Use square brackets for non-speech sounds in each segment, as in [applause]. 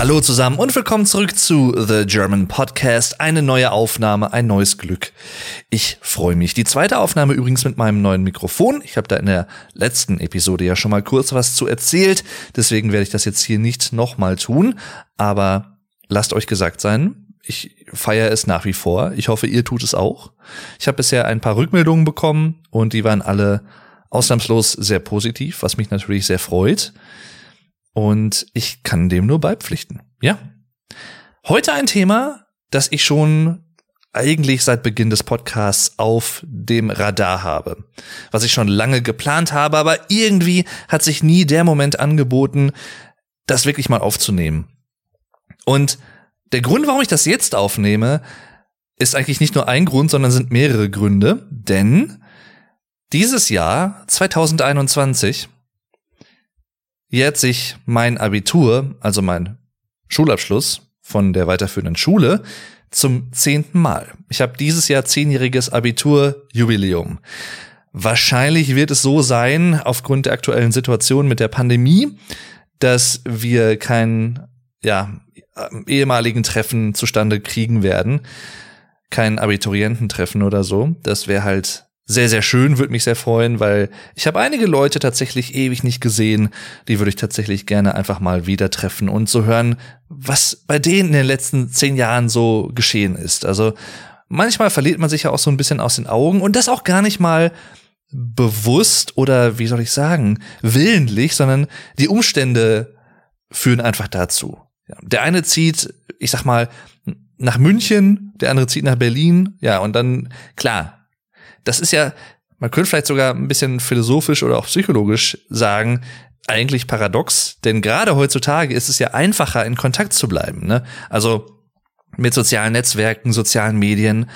Hallo zusammen und willkommen zurück zu The German Podcast. Eine neue Aufnahme, ein neues Glück. Ich freue mich. Die zweite Aufnahme übrigens mit meinem neuen Mikrofon. Ich habe da in der letzten Episode ja schon mal kurz was zu erzählt. Deswegen werde ich das jetzt hier nicht nochmal tun. Aber lasst euch gesagt sein, ich feiere es nach wie vor. Ich hoffe, ihr tut es auch. Ich habe bisher ein paar Rückmeldungen bekommen und die waren alle ausnahmslos sehr positiv, was mich natürlich sehr freut. Und ich kann dem nur beipflichten. Ja. Heute ein Thema, das ich schon eigentlich seit Beginn des Podcasts auf dem Radar habe. Was ich schon lange geplant habe, aber irgendwie hat sich nie der Moment angeboten, das wirklich mal aufzunehmen. Und der Grund, warum ich das jetzt aufnehme, ist eigentlich nicht nur ein Grund, sondern sind mehrere Gründe. Denn dieses Jahr, 2021, jährt sich mein Abitur, also mein Schulabschluss von der weiterführenden Schule, zum zehnten Mal. Ich habe dieses Jahr zehnjähriges Abiturjubiläum. Wahrscheinlich wird es so sein, aufgrund der aktuellen Situation mit der Pandemie, dass wir kein ja, ehemaligen Treffen zustande kriegen werden. Kein Abituriententreffen oder so. Das wäre halt sehr, sehr schön, würde mich sehr freuen, weil ich habe einige Leute tatsächlich ewig nicht gesehen, die würde ich tatsächlich gerne einfach mal wieder treffen und so hören, was bei denen in den letzten zehn Jahren so geschehen ist. Also manchmal verliert man sich ja auch so ein bisschen aus den Augen und das auch gar nicht mal bewusst oder wie soll ich sagen, willentlich, sondern die Umstände führen einfach dazu. Der eine zieht, ich sag mal, nach München, der andere zieht nach Berlin, ja, und dann, klar, das ist ja, man könnte vielleicht sogar ein bisschen philosophisch oder auch psychologisch sagen, eigentlich paradox, denn gerade heutzutage ist es ja einfacher, in Kontakt zu bleiben. Ne? Also mit sozialen Netzwerken, sozialen Medien.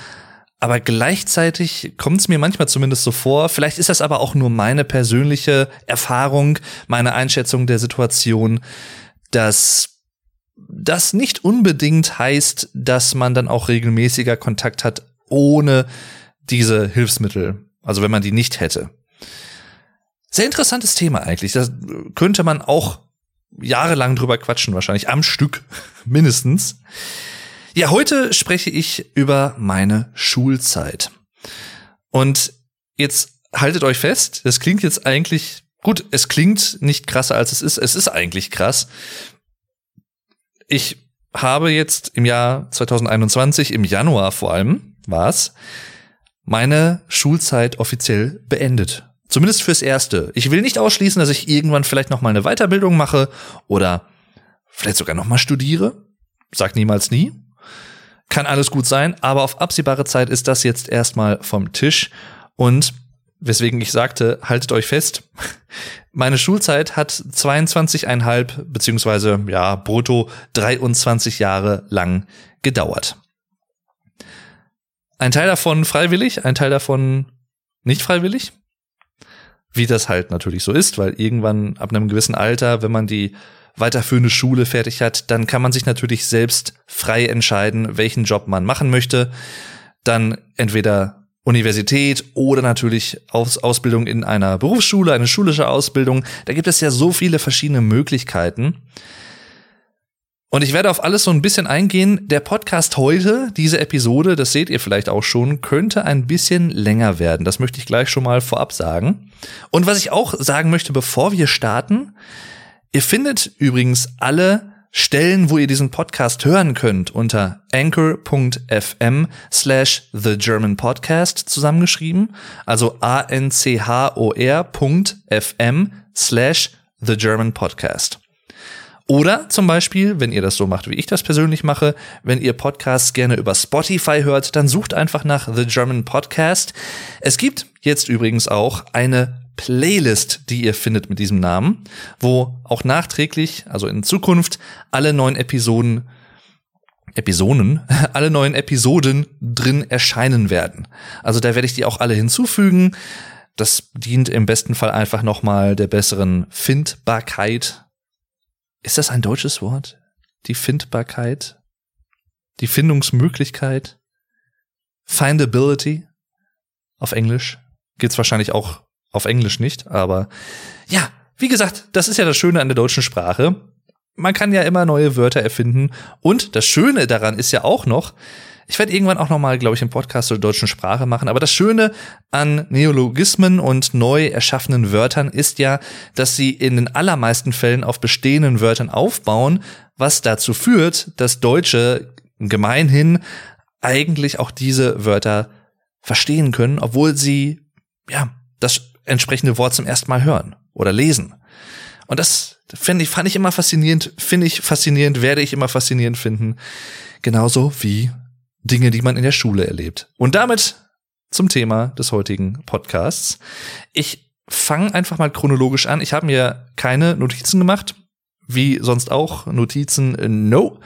Aber gleichzeitig kommt es mir manchmal zumindest so vor, vielleicht ist das aber auch nur meine persönliche Erfahrung, meine Einschätzung der Situation, dass das nicht unbedingt heißt, dass man dann auch regelmäßiger Kontakt hat, ohne diese Hilfsmittel, also wenn man die nicht hätte. Sehr interessantes Thema eigentlich. Da könnte man auch jahrelang drüber quatschen, wahrscheinlich am Stück [laughs] mindestens. Ja, heute spreche ich über meine Schulzeit. Und jetzt haltet euch fest, das klingt jetzt eigentlich gut, es klingt nicht krasser als es ist. Es ist eigentlich krass. Ich habe jetzt im Jahr 2021, im Januar vor allem, war's, meine Schulzeit offiziell beendet. Zumindest fürs Erste. Ich will nicht ausschließen, dass ich irgendwann vielleicht noch mal eine Weiterbildung mache oder vielleicht sogar noch mal studiere. Sag niemals nie. Kann alles gut sein, aber auf absehbare Zeit ist das jetzt erstmal vom Tisch und weswegen ich sagte, haltet euch fest. [laughs] Meine Schulzeit hat 22,5 beziehungsweise ja brutto 23 Jahre lang gedauert. Ein Teil davon freiwillig, ein Teil davon nicht freiwillig. Wie das halt natürlich so ist, weil irgendwann ab einem gewissen Alter, wenn man die weiterführende Schule fertig hat, dann kann man sich natürlich selbst frei entscheiden, welchen Job man machen möchte. Dann entweder Universität oder natürlich Aus Ausbildung in einer Berufsschule, eine schulische Ausbildung. Da gibt es ja so viele verschiedene Möglichkeiten. Und ich werde auf alles so ein bisschen eingehen. Der Podcast heute, diese Episode, das seht ihr vielleicht auch schon, könnte ein bisschen länger werden. Das möchte ich gleich schon mal vorab sagen. Und was ich auch sagen möchte, bevor wir starten, ihr findet übrigens alle Stellen, wo ihr diesen Podcast hören könnt, unter anchor.fm slash the German Podcast zusammengeschrieben. Also a-n-c-h-o-r.fm slash the German Podcast. Oder zum Beispiel, wenn ihr das so macht, wie ich das persönlich mache, wenn ihr Podcasts gerne über Spotify hört, dann sucht einfach nach The German Podcast. Es gibt jetzt übrigens auch eine Playlist, die ihr findet mit diesem Namen, wo auch nachträglich, also in Zukunft, alle neuen Episoden Episoden, [laughs] alle neuen Episoden drin erscheinen werden. Also da werde ich die auch alle hinzufügen. Das dient im besten Fall einfach nochmal der besseren Findbarkeit ist das ein deutsches Wort? Die Findbarkeit? Die Findungsmöglichkeit? Findability? Auf Englisch? Geht's wahrscheinlich auch auf Englisch nicht, aber ja, wie gesagt, das ist ja das Schöne an der deutschen Sprache. man kann ja immer neue Wörter erfinden. Und das Schöne daran ist ja auch noch, ich werde irgendwann auch noch mal, glaube ich, einen Podcast zur deutschen Sprache machen. Aber das Schöne an Neologismen und neu erschaffenen Wörtern ist ja, dass sie in den allermeisten Fällen auf bestehenden Wörtern aufbauen, was dazu führt, dass Deutsche gemeinhin eigentlich auch diese Wörter verstehen können, obwohl sie ja das entsprechende Wort zum ersten Mal hören oder lesen. Und das finde ich, fand ich immer faszinierend, finde ich faszinierend, werde ich immer faszinierend finden. Genauso wie Dinge, die man in der Schule erlebt. Und damit zum Thema des heutigen Podcasts. Ich fange einfach mal chronologisch an. Ich habe mir keine Notizen gemacht, wie sonst auch Notizen äh, no,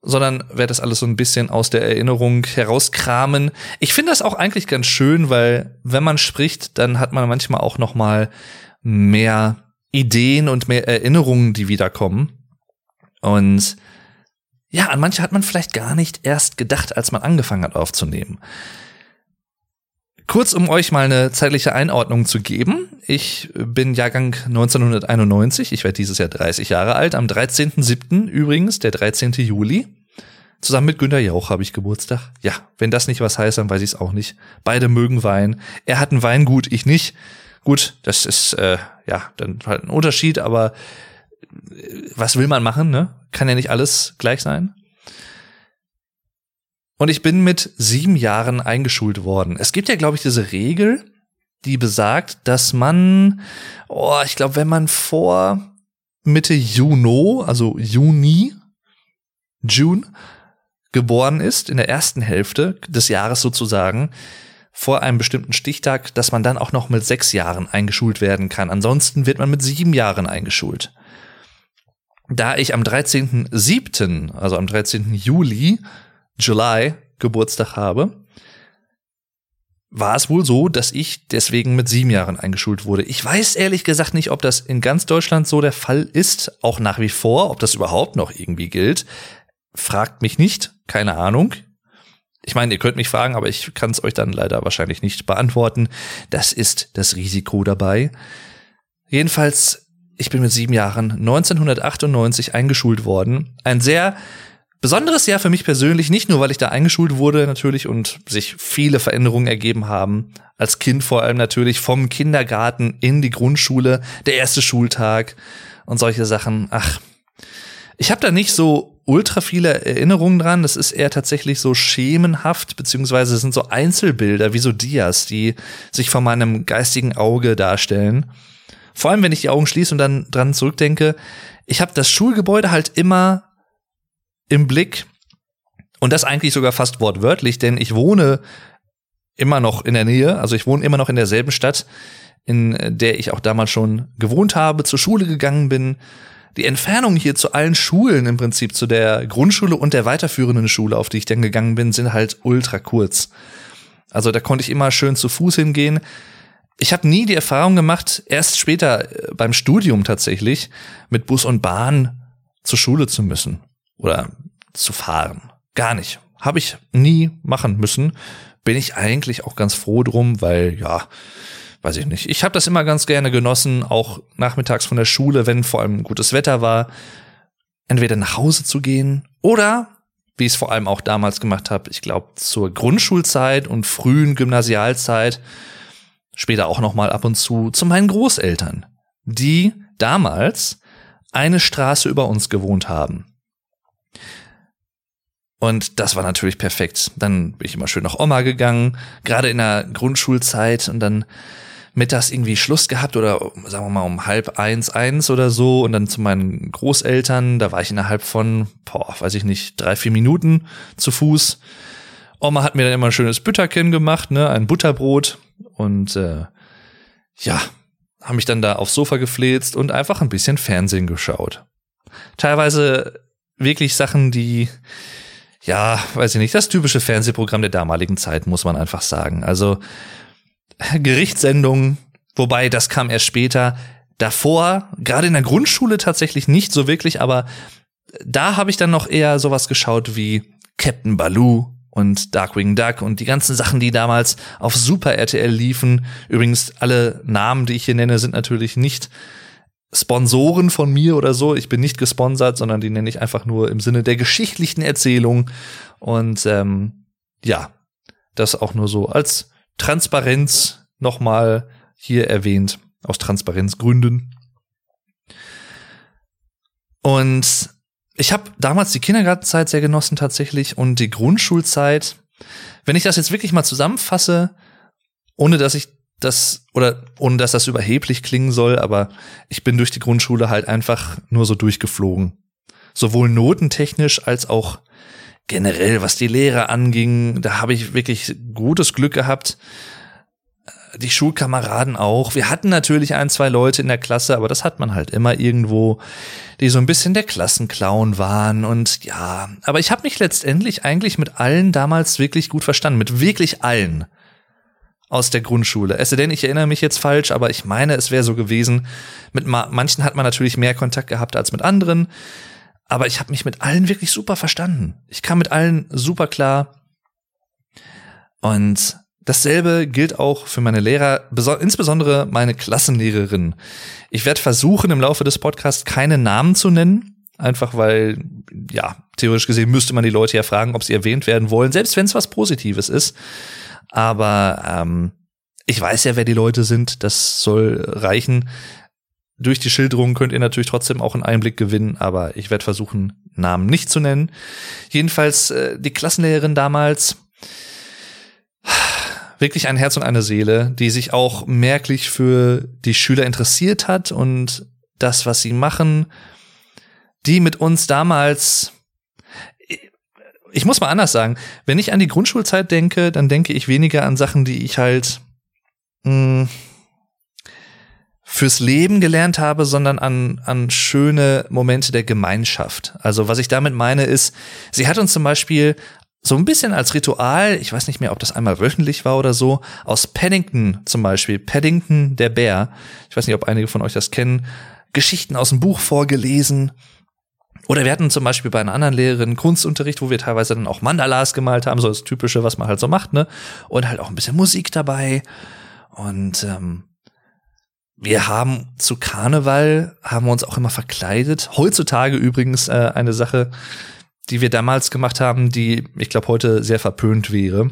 sondern werde das alles so ein bisschen aus der Erinnerung herauskramen. Ich finde das auch eigentlich ganz schön, weil wenn man spricht, dann hat man manchmal auch noch mal mehr Ideen und mehr Erinnerungen, die wiederkommen. Und ja, an manche hat man vielleicht gar nicht erst gedacht, als man angefangen hat aufzunehmen. Kurz, um euch mal eine zeitliche Einordnung zu geben. Ich bin Jahrgang 1991. Ich werde dieses Jahr 30 Jahre alt. Am 13.07. übrigens, der 13. Juli. Zusammen mit Günter Jauch habe ich Geburtstag. Ja, wenn das nicht was heißt, dann weiß ich es auch nicht. Beide mögen Wein. Er hat ein Weingut, ich nicht. Gut, das ist äh, ja dann halt ein Unterschied, aber was will man machen, ne? Kann ja nicht alles gleich sein. Und ich bin mit sieben Jahren eingeschult worden. Es gibt ja, glaube ich, diese Regel, die besagt, dass man, oh, ich glaube, wenn man vor Mitte Juni, also Juni, June, geboren ist, in der ersten Hälfte des Jahres sozusagen, vor einem bestimmten Stichtag, dass man dann auch noch mit sechs Jahren eingeschult werden kann. Ansonsten wird man mit sieben Jahren eingeschult da ich am 13.07., also am 13. Juli, July, Geburtstag habe, war es wohl so, dass ich deswegen mit sieben Jahren eingeschult wurde. Ich weiß ehrlich gesagt nicht, ob das in ganz Deutschland so der Fall ist, auch nach wie vor, ob das überhaupt noch irgendwie gilt. Fragt mich nicht, keine Ahnung. Ich meine, ihr könnt mich fragen, aber ich kann es euch dann leider wahrscheinlich nicht beantworten. Das ist das Risiko dabei. Jedenfalls ich bin mit sieben Jahren 1998 eingeschult worden. Ein sehr besonderes Jahr für mich persönlich, nicht nur, weil ich da eingeschult wurde natürlich und sich viele Veränderungen ergeben haben. Als Kind vor allem natürlich vom Kindergarten in die Grundschule, der erste Schultag und solche Sachen. Ach, ich habe da nicht so ultra viele Erinnerungen dran. Das ist eher tatsächlich so schemenhaft, beziehungsweise sind so Einzelbilder wie so Dias, die sich vor meinem geistigen Auge darstellen. Vor allem, wenn ich die Augen schließe und dann dran zurückdenke, ich habe das Schulgebäude halt immer im Blick und das eigentlich sogar fast wortwörtlich, denn ich wohne immer noch in der Nähe, also ich wohne immer noch in derselben Stadt, in der ich auch damals schon gewohnt habe, zur Schule gegangen bin. Die Entfernung hier zu allen Schulen im Prinzip, zu der Grundschule und der weiterführenden Schule, auf die ich dann gegangen bin, sind halt ultra kurz. Also da konnte ich immer schön zu Fuß hingehen ich habe nie die Erfahrung gemacht, erst später äh, beim Studium tatsächlich, mit Bus und Bahn zur Schule zu müssen oder zu fahren. Gar nicht. Habe ich nie machen müssen. Bin ich eigentlich auch ganz froh drum, weil ja, weiß ich nicht. Ich habe das immer ganz gerne genossen, auch nachmittags von der Schule, wenn vor allem gutes Wetter war, entweder nach Hause zu gehen oder wie ich es vor allem auch damals gemacht habe, ich glaube zur Grundschulzeit und frühen Gymnasialzeit später auch noch mal ab und zu zu meinen Großeltern, die damals eine Straße über uns gewohnt haben. Und das war natürlich perfekt. Dann bin ich immer schön nach Oma gegangen, gerade in der Grundschulzeit und dann mittags irgendwie Schluss gehabt oder sagen wir mal um halb eins, eins oder so und dann zu meinen Großeltern, da war ich innerhalb von, boah, weiß ich nicht, drei, vier Minuten zu Fuß. Oma hat mir dann immer ein schönes Bütterchen gemacht, ne, ein Butterbrot und äh, ja, haben mich dann da aufs Sofa gefläzt und einfach ein bisschen Fernsehen geschaut. Teilweise wirklich Sachen, die, ja, weiß ich nicht, das typische Fernsehprogramm der damaligen Zeit, muss man einfach sagen. Also [laughs] Gerichtssendungen, wobei das kam erst später. Davor, gerade in der Grundschule tatsächlich nicht so wirklich, aber da habe ich dann noch eher sowas geschaut wie Captain Baloo und Darkwing Duck und die ganzen Sachen, die damals auf Super RTL liefen. Übrigens, alle Namen, die ich hier nenne, sind natürlich nicht Sponsoren von mir oder so. Ich bin nicht gesponsert, sondern die nenne ich einfach nur im Sinne der geschichtlichen Erzählung. Und ähm, ja, das auch nur so als Transparenz nochmal hier erwähnt, aus Transparenzgründen. Und ich habe damals die Kindergartenzeit sehr genossen tatsächlich und die Grundschulzeit. Wenn ich das jetzt wirklich mal zusammenfasse, ohne dass ich das oder ohne dass das überheblich klingen soll, aber ich bin durch die Grundschule halt einfach nur so durchgeflogen. Sowohl notentechnisch als auch generell, was die Lehre anging, da habe ich wirklich gutes Glück gehabt. Die Schulkameraden auch. Wir hatten natürlich ein, zwei Leute in der Klasse, aber das hat man halt immer irgendwo, die so ein bisschen der Klassenclown waren und ja, aber ich habe mich letztendlich eigentlich mit allen damals wirklich gut verstanden, mit wirklich allen aus der Grundschule. Es denn, ich erinnere mich jetzt falsch, aber ich meine, es wäre so gewesen. Mit manchen hat man natürlich mehr Kontakt gehabt als mit anderen. Aber ich habe mich mit allen wirklich super verstanden. Ich kam mit allen super klar. Und dasselbe gilt auch für meine Lehrer, insbesondere meine Klassenlehrerin. Ich werde versuchen, im Laufe des Podcasts keine Namen zu nennen. Einfach weil, ja, theoretisch gesehen müsste man die Leute ja fragen, ob sie erwähnt werden wollen, selbst wenn es was Positives ist. Aber ähm, ich weiß ja, wer die Leute sind. Das soll reichen. Durch die Schilderung könnt ihr natürlich trotzdem auch einen Einblick gewinnen, aber ich werde versuchen, Namen nicht zu nennen. Jedenfalls äh, die Klassenlehrerin damals, wirklich ein Herz und eine Seele, die sich auch merklich für die Schüler interessiert hat und das, was sie machen, die mit uns damals ich muss mal anders sagen, wenn ich an die Grundschulzeit denke, dann denke ich weniger an Sachen, die ich halt mh, hm, fürs Leben gelernt habe, sondern an, an schöne Momente der Gemeinschaft. Also was ich damit meine ist, sie hat uns zum Beispiel so ein bisschen als Ritual, ich weiß nicht mehr, ob das einmal wöchentlich war oder so, aus Paddington zum Beispiel, Paddington der Bär, ich weiß nicht, ob einige von euch das kennen, Geschichten aus dem Buch vorgelesen oder wir hatten zum Beispiel bei einer anderen Lehrerin Kunstunterricht, wo wir teilweise dann auch Mandalas gemalt haben, so das Typische, was man halt so macht, ne? Und halt auch ein bisschen Musik dabei. Und ähm, wir haben zu Karneval, haben wir uns auch immer verkleidet. Heutzutage übrigens äh, eine Sache, die wir damals gemacht haben, die ich glaube heute sehr verpönt wäre.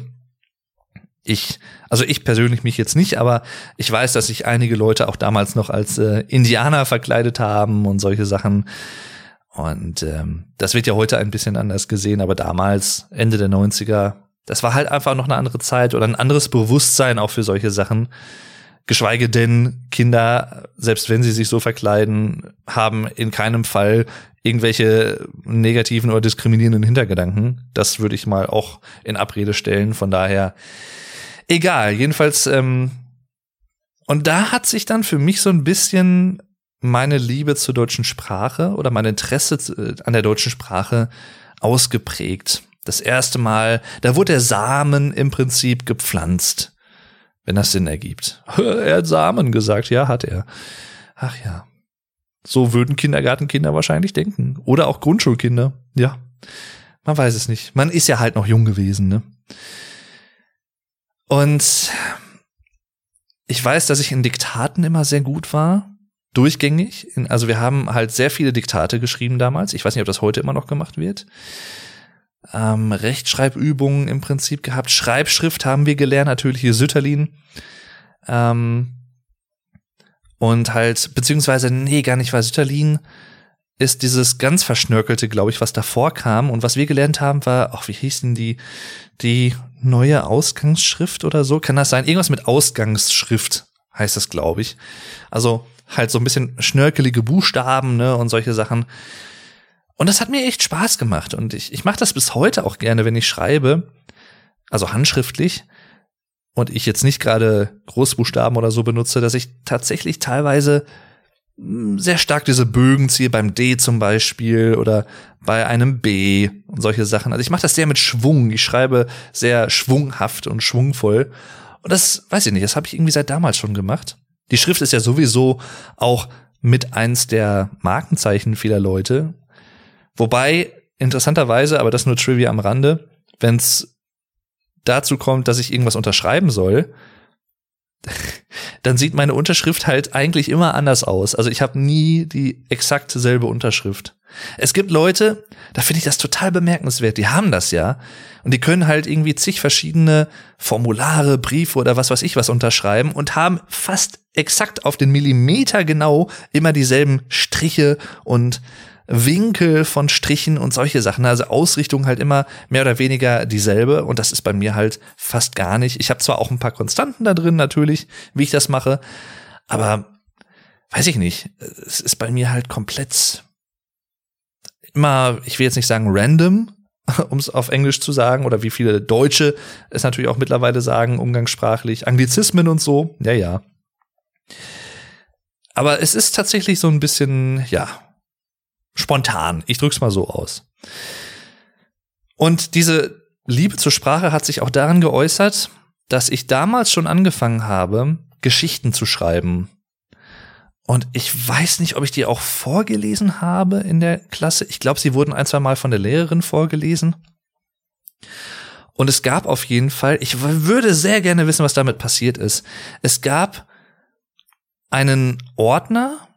Ich, also ich persönlich mich jetzt nicht, aber ich weiß, dass sich einige Leute auch damals noch als äh, Indianer verkleidet haben und solche Sachen. Und ähm, das wird ja heute ein bisschen anders gesehen, aber damals, Ende der 90er, das war halt einfach noch eine andere Zeit oder ein anderes Bewusstsein auch für solche Sachen. Geschweige denn, Kinder, selbst wenn sie sich so verkleiden, haben in keinem Fall irgendwelche negativen oder diskriminierenden Hintergedanken. Das würde ich mal auch in Abrede stellen. Von daher, egal. Jedenfalls, ähm, und da hat sich dann für mich so ein bisschen meine Liebe zur deutschen Sprache oder mein Interesse äh, an der deutschen Sprache ausgeprägt. Das erste Mal, da wurde der Samen im Prinzip gepflanzt, wenn das Sinn ergibt. [laughs] Er hat Samen gesagt, ja, hat er. Ach ja. So würden Kindergartenkinder wahrscheinlich denken. Oder auch Grundschulkinder. Ja. Man weiß es nicht. Man ist ja halt noch jung gewesen, ne? Und ich weiß, dass ich in Diktaten immer sehr gut war durchgängig. Also wir haben halt sehr viele Diktate geschrieben damals. Ich weiß nicht, ob das heute immer noch gemacht wird. Ähm, Rechtschreibübungen im Prinzip gehabt. Schreibschrift haben wir gelernt, natürlich hier Sütterlin. Ähm, und halt, beziehungsweise, nee, gar nicht, weil Sütterlin ist dieses ganz verschnörkelte, glaube ich, was davor kam. Und was wir gelernt haben, war, ach, wie hieß denn die, die neue Ausgangsschrift oder so? Kann das sein? Irgendwas mit Ausgangsschrift heißt das, glaube ich. Also halt so ein bisschen schnörkelige Buchstaben, ne, und solche Sachen. Und das hat mir echt Spaß gemacht. Und ich, ich mache das bis heute auch gerne, wenn ich schreibe, also handschriftlich, und ich jetzt nicht gerade Großbuchstaben oder so benutze, dass ich tatsächlich teilweise hm, sehr stark diese Bögen ziehe, beim D zum Beispiel oder bei einem B und solche Sachen. Also ich mache das sehr mit Schwung. Ich schreibe sehr schwunghaft und schwungvoll. Und das weiß ich nicht, das habe ich irgendwie seit damals schon gemacht. Die Schrift ist ja sowieso auch mit eins der Markenzeichen vieler Leute. Wobei, interessanterweise, aber das nur Trivia am Rande, wenn es dazu kommt, dass ich irgendwas unterschreiben soll, [laughs] dann sieht meine Unterschrift halt eigentlich immer anders aus. Also ich habe nie die exakt selbe Unterschrift. Es gibt Leute, da finde ich das total bemerkenswert, die haben das ja und die können halt irgendwie zig verschiedene Formulare, Briefe oder was weiß ich was unterschreiben und haben fast exakt auf den Millimeter genau immer dieselben Striche und Winkel von Strichen und solche Sachen. Also Ausrichtung halt immer mehr oder weniger dieselbe und das ist bei mir halt fast gar nicht. Ich habe zwar auch ein paar Konstanten da drin natürlich, wie ich das mache, aber weiß ich nicht. Es ist bei mir halt komplett immer, ich will jetzt nicht sagen random, [laughs] um es auf Englisch zu sagen, oder wie viele Deutsche es natürlich auch mittlerweile sagen, umgangssprachlich, Anglizismen und so. Ja, ja. Aber es ist tatsächlich so ein bisschen, ja, spontan. Ich drück's mal so aus. Und diese Liebe zur Sprache hat sich auch daran geäußert, dass ich damals schon angefangen habe, Geschichten zu schreiben. Und ich weiß nicht, ob ich die auch vorgelesen habe in der Klasse. Ich glaube, sie wurden ein, zwei Mal von der Lehrerin vorgelesen. Und es gab auf jeden Fall, ich würde sehr gerne wissen, was damit passiert ist. Es gab einen Ordner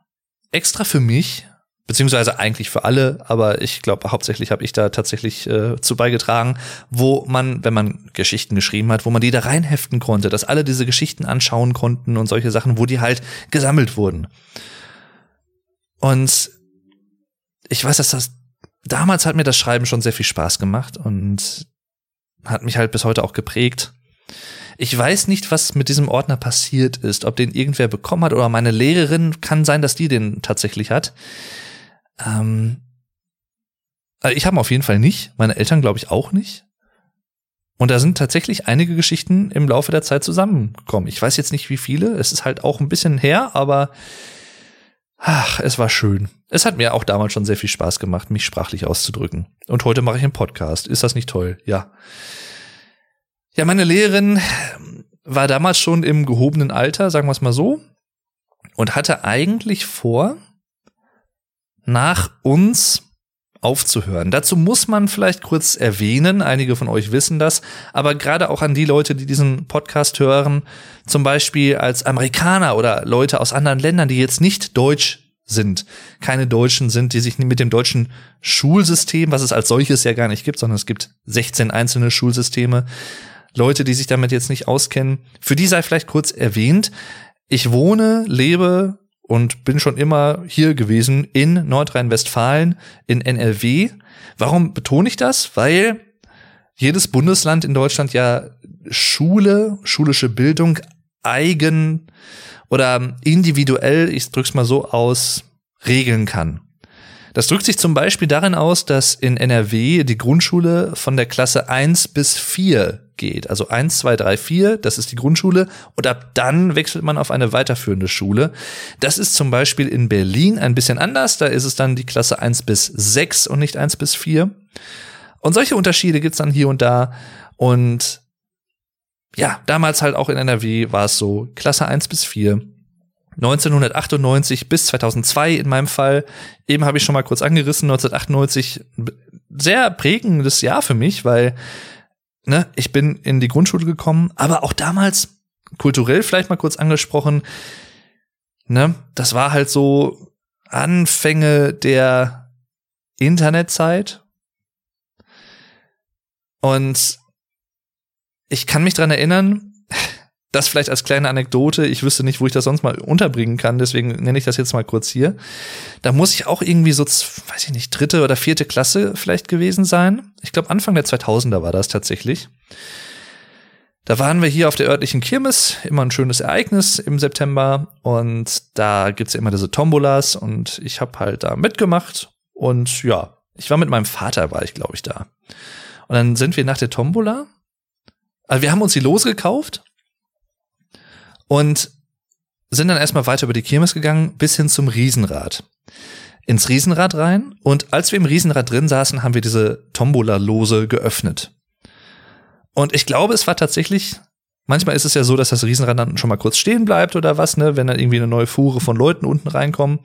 extra für mich, beziehungsweise eigentlich für alle, aber ich glaube, hauptsächlich habe ich da tatsächlich äh, zu beigetragen, wo man, wenn man Geschichten geschrieben hat, wo man die da reinheften konnte, dass alle diese Geschichten anschauen konnten und solche Sachen, wo die halt gesammelt wurden. Und ich weiß, dass das damals hat mir das Schreiben schon sehr viel Spaß gemacht und hat mich halt bis heute auch geprägt. Ich weiß nicht, was mit diesem Ordner passiert ist, ob den irgendwer bekommen hat oder meine Lehrerin kann sein, dass die den tatsächlich hat. Ähm, äh, ich habe auf jeden Fall nicht, meine Eltern glaube ich auch nicht. Und da sind tatsächlich einige Geschichten im Laufe der Zeit zusammengekommen. Ich weiß jetzt nicht, wie viele. Es ist halt auch ein bisschen her, aber ach, es war schön. Es hat mir auch damals schon sehr viel Spaß gemacht, mich sprachlich auszudrücken. Und heute mache ich einen Podcast. Ist das nicht toll? Ja. Ja, meine Lehrerin war damals schon im gehobenen Alter, sagen wir es mal so, und hatte eigentlich vor, nach uns aufzuhören. Dazu muss man vielleicht kurz erwähnen, einige von euch wissen das, aber gerade auch an die Leute, die diesen Podcast hören, zum Beispiel als Amerikaner oder Leute aus anderen Ländern, die jetzt nicht deutsch sind, keine Deutschen sind, die sich mit dem deutschen Schulsystem, was es als solches ja gar nicht gibt, sondern es gibt 16 einzelne Schulsysteme, Leute, die sich damit jetzt nicht auskennen, für die sei vielleicht kurz erwähnt, ich wohne, lebe und bin schon immer hier gewesen in Nordrhein-Westfalen, in NRW. Warum betone ich das? Weil jedes Bundesland in Deutschland ja Schule, schulische Bildung eigen oder individuell, ich drück's mal so aus, regeln kann. Das drückt sich zum Beispiel darin aus, dass in NRW die Grundschule von der Klasse 1 bis 4 geht. Also 1, 2, 3, 4, das ist die Grundschule. Und ab dann wechselt man auf eine weiterführende Schule. Das ist zum Beispiel in Berlin ein bisschen anders. Da ist es dann die Klasse 1 bis 6 und nicht 1 bis 4. Und solche Unterschiede gibt's dann hier und da. Und ja, damals halt auch in NRW war es so, Klasse 1 bis 4 1998 bis 2002 in meinem Fall. Eben habe ich schon mal kurz angerissen, 1998 sehr prägendes Jahr für mich, weil ne, ich bin in die Grundschule gekommen, aber auch damals kulturell vielleicht mal kurz angesprochen, ne, das war halt so Anfänge der Internetzeit. Und ich kann mich dran erinnern, das vielleicht als kleine Anekdote. Ich wüsste nicht, wo ich das sonst mal unterbringen kann, deswegen nenne ich das jetzt mal kurz hier. Da muss ich auch irgendwie so, weiß ich nicht, dritte oder vierte Klasse vielleicht gewesen sein. Ich glaube, Anfang der 2000er war das tatsächlich. Da waren wir hier auf der örtlichen Kirmes, immer ein schönes Ereignis im September und da gibt's ja immer diese Tombolas und ich habe halt da mitgemacht und ja, ich war mit meinem Vater, war ich glaube ich da. Und dann sind wir nach der Tombola, also wir haben uns die losgekauft und sind dann erstmal weiter über die Kirmes gegangen bis hin zum Riesenrad. Ins Riesenrad rein und als wir im Riesenrad drin saßen, haben wir diese Tombola-Lose geöffnet. Und ich glaube, es war tatsächlich, manchmal ist es ja so, dass das Riesenrad dann schon mal kurz stehen bleibt oder was, ne, wenn dann irgendwie eine neue Fuhre von Leuten unten reinkommen.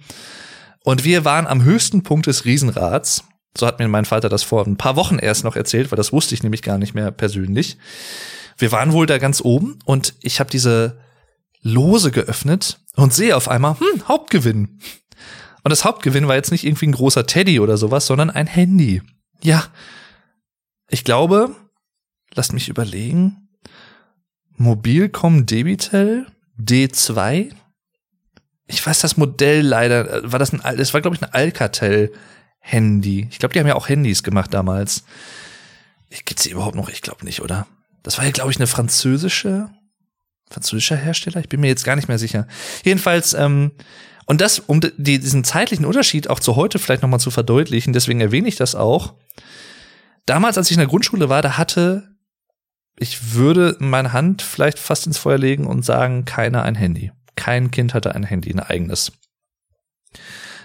Und wir waren am höchsten Punkt des Riesenrads. So hat mir mein Vater das vor ein paar Wochen erst noch erzählt, weil das wusste ich nämlich gar nicht mehr persönlich. Wir waren wohl da ganz oben und ich habe diese Lose geöffnet und sehe auf einmal, hm, Hauptgewinn. Und das Hauptgewinn war jetzt nicht irgendwie ein großer Teddy oder sowas, sondern ein Handy. Ja. Ich glaube, lasst mich überlegen. Mobilcom Debitel D2. Ich weiß das Modell leider. War das ein, das war glaube ich ein Alcatel Handy. Ich glaube, die haben ja auch Handys gemacht damals. Gibt's die überhaupt noch? Ich glaube nicht, oder? Das war ja glaube ich eine französische französischer Hersteller. Ich bin mir jetzt gar nicht mehr sicher. Jedenfalls ähm, und das, um die, diesen zeitlichen Unterschied auch zu heute vielleicht nochmal zu verdeutlichen, deswegen erwähne ich das auch. Damals, als ich in der Grundschule war, da hatte, ich würde meine Hand vielleicht fast ins Feuer legen und sagen, keiner ein Handy. Kein Kind hatte ein Handy, ein eigenes.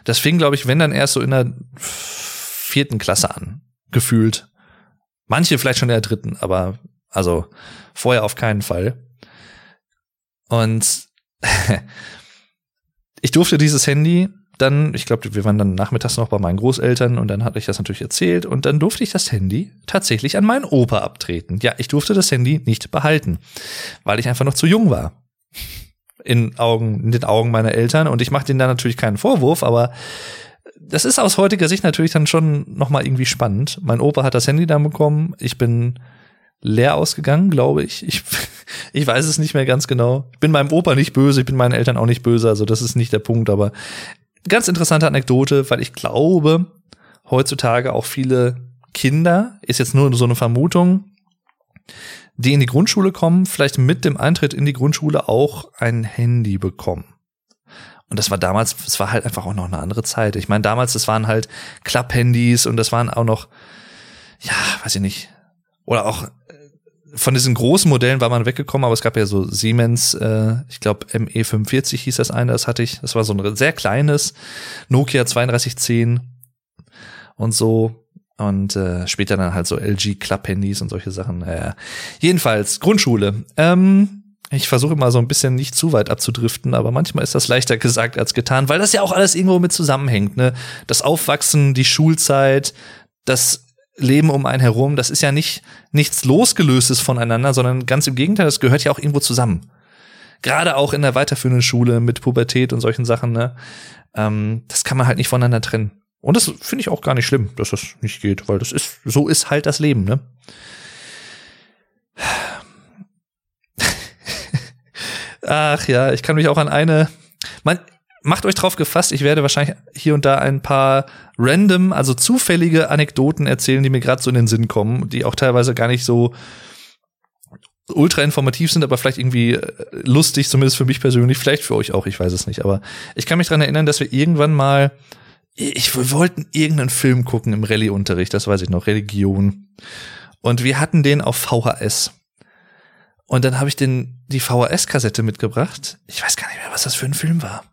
Das fing, glaube ich, wenn dann erst so in der vierten Klasse an, gefühlt. Manche vielleicht schon in der dritten, aber also vorher auf keinen Fall. Und [laughs] ich durfte dieses Handy dann, ich glaube, wir waren dann nachmittags noch bei meinen Großeltern und dann hatte ich das natürlich erzählt und dann durfte ich das Handy tatsächlich an meinen Opa abtreten. Ja, ich durfte das Handy nicht behalten, weil ich einfach noch zu jung war. In Augen, in den Augen meiner Eltern und ich mache denen da natürlich keinen Vorwurf, aber das ist aus heutiger Sicht natürlich dann schon nochmal irgendwie spannend. Mein Opa hat das Handy dann bekommen. Ich bin leer ausgegangen, glaube ich. ich. Ich weiß es nicht mehr ganz genau. Ich bin meinem Opa nicht böse, ich bin meinen Eltern auch nicht böse, also das ist nicht der Punkt, aber ganz interessante Anekdote, weil ich glaube, heutzutage auch viele Kinder, ist jetzt nur so eine Vermutung, die in die Grundschule kommen, vielleicht mit dem Eintritt in die Grundschule auch ein Handy bekommen. Und das war damals, es war halt einfach auch noch eine andere Zeit. Ich meine, damals, das waren halt Klapphandys und das waren auch noch, ja, weiß ich nicht, oder auch von diesen großen Modellen war man weggekommen, aber es gab ja so Siemens, äh, ich glaube ME45 hieß das eine, das hatte ich. Das war so ein sehr kleines Nokia 3210 und so. Und äh, später dann halt so LG Club-Handys und solche Sachen. Äh, jedenfalls, Grundschule. Ähm, ich versuche immer so ein bisschen nicht zu weit abzudriften, aber manchmal ist das leichter gesagt als getan, weil das ja auch alles irgendwo mit zusammenhängt. Ne? Das Aufwachsen, die Schulzeit, das Leben um einen herum, das ist ja nicht nichts losgelöstes voneinander, sondern ganz im Gegenteil, das gehört ja auch irgendwo zusammen. Gerade auch in der weiterführenden Schule mit Pubertät und solchen Sachen, ne? Ähm, das kann man halt nicht voneinander trennen. Und das finde ich auch gar nicht schlimm, dass das nicht geht, weil das ist, so ist halt das Leben, ne? [laughs] Ach ja, ich kann mich auch an eine, man, macht euch drauf gefasst, ich werde wahrscheinlich hier und da ein paar random, also zufällige Anekdoten erzählen, die mir gerade so in den Sinn kommen, die auch teilweise gar nicht so ultra informativ sind, aber vielleicht irgendwie äh, lustig, zumindest für mich persönlich, vielleicht für euch auch, ich weiß es nicht. Aber ich kann mich dran erinnern, dass wir irgendwann mal, ich wir wollten irgendeinen Film gucken im Rallye-Unterricht, das weiß ich noch, Religion. Und wir hatten den auf VHS. Und dann habe ich den die VHS-Kassette mitgebracht. Ich weiß gar nicht mehr, was das für ein Film war.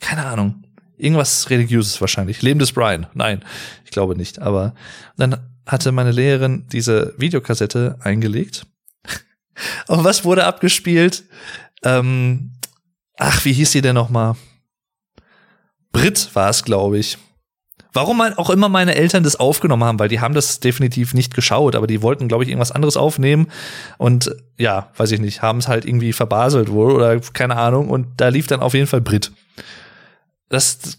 Keine Ahnung. Irgendwas religiöses wahrscheinlich. Leben des Brian. Nein, ich glaube nicht. Aber dann hatte meine Lehrerin diese Videokassette eingelegt. [laughs] Und was wurde abgespielt? Ähm, ach, wie hieß sie denn nochmal? Brit war es, glaube ich. Warum auch immer meine Eltern das aufgenommen haben, weil die haben das definitiv nicht geschaut, aber die wollten, glaube ich, irgendwas anderes aufnehmen und ja, weiß ich nicht, haben es halt irgendwie verbaselt wohl oder keine Ahnung und da lief dann auf jeden Fall Brit das, das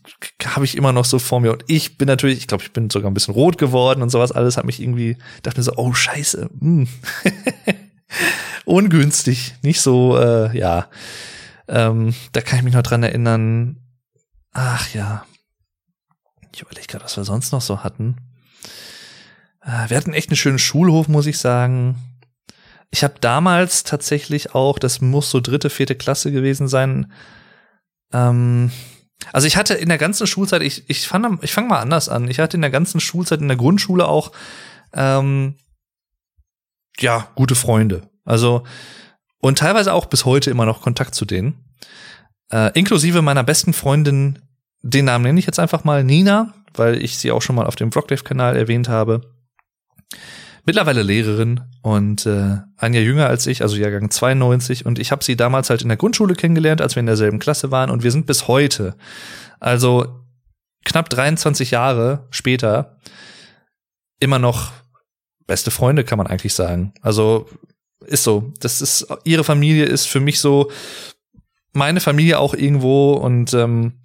habe ich immer noch so vor mir. Und ich bin natürlich, ich glaube, ich bin sogar ein bisschen rot geworden und sowas alles, hat mich irgendwie, dachte mir so, oh scheiße, mh. Hm. [laughs] ungünstig, nicht so, äh, ja. Ähm, da kann ich mich noch dran erinnern. Ach ja. Ich überlege gerade, was wir sonst noch so hatten. Äh, wir hatten echt einen schönen Schulhof, muss ich sagen. Ich habe damals tatsächlich auch, das muss so dritte, vierte Klasse gewesen sein, ähm, also ich hatte in der ganzen Schulzeit, ich, ich fand, ich fange mal anders an. Ich hatte in der ganzen Schulzeit in der Grundschule auch ähm, ja gute Freunde. Also und teilweise auch bis heute immer noch Kontakt zu denen. Äh, inklusive meiner besten Freundin, den Namen nenne ich jetzt einfach mal Nina, weil ich sie auch schon mal auf dem Vlogdev-Kanal erwähnt habe mittlerweile Lehrerin und äh, ein Jahr jünger als ich, also Jahrgang 92. Und ich habe sie damals halt in der Grundschule kennengelernt, als wir in derselben Klasse waren. Und wir sind bis heute, also knapp 23 Jahre später, immer noch beste Freunde, kann man eigentlich sagen. Also ist so. Das ist, ihre Familie ist für mich so meine Familie auch irgendwo und ähm,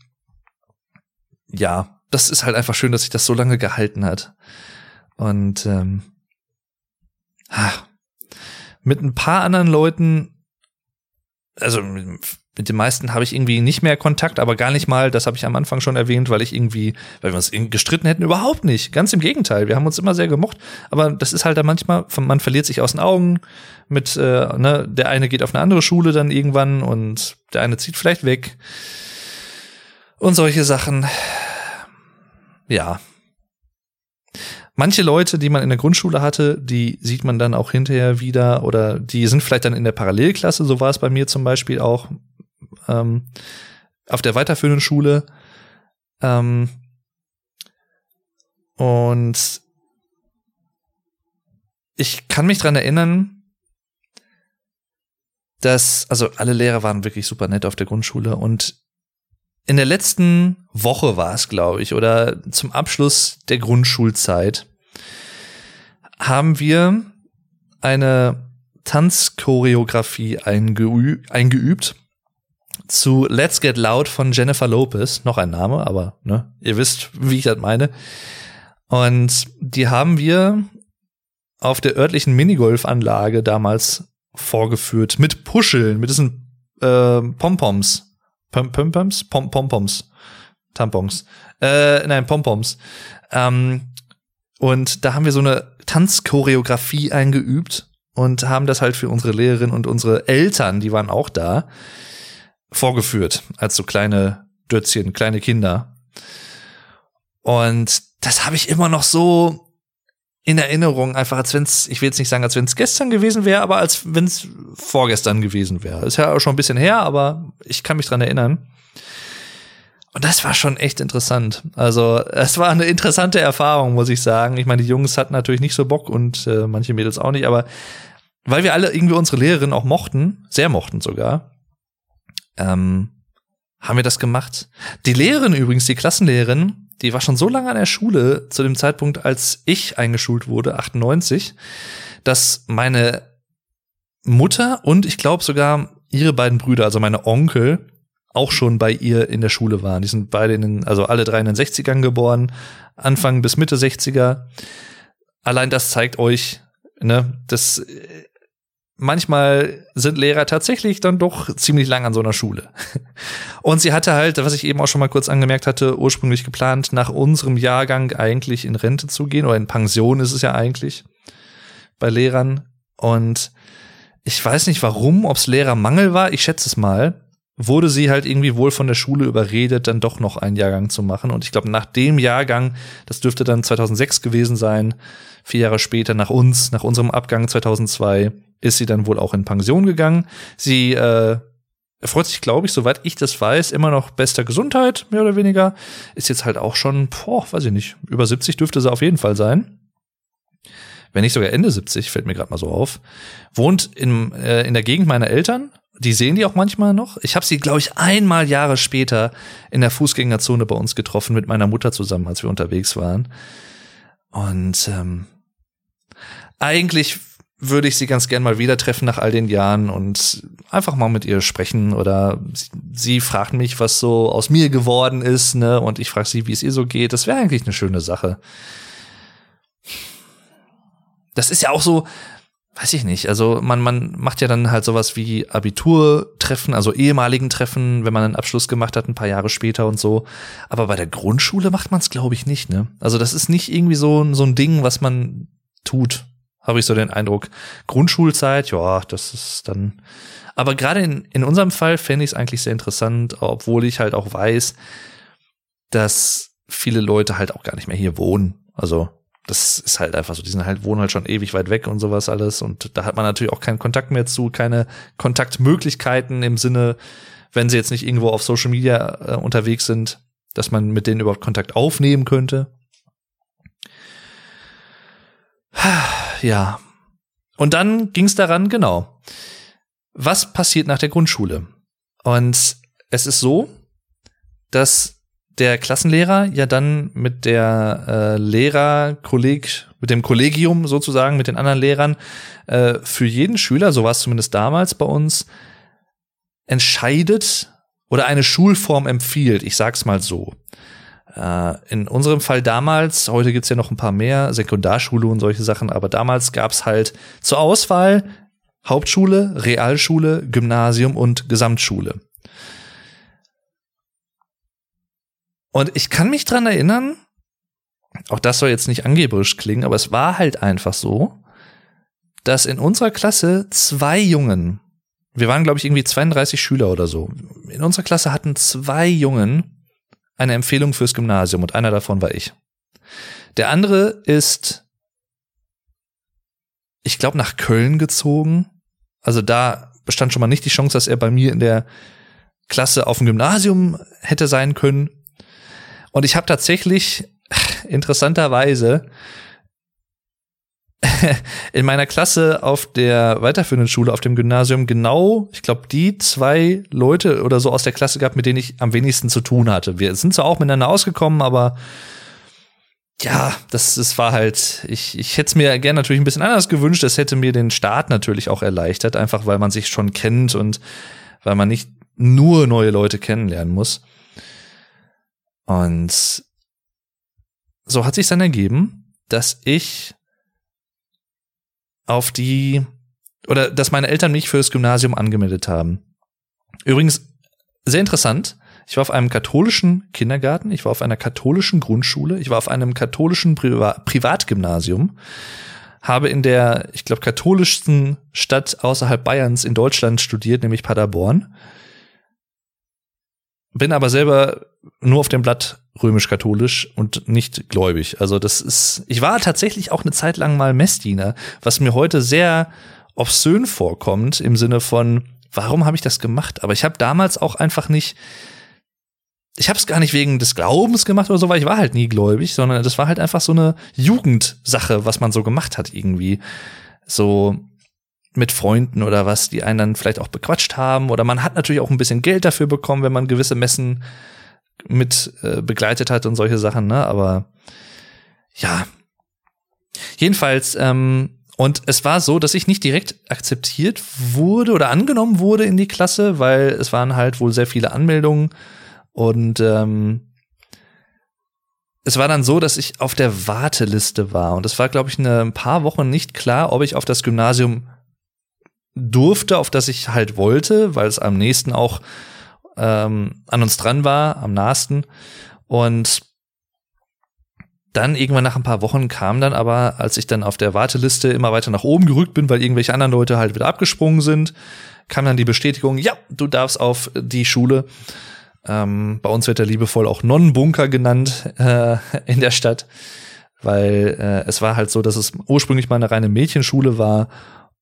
ja, das ist halt einfach schön, dass sich das so lange gehalten hat. Und ähm, mit ein paar anderen Leuten, also mit den meisten habe ich irgendwie nicht mehr Kontakt, aber gar nicht mal, das habe ich am Anfang schon erwähnt, weil ich irgendwie, weil wir uns gestritten hätten, überhaupt nicht. Ganz im Gegenteil, wir haben uns immer sehr gemocht, aber das ist halt da manchmal, man verliert sich aus den Augen mit, äh, ne, der eine geht auf eine andere Schule dann irgendwann und der eine zieht vielleicht weg und solche Sachen. Ja, Manche Leute, die man in der Grundschule hatte, die sieht man dann auch hinterher wieder oder die sind vielleicht dann in der Parallelklasse, so war es bei mir zum Beispiel auch ähm, auf der weiterführenden Schule. Ähm, und ich kann mich dran erinnern, dass, also alle Lehrer waren wirklich super nett auf der Grundschule und in der letzten Woche war es, glaube ich, oder zum Abschluss der Grundschulzeit haben wir eine Tanzchoreografie eingeü eingeübt zu Let's Get Loud von Jennifer Lopez. Noch ein Name, aber ne, ihr wisst, wie ich das meine. Und die haben wir auf der örtlichen Minigolfanlage damals vorgeführt mit Puscheln, mit diesen äh, Pompoms. Pompoms? Pom Pompoms. Tampons. Äh, nein, Pompoms. Ähm, und da haben wir so eine Tanzchoreografie eingeübt und haben das halt für unsere Lehrerin und unsere Eltern, die waren auch da, vorgeführt, als so kleine Dötzchen, kleine Kinder. Und das habe ich immer noch so in Erinnerung, einfach als wenn es, ich will jetzt nicht sagen, als wenn es gestern gewesen wäre, aber als wenn es vorgestern gewesen wäre. Ist ja auch schon ein bisschen her, aber ich kann mich dran erinnern. Und das war schon echt interessant. Also, es war eine interessante Erfahrung, muss ich sagen. Ich meine, die Jungs hatten natürlich nicht so Bock und äh, manche Mädels auch nicht, aber weil wir alle irgendwie unsere Lehrerin auch mochten, sehr mochten sogar, ähm, haben wir das gemacht. Die Lehrerin übrigens, die Klassenlehrerin, die war schon so lange an der Schule zu dem Zeitpunkt, als ich eingeschult wurde, 98, dass meine Mutter und ich glaube sogar ihre beiden Brüder, also meine Onkel, auch schon bei ihr in der Schule waren. Die sind beide in den, also alle drei in den 60ern geboren, Anfang bis Mitte 60er. Allein das zeigt euch, ne, das manchmal sind Lehrer tatsächlich dann doch ziemlich lang an so einer Schule. [laughs] Und sie hatte halt, was ich eben auch schon mal kurz angemerkt hatte, ursprünglich geplant, nach unserem Jahrgang eigentlich in Rente zu gehen oder in Pension ist es ja eigentlich bei Lehrern. Und ich weiß nicht warum, ob es Lehrermangel war, ich schätze es mal, wurde sie halt irgendwie wohl von der Schule überredet, dann doch noch einen Jahrgang zu machen. Und ich glaube, nach dem Jahrgang, das dürfte dann 2006 gewesen sein, vier Jahre später nach uns, nach unserem Abgang 2002, ist sie dann wohl auch in Pension gegangen. Sie äh, erfreut sich, glaube ich, soweit ich das weiß, immer noch bester Gesundheit, mehr oder weniger. Ist jetzt halt auch schon, boah, weiß ich nicht, über 70 dürfte sie auf jeden Fall sein. Wenn nicht sogar Ende 70, fällt mir gerade mal so auf. Wohnt in, äh, in der Gegend meiner Eltern. Die sehen die auch manchmal noch. Ich habe sie, glaube ich, einmal Jahre später in der Fußgängerzone bei uns getroffen mit meiner Mutter zusammen, als wir unterwegs waren. Und ähm, eigentlich würde ich sie ganz gern mal wieder treffen nach all den Jahren und einfach mal mit ihr sprechen oder sie, sie fragt mich, was so aus mir geworden ist, ne, und ich frage sie, wie es ihr so geht. Das wäre eigentlich eine schöne Sache. Das ist ja auch so, weiß ich nicht, also man, man macht ja dann halt sowas wie Abiturtreffen, also ehemaligen Treffen, wenn man einen Abschluss gemacht hat, ein paar Jahre später und so. Aber bei der Grundschule macht man es, glaube ich, nicht, ne? Also das ist nicht irgendwie so, so ein Ding, was man tut habe ich so den Eindruck. Grundschulzeit, ja, das ist dann. Aber gerade in, in unserem Fall fände ich es eigentlich sehr interessant, obwohl ich halt auch weiß, dass viele Leute halt auch gar nicht mehr hier wohnen. Also das ist halt einfach so, die sind halt, wohnen halt schon ewig weit weg und sowas alles. Und da hat man natürlich auch keinen Kontakt mehr zu, keine Kontaktmöglichkeiten im Sinne, wenn sie jetzt nicht irgendwo auf Social Media äh, unterwegs sind, dass man mit denen überhaupt Kontakt aufnehmen könnte. Ja. Und dann ging es daran, genau. Was passiert nach der Grundschule? Und es ist so, dass der Klassenlehrer ja dann mit der äh, Lehrerkolleg, mit dem Kollegium sozusagen, mit den anderen Lehrern, äh, für jeden Schüler, so war es zumindest damals bei uns, entscheidet oder eine Schulform empfiehlt, ich sag's mal so. Äh, in unserem Fall damals, heute gibt's ja noch ein paar mehr, Sekundarschule und solche Sachen, aber damals gab's halt zur Auswahl Hauptschule, Realschule, Gymnasium und Gesamtschule. Und ich kann mich dran erinnern, auch das soll jetzt nicht angeberisch klingen, aber es war halt einfach so, dass in unserer Klasse zwei Jungen, wir waren glaube ich irgendwie 32 Schüler oder so, in unserer Klasse hatten zwei Jungen eine Empfehlung fürs Gymnasium und einer davon war ich. Der andere ist, ich glaube, nach Köln gezogen. Also da bestand schon mal nicht die Chance, dass er bei mir in der Klasse auf dem Gymnasium hätte sein können. Und ich habe tatsächlich interessanterweise [laughs] in meiner Klasse auf der weiterführenden Schule, auf dem Gymnasium, genau, ich glaube, die zwei Leute oder so aus der Klasse gehabt, mit denen ich am wenigsten zu tun hatte. Wir sind zwar auch miteinander ausgekommen, aber ja, das, das war halt, ich, ich hätte es mir gerne natürlich ein bisschen anders gewünscht. Es hätte mir den Start natürlich auch erleichtert, einfach weil man sich schon kennt und weil man nicht nur neue Leute kennenlernen muss. Und so hat sich dann ergeben, dass ich auf die oder dass meine Eltern mich fürs Gymnasium angemeldet haben. Übrigens sehr interessant. Ich war auf einem katholischen Kindergarten, ich war auf einer katholischen Grundschule, ich war auf einem katholischen Priva Privatgymnasium, habe in der, ich glaube, katholischsten Stadt außerhalb Bayerns in Deutschland studiert, nämlich Paderborn. Bin aber selber nur auf dem Blatt römisch-katholisch und nicht gläubig. Also das ist, ich war tatsächlich auch eine Zeit lang mal Messdiener, was mir heute sehr obszön vorkommt im Sinne von, warum habe ich das gemacht? Aber ich habe damals auch einfach nicht, ich habe es gar nicht wegen des Glaubens gemacht oder so, weil ich war halt nie gläubig, sondern das war halt einfach so eine Jugendsache, was man so gemacht hat irgendwie. So mit Freunden oder was, die einen dann vielleicht auch bequatscht haben oder man hat natürlich auch ein bisschen Geld dafür bekommen, wenn man gewisse Messen mit äh, begleitet hat und solche Sachen, ne? Aber ja. Jedenfalls, ähm, und es war so, dass ich nicht direkt akzeptiert wurde oder angenommen wurde in die Klasse, weil es waren halt wohl sehr viele Anmeldungen und ähm, es war dann so, dass ich auf der Warteliste war und es war, glaube ich, eine, ein paar Wochen nicht klar, ob ich auf das Gymnasium durfte, auf das ich halt wollte, weil es am nächsten auch ähm, an uns dran war, am nahesten. Und dann irgendwann nach ein paar Wochen kam dann aber, als ich dann auf der Warteliste immer weiter nach oben gerückt bin, weil irgendwelche anderen Leute halt wieder abgesprungen sind, kam dann die Bestätigung, ja, du darfst auf die Schule. Ähm, bei uns wird er liebevoll auch Nonnenbunker genannt äh, in der Stadt, weil äh, es war halt so, dass es ursprünglich mal eine reine Mädchenschule war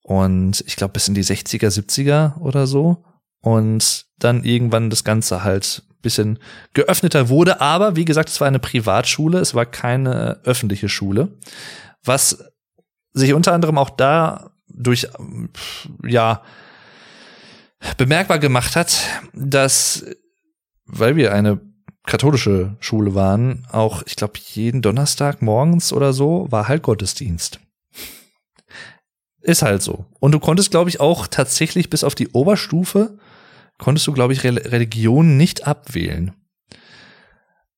und ich glaube bis in die 60er, 70er oder so und dann irgendwann das Ganze halt bisschen geöffneter wurde. Aber wie gesagt, es war eine Privatschule, es war keine öffentliche Schule, was sich unter anderem auch da durch ja bemerkbar gemacht hat, dass weil wir eine katholische Schule waren, auch ich glaube jeden Donnerstag morgens oder so war halt Gottesdienst. Ist halt so. Und du konntest, glaube ich, auch tatsächlich bis auf die Oberstufe konntest du, glaube ich, Re Religion nicht abwählen.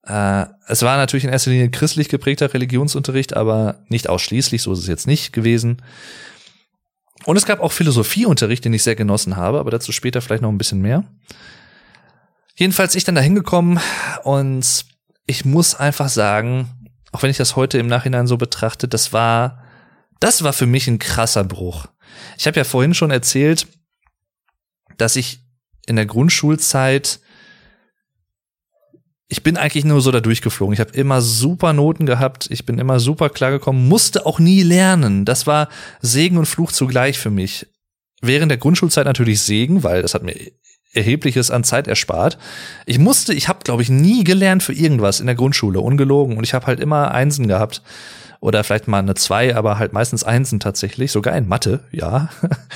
Äh, es war natürlich in erster Linie christlich geprägter Religionsunterricht, aber nicht ausschließlich, so ist es jetzt nicht gewesen. Und es gab auch Philosophieunterricht, den ich sehr genossen habe, aber dazu später vielleicht noch ein bisschen mehr. Jedenfalls ich dann da hingekommen und ich muss einfach sagen, auch wenn ich das heute im Nachhinein so betrachte, das war, das war für mich ein krasser Bruch. Ich habe ja vorhin schon erzählt, dass ich in der Grundschulzeit, ich bin eigentlich nur so da durchgeflogen. Ich habe immer super Noten gehabt, ich bin immer super klargekommen, musste auch nie lernen. Das war Segen und Fluch zugleich für mich. Während der Grundschulzeit natürlich Segen, weil das hat mir erhebliches an Zeit erspart. Ich musste, ich habe glaube ich nie gelernt für irgendwas in der Grundschule, ungelogen und ich habe halt immer Einsen gehabt oder vielleicht mal eine zwei, aber halt meistens Einsen tatsächlich, sogar in Mathe, ja.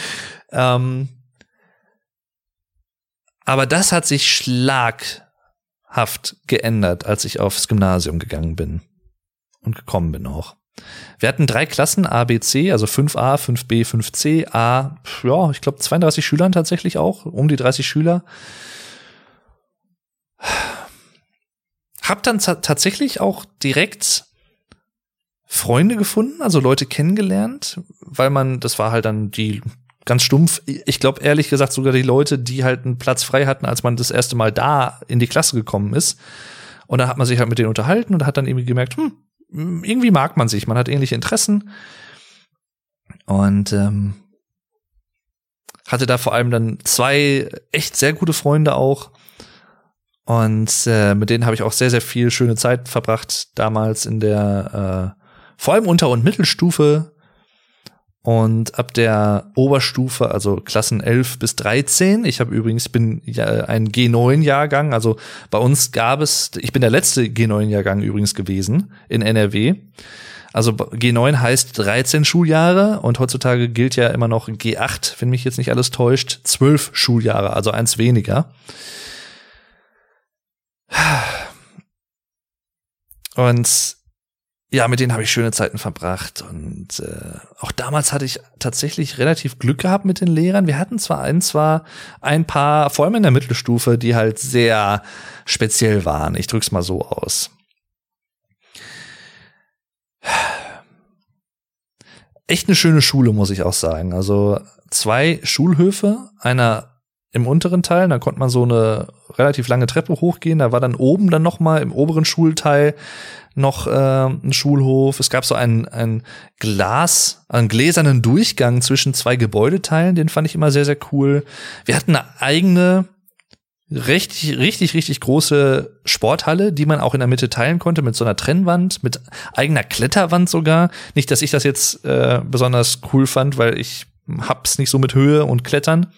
[laughs] ähm, aber das hat sich schlaghaft geändert, als ich aufs Gymnasium gegangen bin. Und gekommen bin auch. Wir hatten drei Klassen, A, B, C, also 5a, 5b, 5c, A, ja, ich glaube 32 Schülern tatsächlich auch, um die 30 Schüler. Hab dann tatsächlich auch direkt Freunde gefunden, also Leute kennengelernt, weil man, das war halt dann die ganz stumpf. Ich glaube ehrlich gesagt sogar die Leute, die halt einen Platz frei hatten, als man das erste Mal da in die Klasse gekommen ist. Und da hat man sich halt mit denen unterhalten und hat dann irgendwie gemerkt, hm, irgendwie mag man sich, man hat ähnliche Interessen. Und ähm, hatte da vor allem dann zwei echt sehr gute Freunde auch. Und äh, mit denen habe ich auch sehr, sehr viel schöne Zeit verbracht, damals in der, äh, vor allem Unter- und Mittelstufe. Und ab der Oberstufe, also Klassen 11 bis 13, ich habe übrigens, bin ja ein G9-Jahrgang, also bei uns gab es, ich bin der letzte G9-Jahrgang übrigens gewesen in NRW. Also G9 heißt 13 Schuljahre und heutzutage gilt ja immer noch G8, wenn mich jetzt nicht alles täuscht, 12 Schuljahre, also eins weniger. Und ja, mit denen habe ich schöne Zeiten verbracht. Und äh, auch damals hatte ich tatsächlich relativ Glück gehabt mit den Lehrern. Wir hatten zwar ein, zwar ein paar, vor allem in der Mittelstufe, die halt sehr speziell waren. Ich drück's mal so aus. Echt eine schöne Schule, muss ich auch sagen. Also zwei Schulhöfe, einer im unteren Teil, da konnte man so eine relativ lange Treppe hochgehen. Da war dann oben dann noch mal im oberen Schulteil noch äh, ein Schulhof. Es gab so ein, ein Glas, einen gläsernen Durchgang zwischen zwei Gebäudeteilen. Den fand ich immer sehr, sehr cool. Wir hatten eine eigene, richtig, richtig, richtig große Sporthalle, die man auch in der Mitte teilen konnte mit so einer Trennwand, mit eigener Kletterwand sogar. Nicht, dass ich das jetzt äh, besonders cool fand, weil ich hab's nicht so mit Höhe und Klettern.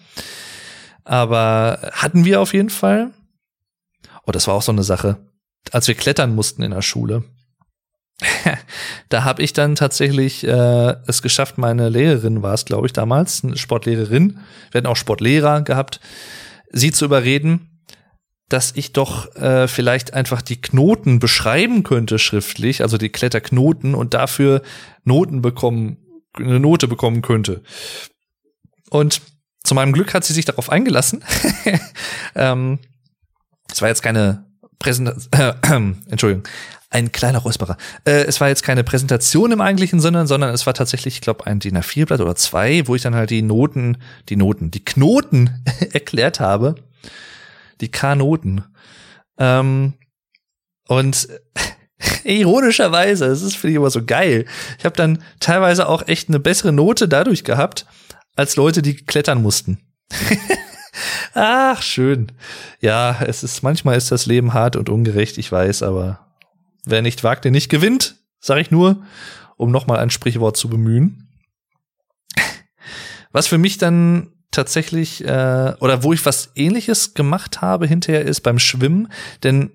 Aber hatten wir auf jeden Fall. Oh, das war auch so eine Sache. Als wir klettern mussten in der Schule, [laughs] da habe ich dann tatsächlich äh, es geschafft, meine Lehrerin war es, glaube ich, damals, eine Sportlehrerin, wir hatten auch Sportlehrer gehabt, sie zu überreden, dass ich doch äh, vielleicht einfach die Knoten beschreiben könnte schriftlich, also die Kletterknoten und dafür Noten bekommen, eine Note bekommen könnte. Und zu meinem Glück hat sie sich darauf eingelassen. [laughs] ähm, es war jetzt keine Präsentation, äh, [clears throat] Entschuldigung, ein kleiner Räusperer. Äh, es war jetzt keine Präsentation im eigentlichen Sinne, sondern es war tatsächlich, ich glaube, ein DIN A4-Blatt oder zwei, wo ich dann halt die Noten, die Noten, die Knoten [laughs] erklärt habe. Die K-Noten. Ähm, und [laughs] ironischerweise, es ist für ich immer so geil. Ich habe dann teilweise auch echt eine bessere Note dadurch gehabt, als Leute, die klettern mussten. [laughs] Ach, schön. Ja, es ist, manchmal ist das Leben hart und ungerecht, ich weiß, aber wer nicht wagt, der nicht gewinnt, sag ich nur, um nochmal ein Sprichwort zu bemühen. Was für mich dann tatsächlich, äh, oder wo ich was ähnliches gemacht habe hinterher ist beim Schwimmen, denn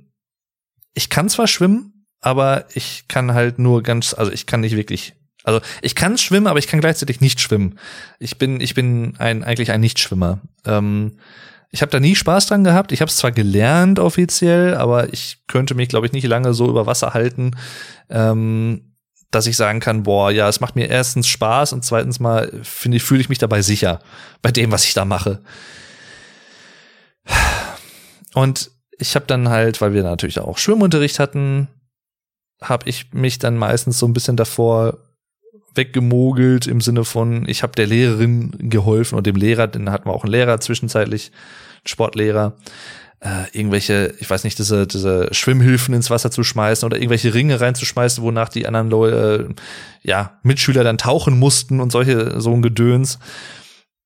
ich kann zwar schwimmen, aber ich kann halt nur ganz, also ich kann nicht wirklich also ich kann schwimmen, aber ich kann gleichzeitig nicht schwimmen. Ich bin, ich bin ein, eigentlich ein Nichtschwimmer. Ähm, ich habe da nie Spaß dran gehabt. Ich habe es zwar gelernt offiziell, aber ich könnte mich, glaube ich, nicht lange so über Wasser halten, ähm, dass ich sagen kann, boah, ja, es macht mir erstens Spaß und zweitens mal finde ich, fühle ich mich dabei sicher bei dem, was ich da mache. Und ich habe dann halt, weil wir natürlich auch Schwimmunterricht hatten, habe ich mich dann meistens so ein bisschen davor weggemogelt im Sinne von, ich habe der Lehrerin geholfen und dem Lehrer, den hatten wir auch einen Lehrer zwischenzeitlich, Sportlehrer, äh, irgendwelche, ich weiß nicht, diese, diese Schwimmhilfen ins Wasser zu schmeißen oder irgendwelche Ringe reinzuschmeißen, wonach die anderen Leute, äh, ja, Mitschüler dann tauchen mussten und solche, so ein Gedöns.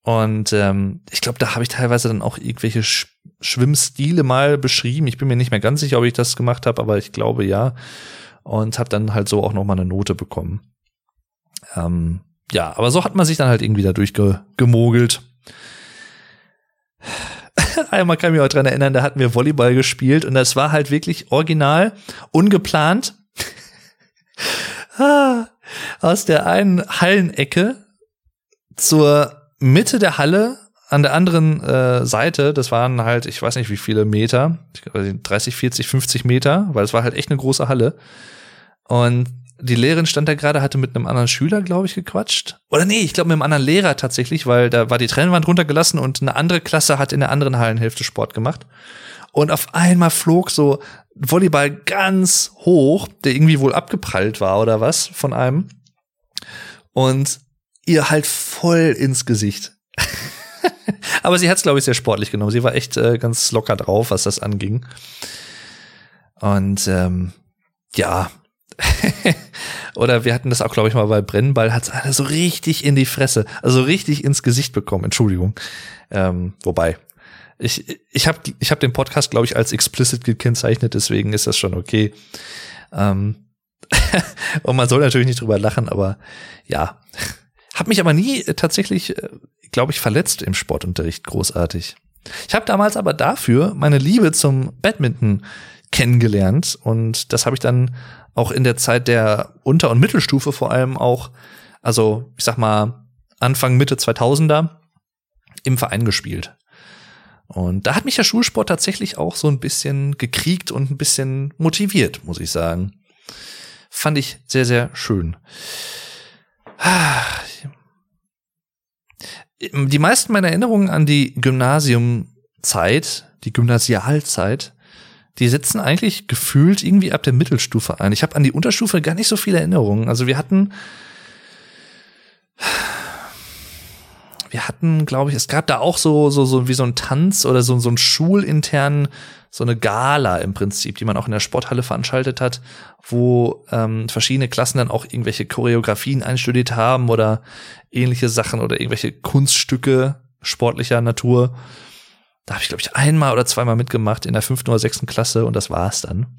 Und ähm, ich glaube, da habe ich teilweise dann auch irgendwelche Sch Schwimmstile mal beschrieben. Ich bin mir nicht mehr ganz sicher, ob ich das gemacht habe, aber ich glaube ja. Und habe dann halt so auch noch mal eine Note bekommen. Ähm, ja, aber so hat man sich dann halt irgendwie dadurch gemogelt. [laughs] Einmal kann ich mich auch dran erinnern, da hatten wir Volleyball gespielt und das war halt wirklich original, ungeplant. [laughs] ah, aus der einen Hallenecke zur Mitte der Halle an der anderen äh, Seite, das waren halt, ich weiß nicht wie viele Meter, 30, 40, 50 Meter, weil es war halt echt eine große Halle. Und die Lehrerin stand da gerade, hatte mit einem anderen Schüler, glaube ich, gequatscht. Oder nee, ich glaube mit einem anderen Lehrer tatsächlich, weil da war die Trennwand runtergelassen und eine andere Klasse hat in der anderen Hallenhälfte Sport gemacht. Und auf einmal flog so Volleyball ganz hoch, der irgendwie wohl abgeprallt war oder was von einem. Und ihr halt voll ins Gesicht. [laughs] Aber sie hat es, glaube ich, sehr sportlich genommen. Sie war echt äh, ganz locker drauf, was das anging. Und ähm, ja. Oder wir hatten das auch, glaube ich, mal bei Brennball, hat es einer so richtig in die Fresse, also richtig ins Gesicht bekommen. Entschuldigung. Ähm, wobei, ich, ich habe ich hab den Podcast, glaube ich, als explicit gekennzeichnet, deswegen ist das schon okay. Ähm, [laughs] und man soll natürlich nicht drüber lachen, aber ja. Hab mich aber nie tatsächlich, äh, glaube ich, verletzt im Sportunterricht großartig. Ich habe damals aber dafür meine Liebe zum Badminton kennengelernt und das habe ich dann auch in der Zeit der Unter- und Mittelstufe vor allem auch, also ich sag mal Anfang Mitte 2000er im Verein gespielt. Und da hat mich der Schulsport tatsächlich auch so ein bisschen gekriegt und ein bisschen motiviert, muss ich sagen. Fand ich sehr, sehr schön. Die meisten meiner Erinnerungen an die Gymnasiumzeit, die Gymnasialzeit, die setzen eigentlich gefühlt irgendwie ab der Mittelstufe ein. Ich habe an die Unterstufe gar nicht so viele Erinnerungen. Also wir hatten wir hatten, glaube ich, es gab da auch so, so, so wie so ein Tanz oder so, so ein schulintern, so eine Gala im Prinzip, die man auch in der Sporthalle veranstaltet hat, wo ähm, verschiedene Klassen dann auch irgendwelche Choreografien einstudiert haben oder ähnliche Sachen oder irgendwelche Kunststücke sportlicher Natur. Da habe ich, glaube ich, einmal oder zweimal mitgemacht in der fünften oder sechsten Klasse und das war's dann.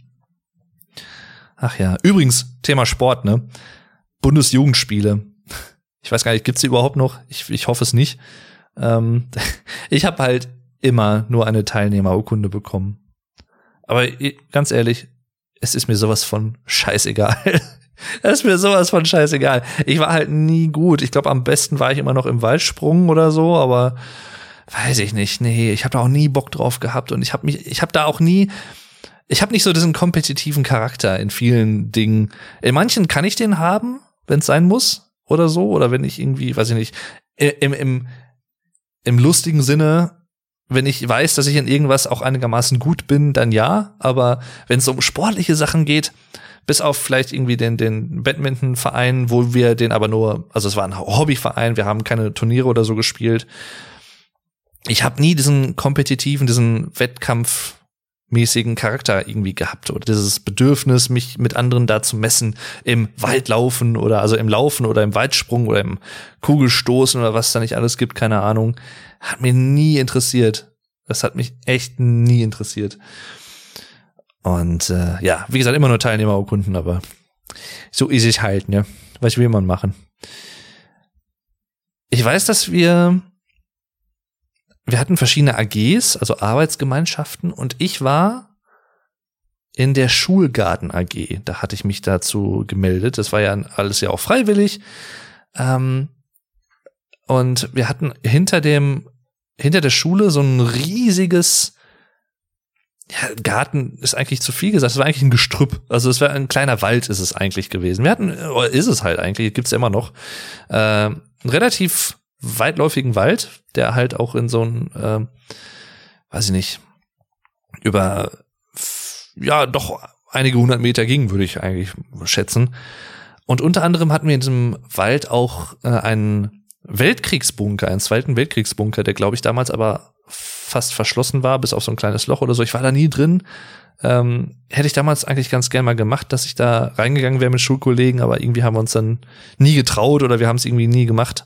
Ach ja, übrigens, Thema Sport, ne? Bundesjugendspiele. Ich weiß gar nicht, gibt's die überhaupt noch? Ich, ich hoffe es nicht. Ähm, [laughs] ich habe halt immer nur eine Teilnehmerurkunde bekommen. Aber ganz ehrlich, es ist mir sowas von scheißegal. [laughs] Es ist mir sowas von scheißegal. Ich war halt nie gut. Ich glaube, am besten war ich immer noch im Waldsprung oder so, aber weiß ich nicht. Nee, ich habe da auch nie Bock drauf gehabt und ich habe mich ich habe da auch nie ich habe nicht so diesen kompetitiven Charakter in vielen Dingen. In manchen kann ich den haben, wenn es sein muss, oder so, oder wenn ich irgendwie, weiß ich nicht, im, im, im lustigen Sinne, wenn ich weiß, dass ich in irgendwas auch einigermaßen gut bin, dann ja, aber wenn es um sportliche Sachen geht, bis auf vielleicht irgendwie den, den Badminton-Verein, wo wir den aber nur, also es war ein Hobbyverein, wir haben keine Turniere oder so gespielt. Ich habe nie diesen kompetitiven, diesen Wettkampf mäßigen Charakter irgendwie gehabt oder dieses Bedürfnis, mich mit anderen da zu messen im Waldlaufen oder also im Laufen oder im Waldsprung oder im Kugelstoßen oder was da nicht alles gibt, keine Ahnung, hat mir nie interessiert. Das hat mich echt nie interessiert. Und äh, ja, wie gesagt, immer nur Teilnehmerurkunden, aber so ist es halt, ne? Was will man machen? Ich weiß, dass wir wir hatten verschiedene AGs, also Arbeitsgemeinschaften, und ich war in der Schulgarten AG. Da hatte ich mich dazu gemeldet. Das war ja alles ja auch freiwillig. Ähm, und wir hatten hinter dem, hinter der Schule so ein riesiges ja, Garten ist eigentlich zu viel gesagt. Es war eigentlich ein Gestrüpp. Also es war ein kleiner Wald, ist es eigentlich gewesen. Wir hatten, ist es halt eigentlich, gibt's ja immer noch, äh, relativ weitläufigen Wald, der halt auch in so ein, äh, weiß ich nicht, über ja doch einige hundert Meter ging, würde ich eigentlich schätzen. Und unter anderem hatten wir in diesem Wald auch äh, einen Weltkriegsbunker, einen zweiten Weltkriegsbunker, der glaube ich damals aber fast verschlossen war, bis auf so ein kleines Loch oder so. Ich war da nie drin. Ähm, hätte ich damals eigentlich ganz gern mal gemacht, dass ich da reingegangen wäre mit Schulkollegen, aber irgendwie haben wir uns dann nie getraut oder wir haben es irgendwie nie gemacht.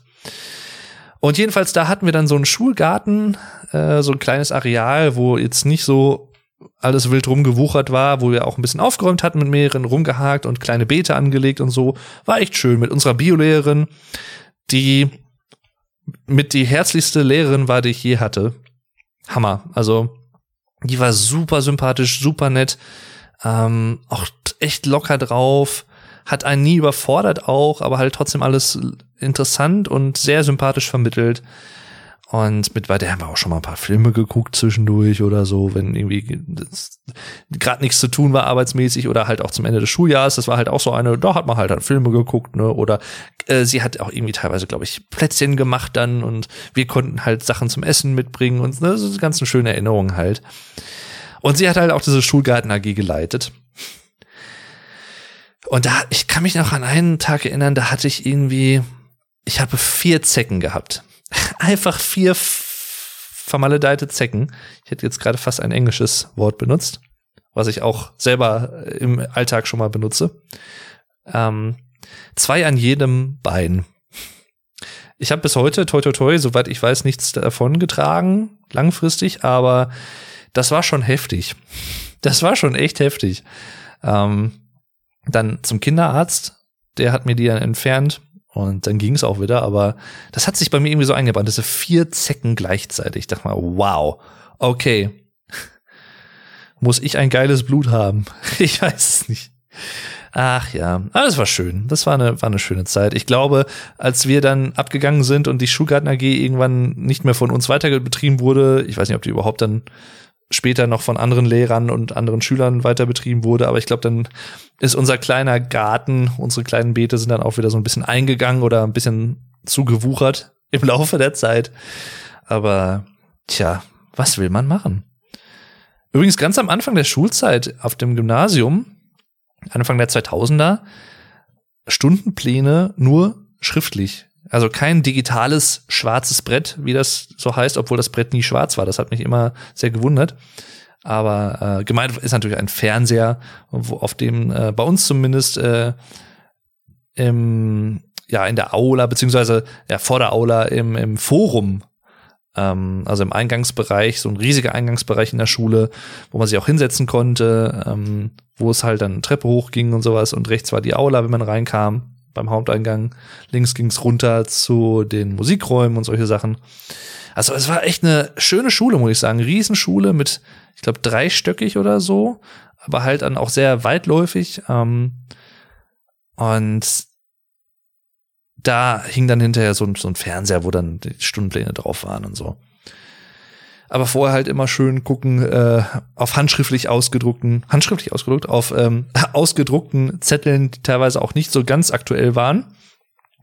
Und jedenfalls, da hatten wir dann so einen Schulgarten, äh, so ein kleines Areal, wo jetzt nicht so alles wild rumgewuchert war, wo wir auch ein bisschen aufgeräumt hatten mit mehreren, rumgehakt und kleine Beete angelegt und so. War echt schön mit unserer Biolehrerin, die mit die herzlichste Lehrerin war, die ich je hatte. Hammer. Also, die war super sympathisch, super nett, ähm, auch echt locker drauf hat einen nie überfordert auch, aber halt trotzdem alles interessant und sehr sympathisch vermittelt. Und mit bei der haben wir auch schon mal ein paar Filme geguckt zwischendurch oder so, wenn irgendwie gerade nichts zu tun war arbeitsmäßig oder halt auch zum Ende des Schuljahres. Das war halt auch so eine, da hat man halt, halt Filme geguckt, ne? Oder äh, sie hat auch irgendwie teilweise, glaube ich, Plätzchen gemacht dann und wir konnten halt Sachen zum Essen mitbringen und ne, so ganz eine schöne Erinnerung halt. Und sie hat halt auch diese Schulgarten AG geleitet. Und da, ich kann mich noch an einen Tag erinnern, da hatte ich irgendwie, ich habe vier Zecken gehabt. [laughs] Einfach vier vermaledeite Zecken. Ich hätte jetzt gerade fast ein englisches Wort benutzt, was ich auch selber im Alltag schon mal benutze. Ähm, zwei an jedem Bein. Ich habe bis heute, toi toi toi, soweit ich weiß, nichts davon getragen, langfristig, aber das war schon heftig. Das war schon echt heftig. Ähm, dann zum Kinderarzt, der hat mir die dann entfernt und dann ging es auch wieder, aber das hat sich bei mir irgendwie so eingebaut, diese vier Zecken gleichzeitig. Ich dachte mal, wow, okay. Muss ich ein geiles Blut haben? [laughs] Ich weiß es nicht. Ach ja, aber das war schön. Das war eine, war eine schöne Zeit. Ich glaube, als wir dann abgegangen sind und die Schulgarten AG irgendwann nicht mehr von uns weiter betrieben wurde, ich weiß nicht, ob die überhaupt dann später noch von anderen Lehrern und anderen Schülern weiter betrieben wurde. Aber ich glaube, dann ist unser kleiner Garten, unsere kleinen Beete sind dann auch wieder so ein bisschen eingegangen oder ein bisschen zugewuchert im Laufe der Zeit. Aber tja, was will man machen? Übrigens ganz am Anfang der Schulzeit auf dem Gymnasium, Anfang der 2000er, Stundenpläne nur schriftlich. Also kein digitales schwarzes Brett, wie das so heißt, obwohl das Brett nie schwarz war. Das hat mich immer sehr gewundert. Aber äh, gemeint ist natürlich ein Fernseher, wo, auf dem äh, bei uns zumindest äh, im, ja, in der Aula, beziehungsweise ja, vor der Aula im, im Forum, ähm, also im Eingangsbereich, so ein riesiger Eingangsbereich in der Schule, wo man sich auch hinsetzen konnte, ähm, wo es halt dann Treppe hochging und sowas und rechts war die Aula, wenn man reinkam beim Haupteingang. Links ging's runter zu den Musikräumen und solche Sachen. Also es war echt eine schöne Schule, muss ich sagen. Riesenschule mit, ich glaube, dreistöckig oder so, aber halt dann auch sehr weitläufig. Ähm, und da hing dann hinterher so ein, so ein Fernseher, wo dann die Stundenpläne drauf waren und so aber vorher halt immer schön gucken äh, auf handschriftlich ausgedruckten, handschriftlich ausgedruckt, auf ähm, [laughs] ausgedruckten Zetteln, die teilweise auch nicht so ganz aktuell waren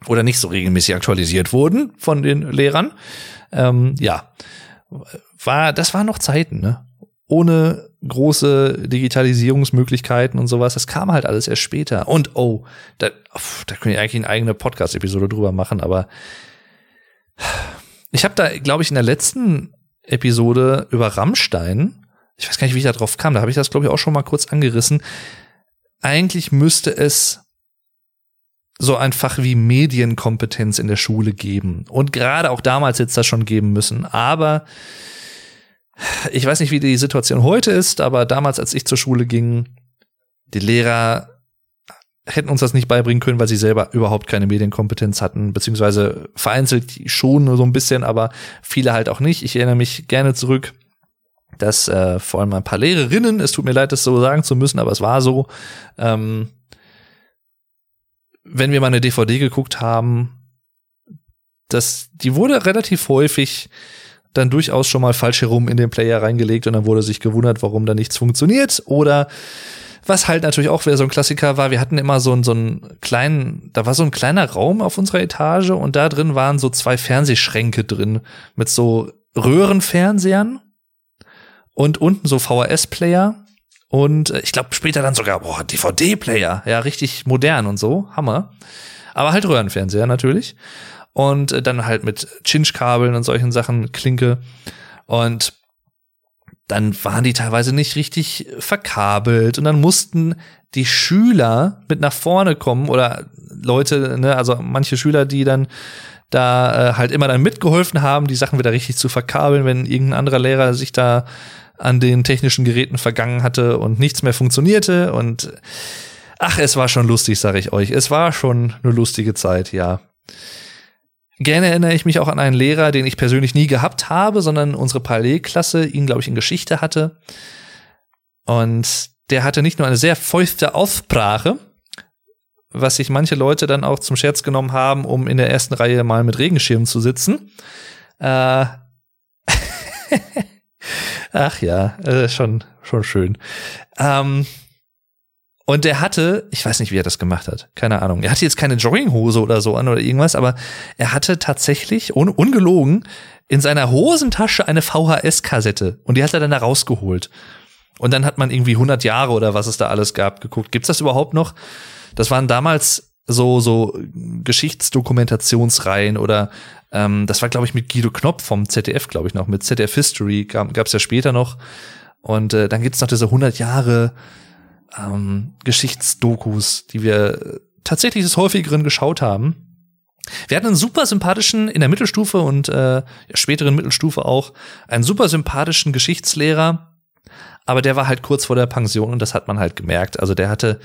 oder nicht so regelmäßig aktualisiert wurden von den Lehrern. Ähm, ja, war das waren noch Zeiten, ne? Ohne große Digitalisierungsmöglichkeiten und sowas. Das kam halt alles erst später. Und oh, da, da können wir eigentlich eine eigene Podcast-Episode drüber machen, aber ich habe da, glaube ich, in der letzten Episode über Rammstein. Ich weiß gar nicht, wie ich da drauf kam. Da habe ich das, glaube ich, auch schon mal kurz angerissen. Eigentlich müsste es so ein Fach wie Medienkompetenz in der Schule geben. Und gerade auch damals jetzt das schon geben müssen. Aber ich weiß nicht, wie die Situation heute ist, aber damals, als ich zur Schule ging, die Lehrer hätten uns das nicht beibringen können, weil sie selber überhaupt keine Medienkompetenz hatten, beziehungsweise vereinzelt schon so ein bisschen, aber viele halt auch nicht. Ich erinnere mich gerne zurück, dass äh, vor allem ein paar Lehrerinnen, es tut mir leid, das so sagen zu müssen, aber es war so, ähm, wenn wir mal eine DVD geguckt haben, dass die wurde relativ häufig dann durchaus schon mal falsch herum in den Player reingelegt und dann wurde sich gewundert, warum da nichts funktioniert oder was halt natürlich auch wieder so ein Klassiker war, wir hatten immer so, einen so einen kleinen, da war so ein kleiner Raum auf unserer Etage und da drin waren so zwei Fernsehschränke drin mit so Röhrenfernsehern und unten so VHS-Player und äh, ich glaube später dann sogar, boah, DVD-Player, ja, richtig modern und so, Hammer. Aber halt Röhrenfernseher natürlich. Und äh, dann halt mit Chinch-Kabeln und solchen Sachen, Klinke. Und dann waren die teilweise nicht richtig verkabelt und dann mussten die Schüler mit nach vorne kommen oder Leute, ne, also manche Schüler, die dann da äh, halt immer dann mitgeholfen haben, die Sachen wieder richtig zu verkabeln, wenn irgendein anderer Lehrer sich da an den technischen Geräten vergangen hatte und nichts mehr funktionierte und ach, es war schon lustig, sage ich euch. Es war schon eine lustige Zeit, ja. Gerne erinnere ich mich auch an einen Lehrer, den ich persönlich nie gehabt habe, sondern unsere Parallelklasse ihn, glaube ich, in Geschichte hatte. Und der hatte nicht nur eine sehr feuchte Aussprache, was sich manche Leute dann auch zum Scherz genommen haben, um in der ersten Reihe mal mit Regenschirm zu sitzen. Äh, [laughs] Ach ja, äh, schon, schon schön. Ähm, und der hatte, ich weiß nicht, wie er das gemacht hat, keine Ahnung. Er hatte jetzt keine Jogginghose oder so an oder irgendwas, aber er hatte tatsächlich, un ungelogen, in seiner Hosentasche eine VHS-Kassette und die hat er dann da rausgeholt. Und dann hat man irgendwie 100 Jahre oder was es da alles gab geguckt. Gibt's das überhaupt noch? Das waren damals so so Geschichtsdokumentationsreihen oder ähm, das war glaube ich mit Guido Knopf vom ZDF glaube ich noch mit ZDF History gab es ja später noch und äh, dann gibt's noch diese 100 Jahre ähm, Geschichtsdokus, die wir tatsächlich des häufigeren geschaut haben. Wir hatten einen super sympathischen in der Mittelstufe und äh, späteren Mittelstufe auch einen super sympathischen Geschichtslehrer, aber der war halt kurz vor der Pension und das hat man halt gemerkt. Also der hatte,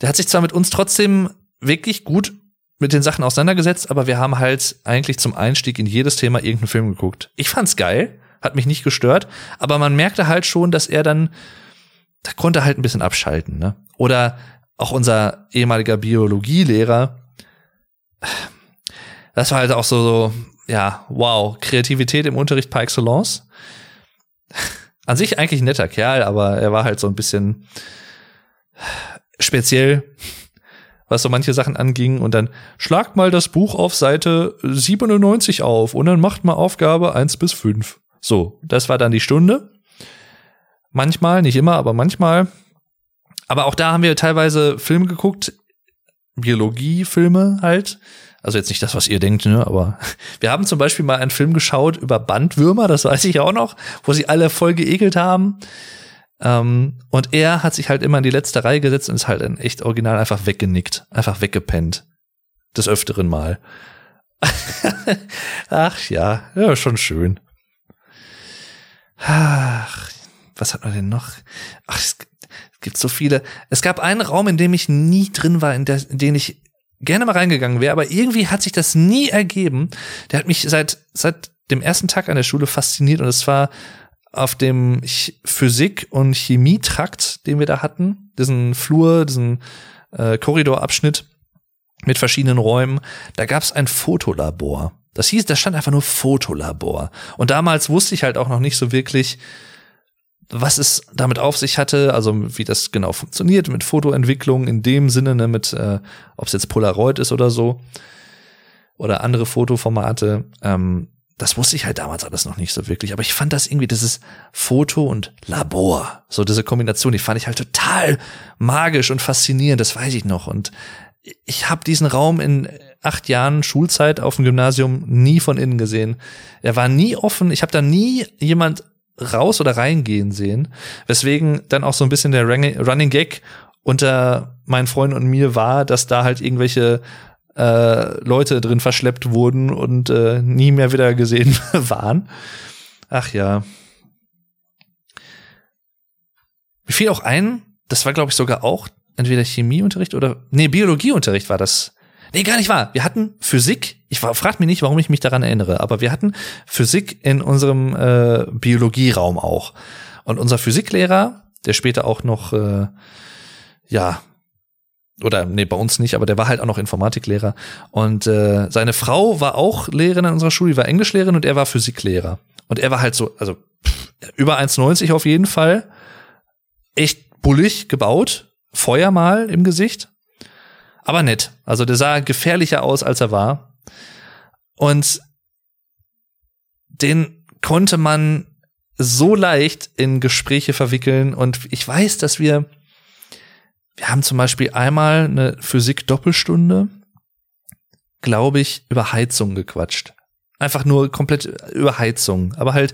der hat sich zwar mit uns trotzdem wirklich gut mit den Sachen auseinandergesetzt, aber wir haben halt eigentlich zum Einstieg in jedes Thema irgendeinen Film geguckt. Ich fand's geil, hat mich nicht gestört, aber man merkte halt schon, dass er dann da konnte halt ein bisschen abschalten, ne? Oder auch unser ehemaliger Biologielehrer, das war halt auch so, so, ja, wow, Kreativität im Unterricht par excellence. An sich eigentlich ein netter Kerl, aber er war halt so ein bisschen speziell, was so manche Sachen anging. Und dann schlagt mal das Buch auf Seite 97 auf und dann macht mal Aufgabe 1 bis 5. So, das war dann die Stunde. Manchmal, nicht immer, aber manchmal. Aber auch da haben wir teilweise Filme geguckt, Biologiefilme halt. Also jetzt nicht das, was ihr denkt, ne? Aber [laughs] wir haben zum Beispiel mal einen Film geschaut über Bandwürmer, das weiß ich auch noch, wo sie alle voll geekelt haben. Ähm, und er hat sich halt immer in die letzte Reihe gesetzt und ist halt in echt original einfach weggenickt, einfach weggepennt. Des öfteren Mal. [laughs] Ach ja, ja, schon schön. Ach, was hat man denn noch? Ach, es gibt so viele. Es gab einen Raum, in dem ich nie drin war, in, der, in den ich gerne mal reingegangen wäre, aber irgendwie hat sich das nie ergeben. Der hat mich seit, seit dem ersten Tag an der Schule fasziniert und es war auf dem Physik- und Chemietrakt, den wir da hatten, diesen Flur, diesen äh, Korridorabschnitt mit verschiedenen Räumen, da gab es ein Fotolabor. Das hieß, da stand einfach nur Fotolabor. Und damals wusste ich halt auch noch nicht so wirklich, was es damit auf sich hatte, also wie das genau funktioniert mit Fotoentwicklung in dem Sinne, ne, mit äh, ob es jetzt Polaroid ist oder so oder andere Fotoformate. Ähm, das wusste ich halt damals alles noch nicht so wirklich, aber ich fand das irgendwie dieses Foto und Labor, so diese Kombination, die fand ich halt total magisch und faszinierend, das weiß ich noch und ich habe diesen Raum in acht Jahren Schulzeit auf dem Gymnasium nie von innen gesehen. Er war nie offen. Ich habe da nie jemand raus oder reingehen sehen. Weswegen dann auch so ein bisschen der Running Gag unter meinen Freunden und mir war, dass da halt irgendwelche äh, Leute drin verschleppt wurden und äh, nie mehr wieder gesehen [laughs] waren. Ach ja. Mir fiel auch ein, das war glaube ich sogar auch entweder Chemieunterricht oder nee, Biologieunterricht war das. Nee, gar nicht wahr. Wir hatten Physik. Ich frag mich nicht, warum ich mich daran erinnere, aber wir hatten Physik in unserem äh, Biologieraum auch. Und unser Physiklehrer, der später auch noch, äh, ja, oder nee, bei uns nicht, aber der war halt auch noch Informatiklehrer. Und äh, seine Frau war auch Lehrerin in unserer Schule, die war Englischlehrerin und er war Physiklehrer. Und er war halt so, also pff, über 1,90 auf jeden Fall. Echt bullig gebaut, Feuer mal im Gesicht aber nett. Also der sah gefährlicher aus, als er war. Und den konnte man so leicht in Gespräche verwickeln. Und ich weiß, dass wir, wir haben zum Beispiel einmal eine Physik-Doppelstunde, glaube ich, über Heizung gequatscht. Einfach nur komplett über Heizung. Aber halt,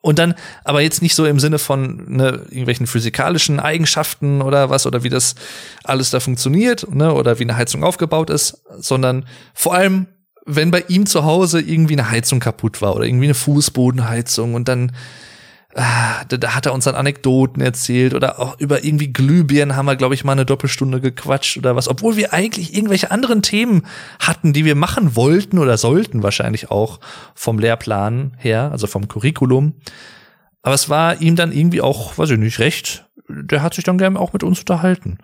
und dann, aber jetzt nicht so im Sinne von ne, irgendwelchen physikalischen Eigenschaften oder was oder wie das alles da funktioniert, ne, oder wie eine Heizung aufgebaut ist, sondern vor allem, wenn bei ihm zu Hause irgendwie eine Heizung kaputt war oder irgendwie eine Fußbodenheizung und dann da, da hat er uns dann Anekdoten erzählt oder auch über irgendwie Glühbirnen haben wir, glaube ich, mal eine Doppelstunde gequatscht oder was, obwohl wir eigentlich irgendwelche anderen Themen hatten, die wir machen wollten oder sollten wahrscheinlich auch vom Lehrplan her, also vom Curriculum. Aber es war ihm dann irgendwie auch, weiß ich nicht, recht. Der hat sich dann gerne auch mit uns unterhalten.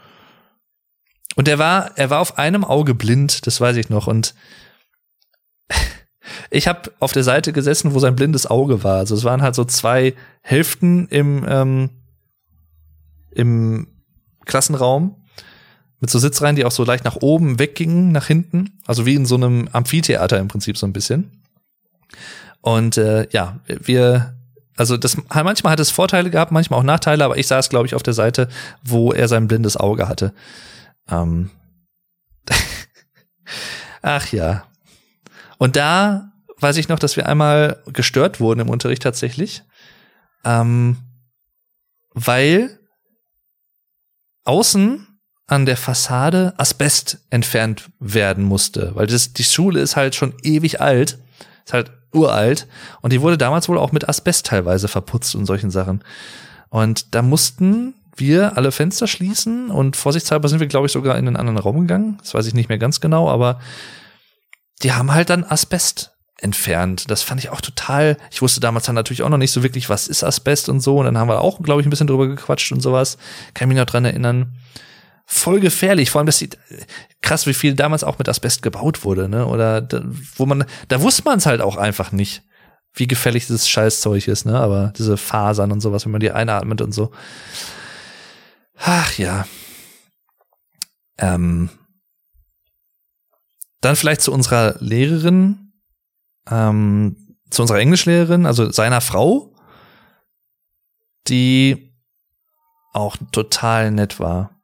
Und er war, er war auf einem Auge blind, das weiß ich noch. Und ich habe auf der Seite gesessen, wo sein blindes Auge war. Also es waren halt so zwei Hälften im, ähm, im Klassenraum mit so Sitzreihen, die auch so leicht nach oben weggingen, nach hinten. Also wie in so einem Amphitheater im Prinzip so ein bisschen. Und äh, ja, wir, also das manchmal hat es Vorteile gehabt, manchmal auch Nachteile, aber ich saß, glaube ich, auf der Seite, wo er sein blindes Auge hatte. Ähm. [laughs] Ach ja. Und da weiß ich noch, dass wir einmal gestört wurden im Unterricht tatsächlich. Ähm, weil außen an der Fassade Asbest entfernt werden musste, weil das, die Schule ist halt schon ewig alt, ist halt uralt und die wurde damals wohl auch mit Asbest teilweise verputzt und solchen Sachen. Und da mussten wir alle Fenster schließen und vorsichtshalber sind wir, glaube ich, sogar in einen anderen Raum gegangen. Das weiß ich nicht mehr ganz genau, aber die haben halt dann Asbest entfernt. Das fand ich auch total. Ich wusste damals dann natürlich auch noch nicht so wirklich, was ist Asbest und so. Und dann haben wir auch, glaube ich, ein bisschen drüber gequatscht und sowas. Kann mich noch dran erinnern voll gefährlich. Vor allem, das sieht krass, wie viel damals auch mit Asbest gebaut wurde, ne? Oder da, wo man, da wusste man es halt auch einfach nicht, wie gefährlich dieses Scheißzeug ist, ne? Aber diese Fasern und sowas, wenn man die einatmet und so. Ach ja. Ähm. Dann vielleicht zu unserer Lehrerin, ähm, zu unserer Englischlehrerin, also seiner Frau, die auch total nett war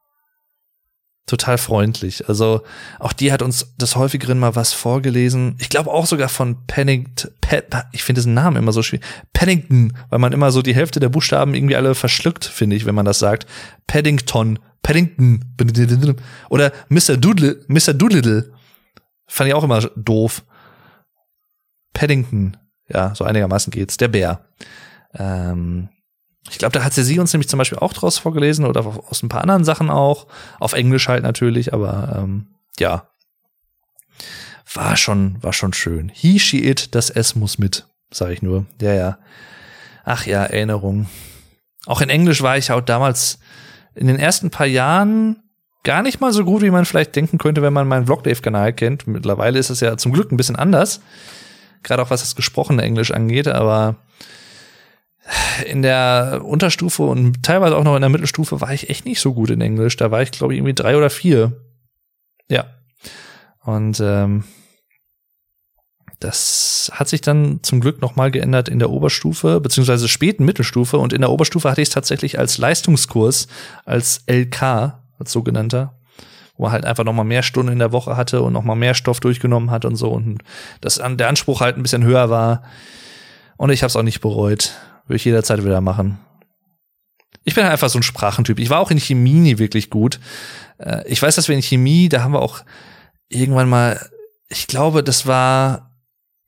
total freundlich. Also auch die hat uns des häufigeren mal was vorgelesen. Ich glaube auch sogar von Pennington. Pe ich finde diesen Namen immer so schwierig. Pennington, weil man immer so die Hälfte der Buchstaben irgendwie alle verschluckt, finde ich, wenn man das sagt. Paddington, Paddington oder Mr. Doodle, Mr. Doolittle. Fand ich auch immer doof. Paddington, ja, so einigermaßen geht's. Der Bär. Ähm, ich glaube, da hat sie uns nämlich zum Beispiel auch draus vorgelesen oder aus ein paar anderen Sachen auch. Auf Englisch halt natürlich, aber ähm, ja. War schon, war schon schön. He, she, it, das S muss mit, sage ich nur. Ja, ja. Ach ja, Erinnerung. Auch in Englisch war ich auch damals in den ersten paar Jahren gar nicht mal so gut, wie man vielleicht denken könnte, wenn man meinen Vlogdave-Kanal kennt. Mittlerweile ist es ja zum Glück ein bisschen anders. Gerade auch was das gesprochene Englisch angeht, aber in der Unterstufe und teilweise auch noch in der Mittelstufe war ich echt nicht so gut in Englisch. Da war ich, glaube ich, irgendwie drei oder vier. Ja. Und ähm, das hat sich dann zum Glück nochmal geändert in der Oberstufe, beziehungsweise späten Mittelstufe. Und in der Oberstufe hatte ich es tatsächlich als Leistungskurs, als LK, als sogenannter, wo man halt einfach nochmal mehr Stunden in der Woche hatte und nochmal mehr Stoff durchgenommen hat und so. Und das, der Anspruch halt ein bisschen höher war. Und ich habe es auch nicht bereut. Würde ich jederzeit wieder machen. Ich bin halt einfach so ein Sprachentyp. Ich war auch in Chemie nie wirklich gut. Äh, ich weiß, dass wir in Chemie, da haben wir auch irgendwann mal, ich glaube, das war,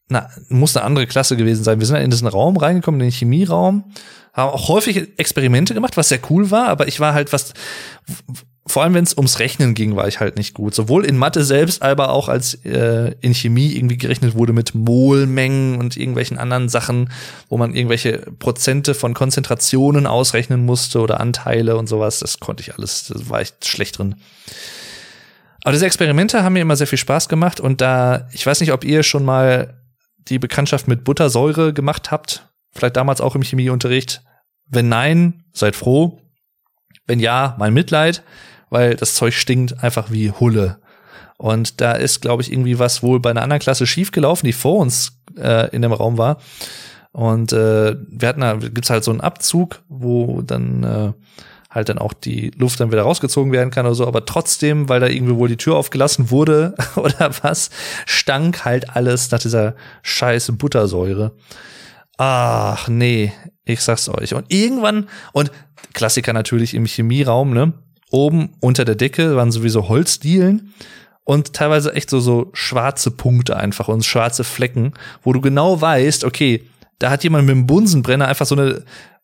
na, muss eine andere Klasse gewesen sein. Wir sind in diesen Raum reingekommen, in den Chemieraum, haben auch häufig Experimente gemacht, was sehr cool war, aber ich war halt was, vor allem wenn es ums Rechnen ging, war ich halt nicht gut. Sowohl in Mathe selbst, aber auch als äh, in Chemie irgendwie gerechnet wurde mit Molmengen und irgendwelchen anderen Sachen, wo man irgendwelche Prozente von Konzentrationen ausrechnen musste oder Anteile und sowas. Das konnte ich alles, das war ich schlecht drin. Aber diese Experimente haben mir immer sehr viel Spaß gemacht und da, ich weiß nicht, ob ihr schon mal die Bekanntschaft mit Buttersäure gemacht habt, vielleicht damals auch im Chemieunterricht. Wenn nein, seid froh. Wenn ja, mein Mitleid weil das Zeug stinkt einfach wie Hulle. Und da ist, glaube ich, irgendwie was wohl bei einer anderen Klasse schiefgelaufen, die vor uns äh, in dem Raum war. Und äh, wir hatten da, gibt's halt so einen Abzug, wo dann äh, halt dann auch die Luft dann wieder rausgezogen werden kann oder so, aber trotzdem, weil da irgendwie wohl die Tür aufgelassen wurde [laughs] oder was, stank halt alles nach dieser scheiß Buttersäure. Ach nee, ich sag's euch. Und irgendwann, und Klassiker natürlich im Chemieraum, ne? Oben unter der Decke waren sowieso Holzdielen und teilweise echt so, so schwarze Punkte einfach und schwarze Flecken, wo du genau weißt, okay, da hat jemand mit dem Bunsenbrenner einfach so eine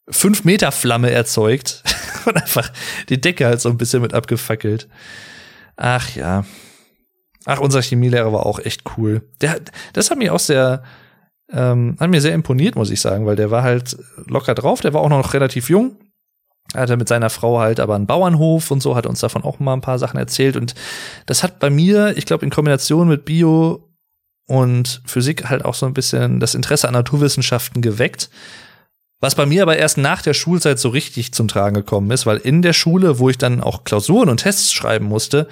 5 Meter Flamme erzeugt [laughs] und einfach die Decke halt so ein bisschen mit abgefackelt. Ach ja. Ach, unser Chemielehrer war auch echt cool. Der, das hat mich auch sehr, ähm, hat mir sehr imponiert, muss ich sagen, weil der war halt locker drauf, der war auch noch relativ jung er hatte mit seiner Frau halt aber einen Bauernhof und so, hat uns davon auch mal ein paar Sachen erzählt. Und das hat bei mir, ich glaube, in Kombination mit Bio und Physik halt auch so ein bisschen das Interesse an Naturwissenschaften geweckt. Was bei mir aber erst nach der Schulzeit so richtig zum Tragen gekommen ist, weil in der Schule, wo ich dann auch Klausuren und Tests schreiben musste,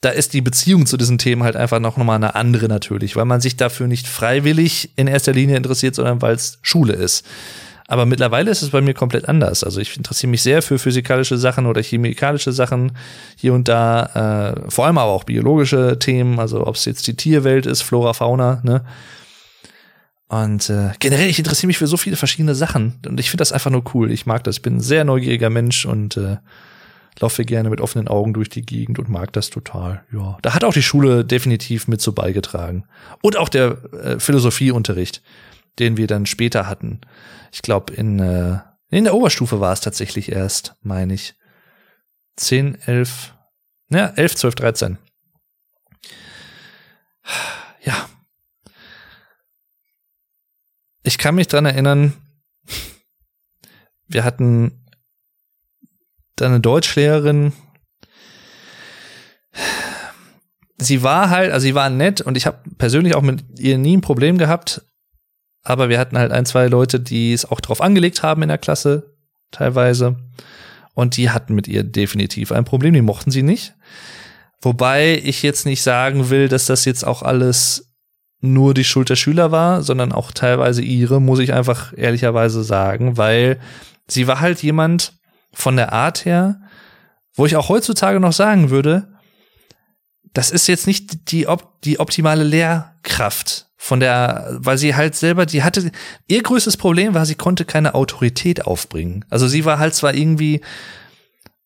da ist die Beziehung zu diesen Themen halt einfach noch mal eine andere natürlich, weil man sich dafür nicht freiwillig in erster Linie interessiert, sondern weil es Schule ist. Aber mittlerweile ist es bei mir komplett anders. Also ich interessiere mich sehr für physikalische Sachen oder chemikalische Sachen hier und da, äh, vor allem aber auch biologische Themen, also ob es jetzt die Tierwelt ist, Flora, Fauna, ne? Und äh, generell, ich interessiere mich für so viele verschiedene Sachen und ich finde das einfach nur cool. Ich mag das. Ich bin ein sehr neugieriger Mensch und äh, laufe gerne mit offenen Augen durch die Gegend und mag das total. Ja, da hat auch die Schule definitiv mit so beigetragen und auch der äh, Philosophieunterricht, den wir dann später hatten. Ich glaube in äh, in der Oberstufe war es tatsächlich erst, meine ich. 10, 11, ja, 11, 12, 13. Ja, ich kann mich dran erinnern, wir hatten da eine Deutschlehrerin. Sie war halt, also sie war nett und ich habe persönlich auch mit ihr nie ein Problem gehabt. Aber wir hatten halt ein, zwei Leute, die es auch drauf angelegt haben in der Klasse, teilweise. Und die hatten mit ihr definitiv ein Problem, die mochten sie nicht. Wobei ich jetzt nicht sagen will, dass das jetzt auch alles nur die Schuld der Schüler war, sondern auch teilweise ihre, muss ich einfach ehrlicherweise sagen, weil sie war halt jemand von der Art her, wo ich auch heutzutage noch sagen würde, das ist jetzt nicht die, op die optimale Lehrkraft von der, weil sie halt selber, die hatte, ihr größtes Problem war, sie konnte keine Autorität aufbringen. Also sie war halt zwar irgendwie,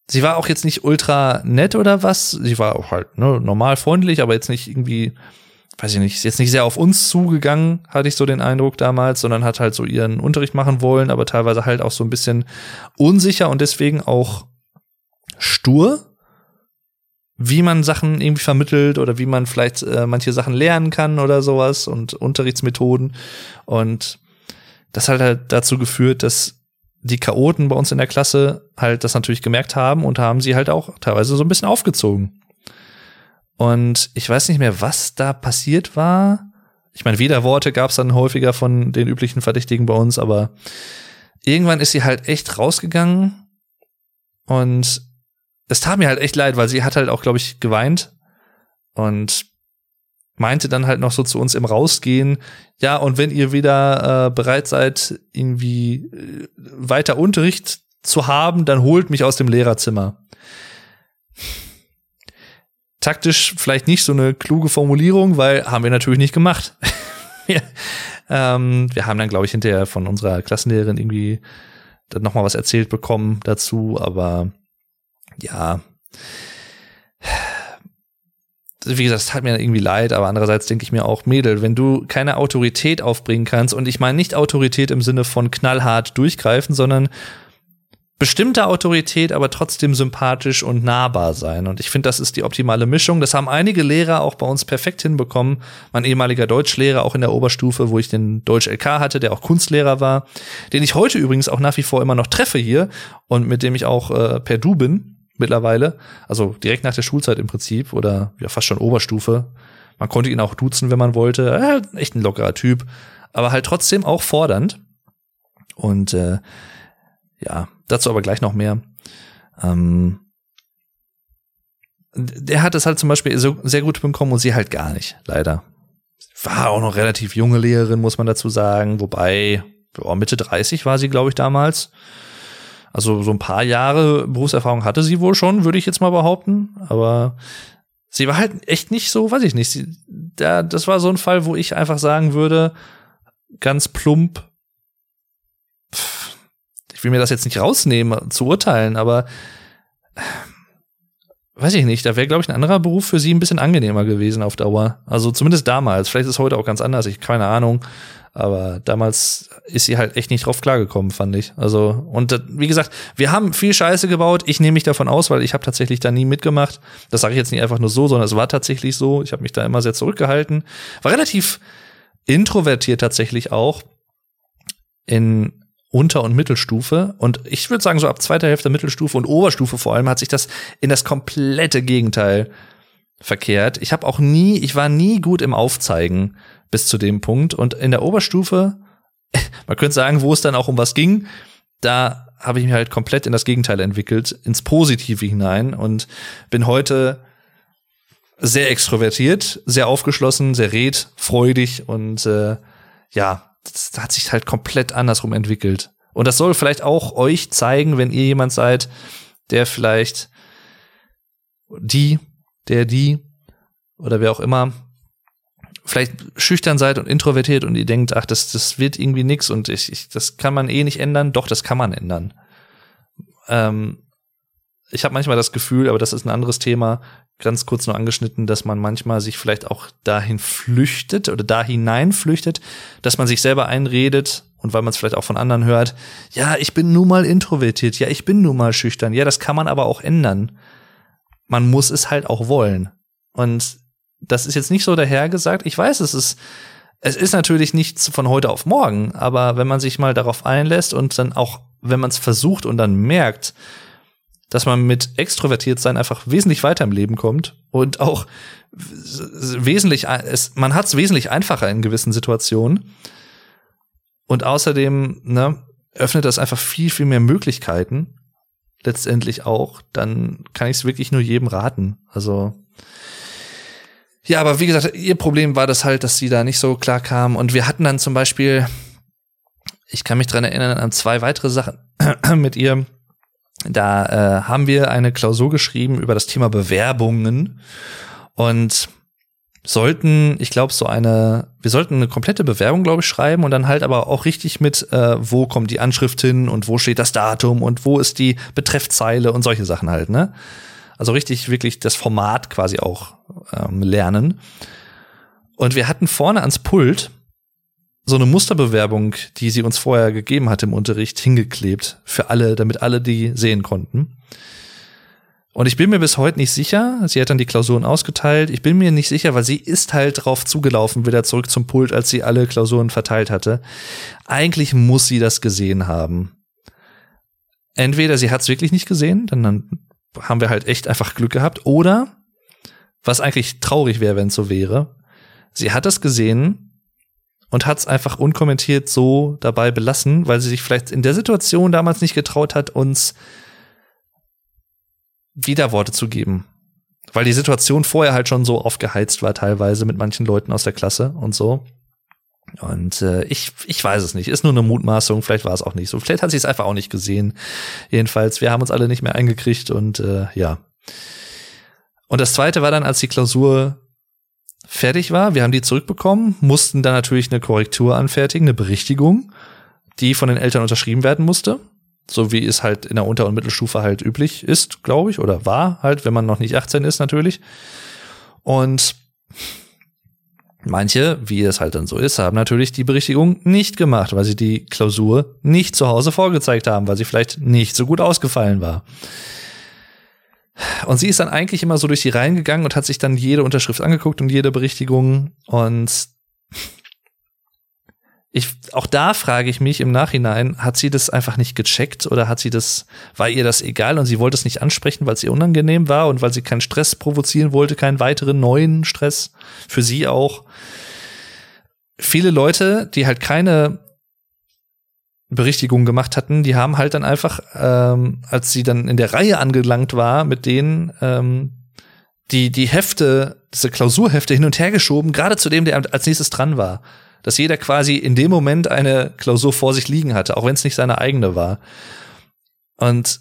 sie war auch jetzt nicht ultra nett oder was, sie war auch halt ne, normal freundlich, aber jetzt nicht irgendwie weiß ich nicht, jetzt nicht sehr auf uns zugegangen, hatte ich so den Eindruck damals, sondern hat halt so ihren Unterricht machen wollen, aber teilweise halt auch so ein bisschen unsicher und deswegen auch stur, wie man Sachen irgendwie vermittelt oder wie man vielleicht äh, manche Sachen lernen kann oder sowas und Unterrichtsmethoden. Und das hat halt dazu geführt, dass die Chaoten bei uns in der Klasse halt das natürlich gemerkt haben und haben sie halt auch teilweise so ein bisschen aufgezogen. Und ich weiß nicht mehr, was da passiert war. Ich meine, Widerworte gab es dann häufiger von den üblichen Verdächtigen bei uns, aber irgendwann ist sie halt echt rausgegangen und es tat mir halt echt leid, weil sie hat halt auch, glaube ich, geweint und meinte dann halt noch so zu uns im Rausgehen, ja, und wenn ihr wieder äh, bereit seid, irgendwie äh, weiter Unterricht zu haben, dann holt mich aus dem Lehrerzimmer taktisch vielleicht nicht so eine kluge Formulierung, weil haben wir natürlich nicht gemacht. [laughs] wir, ähm, wir haben dann, glaube ich, hinterher von unserer Klassenlehrerin irgendwie dann noch mal was erzählt bekommen dazu, aber ja, wie gesagt, es tat mir irgendwie leid, aber andererseits denke ich mir auch, Mädel, wenn du keine Autorität aufbringen kannst, und ich meine nicht Autorität im Sinne von knallhart durchgreifen, sondern bestimmte Autorität, aber trotzdem sympathisch und nahbar sein. Und ich finde, das ist die optimale Mischung. Das haben einige Lehrer auch bei uns perfekt hinbekommen. Mein ehemaliger Deutschlehrer, auch in der Oberstufe, wo ich den Deutsch-LK hatte, der auch Kunstlehrer war, den ich heute übrigens auch nach wie vor immer noch treffe hier und mit dem ich auch äh, per Du bin mittlerweile. Also direkt nach der Schulzeit im Prinzip oder ja fast schon Oberstufe. Man konnte ihn auch duzen, wenn man wollte. Äh, echt ein lockerer Typ. Aber halt trotzdem auch fordernd. Und äh, ja, dazu aber gleich noch mehr. Ähm, der hat es halt zum Beispiel so sehr gut bekommen und sie halt gar nicht, leider. War auch noch relativ junge Lehrerin, muss man dazu sagen, wobei oh, Mitte 30 war sie, glaube ich, damals. Also so ein paar Jahre Berufserfahrung hatte sie wohl schon, würde ich jetzt mal behaupten. Aber sie war halt echt nicht so, weiß ich nicht. Sie, da, das war so ein Fall, wo ich einfach sagen würde, ganz plump, ich will mir das jetzt nicht rausnehmen, zu urteilen, aber weiß ich nicht, da wäre, glaube ich, ein anderer Beruf für sie ein bisschen angenehmer gewesen auf Dauer. Also zumindest damals. Vielleicht ist es heute auch ganz anders, ich keine Ahnung. Aber damals ist sie halt echt nicht drauf klargekommen, fand ich. Also, und wie gesagt, wir haben viel Scheiße gebaut. Ich nehme mich davon aus, weil ich habe tatsächlich da nie mitgemacht. Das sage ich jetzt nicht einfach nur so, sondern es war tatsächlich so. Ich habe mich da immer sehr zurückgehalten. War relativ introvertiert tatsächlich auch. In unter- und Mittelstufe. Und ich würde sagen, so ab zweiter Hälfte Mittelstufe und Oberstufe vor allem hat sich das in das komplette Gegenteil verkehrt. Ich habe auch nie, ich war nie gut im Aufzeigen bis zu dem Punkt. Und in der Oberstufe, [laughs] man könnte sagen, wo es dann auch um was ging, da habe ich mich halt komplett in das Gegenteil entwickelt, ins Positive hinein und bin heute sehr extrovertiert, sehr aufgeschlossen, sehr redfreudig und äh, ja, das hat sich halt komplett andersrum entwickelt. Und das soll vielleicht auch euch zeigen, wenn ihr jemand seid, der vielleicht die, der die oder wer auch immer vielleicht schüchtern seid und introvertiert und ihr denkt, ach, das, das wird irgendwie nix und ich, ich, das kann man eh nicht ändern. Doch, das kann man ändern. Ähm, ich habe manchmal das Gefühl, aber das ist ein anderes Thema, ganz kurz nur angeschnitten, dass man manchmal sich vielleicht auch dahin flüchtet oder da hinein flüchtet, dass man sich selber einredet und weil man es vielleicht auch von anderen hört, ja, ich bin nun mal introvertiert, ja, ich bin nun mal schüchtern, ja, das kann man aber auch ändern. Man muss es halt auch wollen. Und das ist jetzt nicht so dahergesagt. Ich weiß, es ist, es ist natürlich nichts von heute auf morgen, aber wenn man sich mal darauf einlässt und dann auch, wenn man es versucht und dann merkt, dass man mit extrovertiert sein einfach wesentlich weiter im Leben kommt und auch wesentlich, es, man hat es wesentlich einfacher in gewissen Situationen. Und außerdem, ne, öffnet das einfach viel, viel mehr Möglichkeiten. Letztendlich auch. Dann kann ich es wirklich nur jedem raten. Also, ja, aber wie gesagt, ihr Problem war das halt, dass sie da nicht so klar kam. Und wir hatten dann zum Beispiel, ich kann mich dran erinnern an zwei weitere Sachen [clears throat] mit ihr. Da äh, haben wir eine Klausur geschrieben über das Thema Bewerbungen und sollten, ich glaube, so eine, wir sollten eine komplette Bewerbung, glaube ich, schreiben und dann halt aber auch richtig mit, äh, wo kommt die Anschrift hin und wo steht das Datum und wo ist die Betreffzeile und solche Sachen halt, ne? Also richtig wirklich das Format quasi auch ähm, lernen. Und wir hatten vorne ans Pult so eine Musterbewerbung, die sie uns vorher gegeben hat im Unterricht, hingeklebt für alle, damit alle die sehen konnten. Und ich bin mir bis heute nicht sicher, sie hat dann die Klausuren ausgeteilt, ich bin mir nicht sicher, weil sie ist halt drauf zugelaufen, wieder zurück zum Pult, als sie alle Klausuren verteilt hatte. Eigentlich muss sie das gesehen haben. Entweder sie hat es wirklich nicht gesehen, dann haben wir halt echt einfach Glück gehabt. Oder, was eigentlich traurig wäre, wenn es so wäre, sie hat es gesehen und hat es einfach unkommentiert so dabei belassen, weil sie sich vielleicht in der Situation damals nicht getraut hat, uns Widerworte zu geben. Weil die Situation vorher halt schon so aufgeheizt war, teilweise mit manchen Leuten aus der Klasse und so. Und äh, ich, ich weiß es nicht. Ist nur eine Mutmaßung. Vielleicht war es auch nicht so. Vielleicht hat sie es einfach auch nicht gesehen. Jedenfalls, wir haben uns alle nicht mehr eingekriegt und äh, ja. Und das zweite war dann, als die Klausur fertig war. Wir haben die zurückbekommen, mussten dann natürlich eine Korrektur anfertigen, eine Berichtigung, die von den Eltern unterschrieben werden musste. So wie es halt in der Unter- und Mittelstufe halt üblich ist, glaube ich, oder war halt, wenn man noch nicht 18 ist natürlich. Und Manche, wie es halt dann so ist, haben natürlich die Berichtigung nicht gemacht, weil sie die Klausur nicht zu Hause vorgezeigt haben, weil sie vielleicht nicht so gut ausgefallen war. Und sie ist dann eigentlich immer so durch die Reihen gegangen und hat sich dann jede Unterschrift angeguckt und jede Berichtigung und ich, auch da frage ich mich im Nachhinein, hat sie das einfach nicht gecheckt oder hat sie das, war ihr das egal und sie wollte es nicht ansprechen, weil es ihr unangenehm war und weil sie keinen Stress provozieren wollte, keinen weiteren neuen Stress für sie auch. Viele Leute, die halt keine Berichtigung gemacht hatten, die haben halt dann einfach, ähm, als sie dann in der Reihe angelangt war, mit denen ähm, die die Hefte, diese Klausurhefte hin und her geschoben, gerade zu dem, der als nächstes dran war dass jeder quasi in dem Moment eine Klausur vor sich liegen hatte, auch wenn es nicht seine eigene war. Und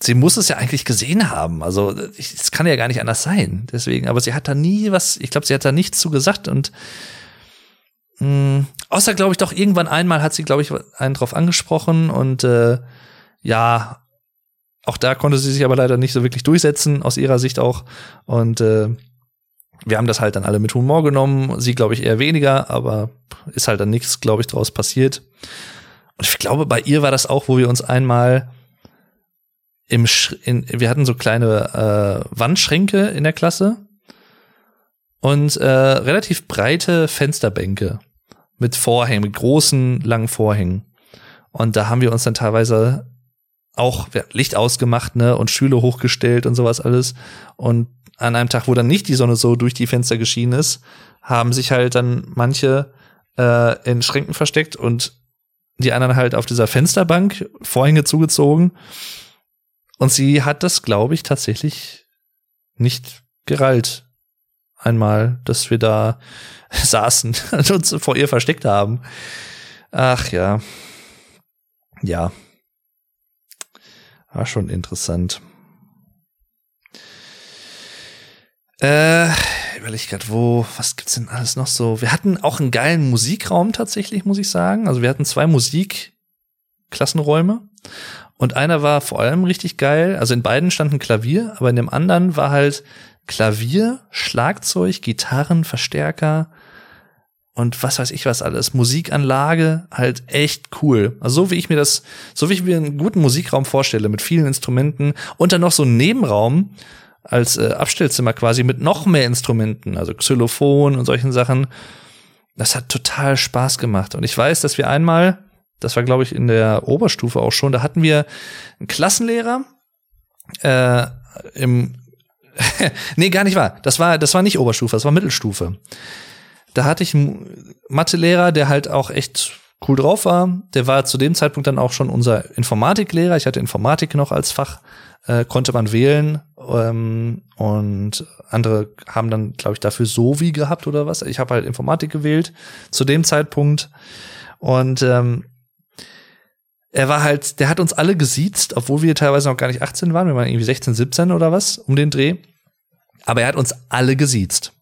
sie muss es ja eigentlich gesehen haben. Also es kann ja gar nicht anders sein. Deswegen, aber sie hat da nie was, ich glaube, sie hat da nichts zu gesagt und mh, hm, außer, glaube ich, doch irgendwann einmal hat sie, glaube ich, einen drauf angesprochen und äh, ja, auch da konnte sie sich aber leider nicht so wirklich durchsetzen, aus ihrer Sicht auch. Und äh, wir haben das halt dann alle mit Humor genommen, sie glaube ich eher weniger, aber ist halt dann nichts, glaube ich, draus passiert. Und ich glaube, bei ihr war das auch, wo wir uns einmal im Sch in, wir hatten so kleine äh, Wandschränke in der Klasse und äh, relativ breite Fensterbänke mit Vorhängen, mit großen, langen Vorhängen. Und da haben wir uns dann teilweise auch Licht ausgemacht, ne, und Stühle hochgestellt und sowas alles. Und an einem Tag, wo dann nicht die Sonne so durch die Fenster geschienen ist, haben sich halt dann manche äh, in Schränken versteckt und die anderen halt auf dieser Fensterbank Vorhänge zugezogen. Und sie hat das, glaube ich, tatsächlich nicht gerallt. Einmal, dass wir da [laughs] saßen und uns vor ihr versteckt haben. Ach ja. Ja. War schon interessant. Äh, überlege gerade, wo, was gibt's denn alles noch so? Wir hatten auch einen geilen Musikraum tatsächlich, muss ich sagen. Also wir hatten zwei Musikklassenräume und einer war vor allem richtig geil. Also in beiden stand ein Klavier, aber in dem anderen war halt Klavier, Schlagzeug, Gitarren, Verstärker und was weiß ich was alles. Musikanlage, halt echt cool. Also so wie ich mir das, so wie ich mir einen guten Musikraum vorstelle, mit vielen Instrumenten und dann noch so ein Nebenraum als äh, Abstellzimmer quasi mit noch mehr Instrumenten, also Xylophon und solchen Sachen. Das hat total Spaß gemacht. Und ich weiß, dass wir einmal, das war glaube ich in der Oberstufe auch schon, da hatten wir einen Klassenlehrer äh, im [laughs] nee, gar nicht wahr. Das war, das war nicht Oberstufe, das war Mittelstufe. Da hatte ich einen Mathelehrer, der halt auch echt cool drauf war. Der war zu dem Zeitpunkt dann auch schon unser Informatiklehrer. Ich hatte Informatik noch als Fach, äh, konnte man wählen. Ähm, und andere haben dann, glaube ich, dafür so wie gehabt oder was. Ich habe halt Informatik gewählt zu dem Zeitpunkt. Und ähm, er war halt, der hat uns alle gesiezt, obwohl wir teilweise noch gar nicht 18 waren, wir waren irgendwie 16, 17 oder was, um den Dreh. Aber er hat uns alle gesiezt.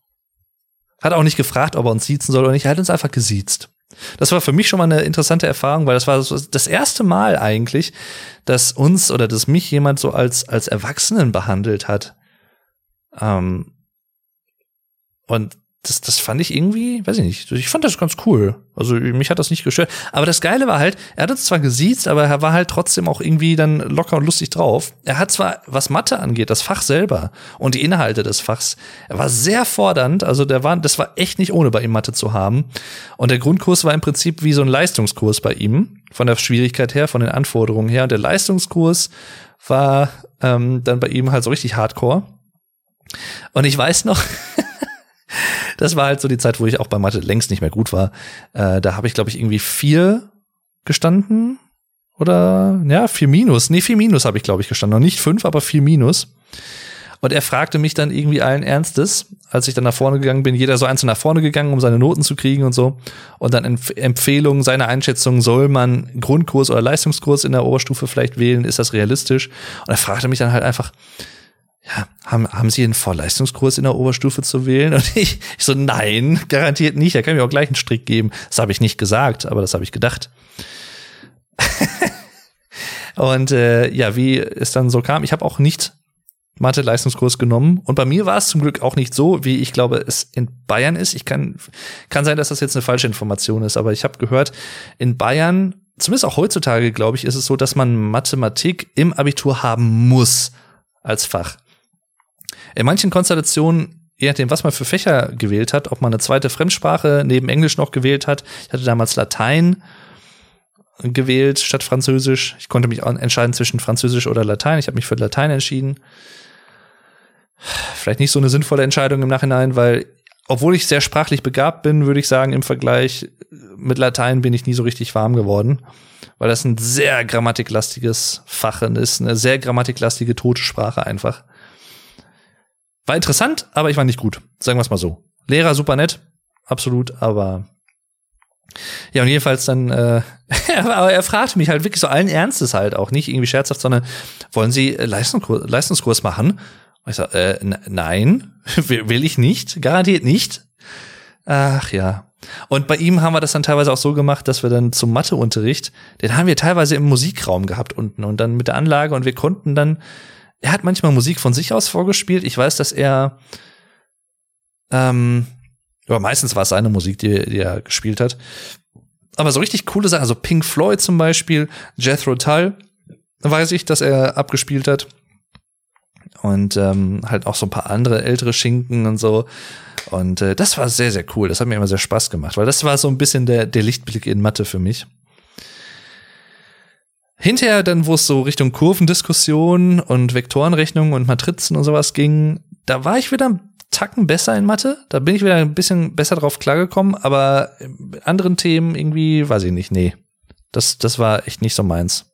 Hat auch nicht gefragt, ob er uns siezen soll oder nicht. Er hat uns einfach gesiezt. Das war für mich schon mal eine interessante Erfahrung, weil das war das erste Mal eigentlich, dass uns oder dass mich jemand so als, als Erwachsenen behandelt hat. Ähm, und das, das fand ich irgendwie, weiß ich nicht, ich fand das ganz cool. Also mich hat das nicht gestört. Aber das Geile war halt, er hat uns zwar gesiezt, aber er war halt trotzdem auch irgendwie dann locker und lustig drauf. Er hat zwar, was Mathe angeht, das Fach selber und die Inhalte des Fachs, er war sehr fordernd. Also der war, das war echt nicht ohne bei ihm Mathe zu haben. Und der Grundkurs war im Prinzip wie so ein Leistungskurs bei ihm, von der Schwierigkeit her, von den Anforderungen her. Und der Leistungskurs war ähm, dann bei ihm halt so richtig Hardcore. Und ich weiß noch, [laughs] das war halt so die Zeit, wo ich auch bei Mathe längst nicht mehr gut war. Äh, da habe ich, glaube ich, irgendwie vier gestanden. Oder ja, vier Minus. Nee, vier Minus habe ich, glaube ich, gestanden. Noch nicht fünf, aber vier Minus. Und er fragte mich dann irgendwie allen Ernstes, als ich dann nach vorne gegangen bin, jeder so einzeln nach vorne gegangen, um seine Noten zu kriegen und so. Und dann Empf Empfehlungen, seine Einschätzung, soll man Grundkurs oder Leistungskurs in der Oberstufe vielleicht wählen? Ist das realistisch? Und er fragte mich dann halt einfach, ja, haben, haben Sie einen Vorleistungskurs in der Oberstufe zu wählen? [laughs] Und ich, ich so, nein, garantiert nicht. Er kann mir auch gleich einen Strick geben. Das habe ich nicht gesagt, aber das habe ich gedacht. [laughs] und äh, ja, wie es dann so kam, ich habe auch nicht Mathe-Leistungskurs genommen. Und bei mir war es zum Glück auch nicht so, wie ich glaube, es in Bayern ist. Ich kann, kann sein, dass das jetzt eine falsche Information ist, aber ich habe gehört, in Bayern, zumindest auch heutzutage, glaube ich, ist es so, dass man Mathematik im Abitur haben muss als Fach. In manchen Konstellationen, je nachdem, was man für Fächer gewählt hat, ob man eine zweite Fremdsprache neben Englisch noch gewählt hat. Ich hatte damals Latein gewählt statt Französisch. Ich konnte mich entscheiden zwischen Französisch oder Latein. Ich habe mich für Latein entschieden. Vielleicht nicht so eine sinnvolle Entscheidung im Nachhinein, weil obwohl ich sehr sprachlich begabt bin, würde ich sagen, im Vergleich mit Latein bin ich nie so richtig warm geworden, weil das ein sehr grammatiklastiges Fach ist, eine sehr grammatiklastige tote Sprache einfach. War interessant, aber ich war nicht gut. Sagen wir es mal so. Lehrer super nett, absolut, aber ja, und jedenfalls dann, äh, [laughs] aber er fragte mich halt wirklich so allen Ernstes halt auch, nicht irgendwie scherzhaft, sondern wollen Sie Leistungskurs, Leistungskurs machen? Und ich sag, äh, nein, [laughs] will ich nicht, garantiert nicht. Ach ja. Und bei ihm haben wir das dann teilweise auch so gemacht, dass wir dann zum Matheunterricht, den haben wir teilweise im Musikraum gehabt unten und dann mit der Anlage und wir konnten dann er hat manchmal Musik von sich aus vorgespielt. Ich weiß, dass er ähm, ja, meistens war es seine Musik, die, die er gespielt hat. Aber so richtig coole Sachen, also Pink Floyd zum Beispiel, Jethro Tull, weiß ich, dass er abgespielt hat. Und ähm, halt auch so ein paar andere ältere Schinken und so. Und äh, das war sehr, sehr cool. Das hat mir immer sehr Spaß gemacht, weil das war so ein bisschen der, der Lichtblick in Mathe für mich. Hinterher dann, wo es so Richtung Kurvendiskussion und Vektorenrechnung und Matrizen und sowas ging, da war ich wieder ein Tacken besser in Mathe. Da bin ich wieder ein bisschen besser drauf klargekommen, aber anderen Themen irgendwie, weiß ich nicht, nee. Das, das war echt nicht so meins.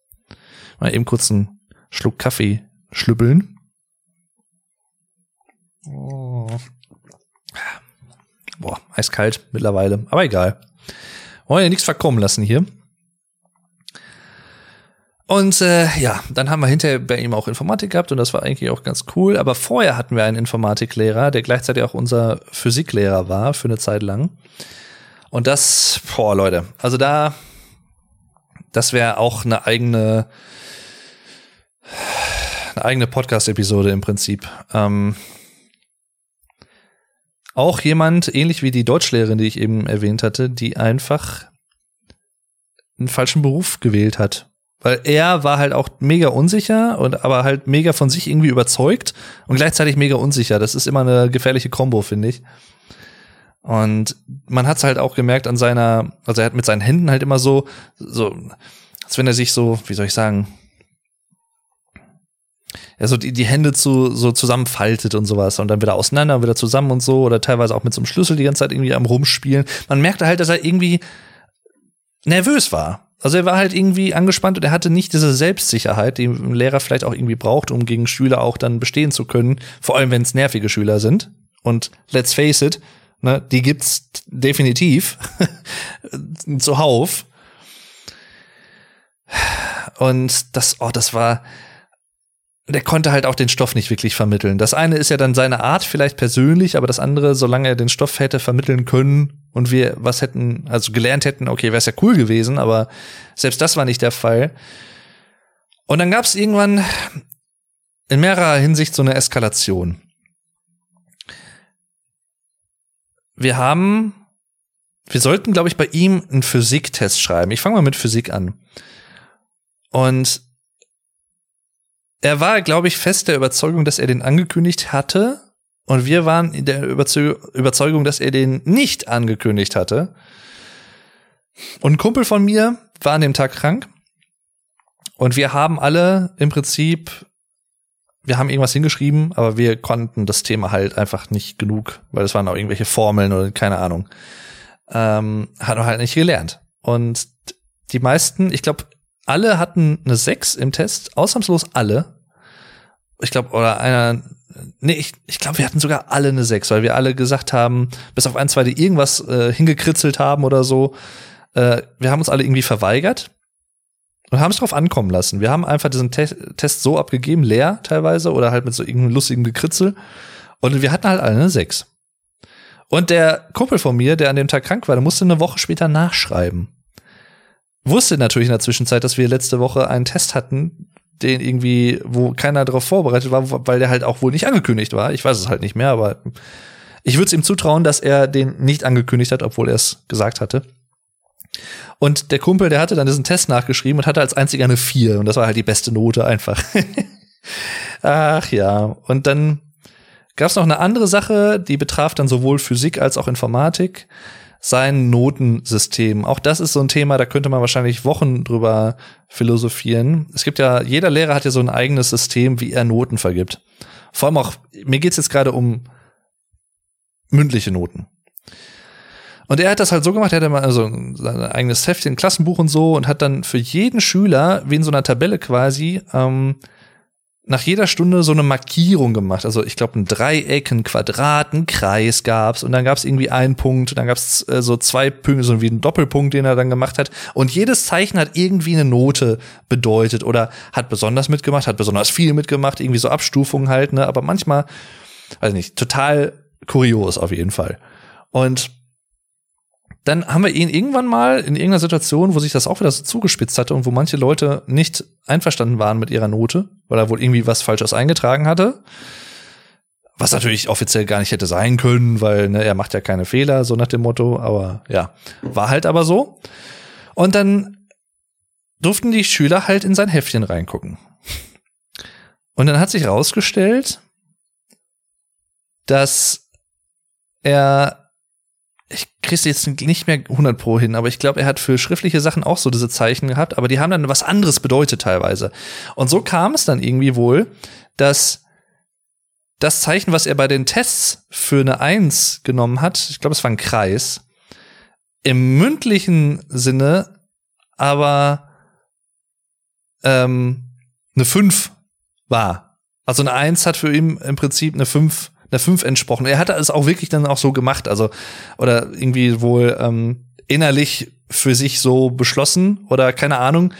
Mal eben kurz einen Schluck Kaffee schlüppeln. Oh. Boah, eiskalt mittlerweile, aber egal. Wollen ja nichts verkommen lassen hier. Und äh, ja, dann haben wir hinterher bei ihm auch Informatik gehabt und das war eigentlich auch ganz cool. Aber vorher hatten wir einen Informatiklehrer, der gleichzeitig auch unser Physiklehrer war für eine Zeit lang. Und das, boah, Leute, also da, das wäre auch eine eigene, eine eigene Podcast-Episode im Prinzip. Ähm, auch jemand, ähnlich wie die Deutschlehrerin, die ich eben erwähnt hatte, die einfach einen falschen Beruf gewählt hat weil er war halt auch mega unsicher und aber halt mega von sich irgendwie überzeugt und gleichzeitig mega unsicher. Das ist immer eine gefährliche Kombo, finde ich. Und man hat es halt auch gemerkt an seiner, also er hat mit seinen Händen halt immer so, so, als wenn er sich so, wie soll ich sagen, ja, so die, die Hände zu, so zusammenfaltet und sowas und dann wieder auseinander, wieder zusammen und so oder teilweise auch mit so einem Schlüssel die ganze Zeit irgendwie am Rumspielen. Man merkte halt, dass er irgendwie nervös war. Also er war halt irgendwie angespannt und er hatte nicht diese Selbstsicherheit, die ein Lehrer vielleicht auch irgendwie braucht, um gegen Schüler auch dann bestehen zu können. Vor allem, wenn es nervige Schüler sind. Und let's face it, ne, die gibt's definitiv [laughs] zuhauf. Und das, oh, das war, der konnte halt auch den Stoff nicht wirklich vermitteln. Das eine ist ja dann seine Art vielleicht persönlich, aber das andere, solange er den Stoff hätte vermitteln können und wir was hätten, also gelernt hätten, okay, wäre es ja cool gewesen, aber selbst das war nicht der Fall. Und dann gab es irgendwann in mehrerer Hinsicht so eine Eskalation. Wir haben, wir sollten, glaube ich, bei ihm einen Physiktest schreiben. Ich fange mal mit Physik an. Und er war, glaube ich, fest der Überzeugung, dass er den angekündigt hatte. Und wir waren in der Überzeugung, dass er den nicht angekündigt hatte. Und ein Kumpel von mir war an dem Tag krank. Und wir haben alle im Prinzip, wir haben irgendwas hingeschrieben, aber wir konnten das Thema halt einfach nicht genug, weil es waren auch irgendwelche Formeln oder keine Ahnung. Ähm, hat halt nicht gelernt. Und die meisten, ich glaube, alle hatten eine 6 im Test, ausnahmslos alle. Ich glaube, oder einer, nee, ich, ich glaube, wir hatten sogar alle eine 6, weil wir alle gesagt haben, bis auf ein, zwei, die irgendwas äh, hingekritzelt haben oder so, äh, wir haben uns alle irgendwie verweigert und haben es drauf ankommen lassen. Wir haben einfach diesen Te Test so abgegeben, leer teilweise oder halt mit so irgendeinem lustigen Gekritzel. Und wir hatten halt alle eine 6. Und der Kumpel von mir, der an dem Tag krank war, der musste eine Woche später nachschreiben wusste natürlich in der Zwischenzeit, dass wir letzte Woche einen Test hatten, den irgendwie, wo keiner darauf vorbereitet war, weil der halt auch wohl nicht angekündigt war. Ich weiß es halt nicht mehr, aber ich würde es ihm zutrauen, dass er den nicht angekündigt hat, obwohl er es gesagt hatte. Und der Kumpel, der hatte dann diesen Test nachgeschrieben und hatte als einziger eine 4 und das war halt die beste Note einfach. [laughs] Ach ja, und dann gab es noch eine andere Sache, die betraf dann sowohl Physik als auch Informatik sein Notensystem. Auch das ist so ein Thema, da könnte man wahrscheinlich Wochen drüber philosophieren. Es gibt ja, jeder Lehrer hat ja so ein eigenes System, wie er Noten vergibt. Vor allem auch, mir geht's jetzt gerade um mündliche Noten. Und er hat das halt so gemacht, er hatte mal also sein eigenes Heftchen, Klassenbuch und so und hat dann für jeden Schüler, wie in so einer Tabelle quasi, ähm, nach jeder Stunde so eine Markierung gemacht. Also ich glaube ein Dreieck, ein Quadrat, ein Kreis gab's und dann gab's irgendwie einen Punkt dann gab's äh, so zwei Punkte, so wie ein Doppelpunkt, den er dann gemacht hat. Und jedes Zeichen hat irgendwie eine Note bedeutet oder hat besonders mitgemacht, hat besonders viel mitgemacht, irgendwie so Abstufungen halt, ne? Aber manchmal, weiß nicht, total kurios auf jeden Fall. Und dann haben wir ihn irgendwann mal in irgendeiner Situation, wo sich das auch wieder so zugespitzt hatte und wo manche Leute nicht einverstanden waren mit ihrer Note, weil er wohl irgendwie was Falsches eingetragen hatte. Was natürlich offiziell gar nicht hätte sein können, weil ne, er macht ja keine Fehler, so nach dem Motto. Aber ja, war halt aber so. Und dann durften die Schüler halt in sein Heftchen reingucken. Und dann hat sich rausgestellt, dass er ich krieg's jetzt nicht mehr 100 pro hin, aber ich glaube, er hat für schriftliche Sachen auch so diese Zeichen gehabt, aber die haben dann was anderes bedeutet teilweise. Und so kam es dann irgendwie wohl, dass das Zeichen, was er bei den Tests für eine Eins genommen hat, ich glaube, es war ein Kreis, im mündlichen Sinne aber ähm, eine Fünf war. Also eine Eins hat für ihn im Prinzip eine Fünf, eine Fünf entsprochen. Er hatte es auch wirklich dann auch so gemacht, also oder irgendwie wohl ähm, innerlich für sich so beschlossen oder keine Ahnung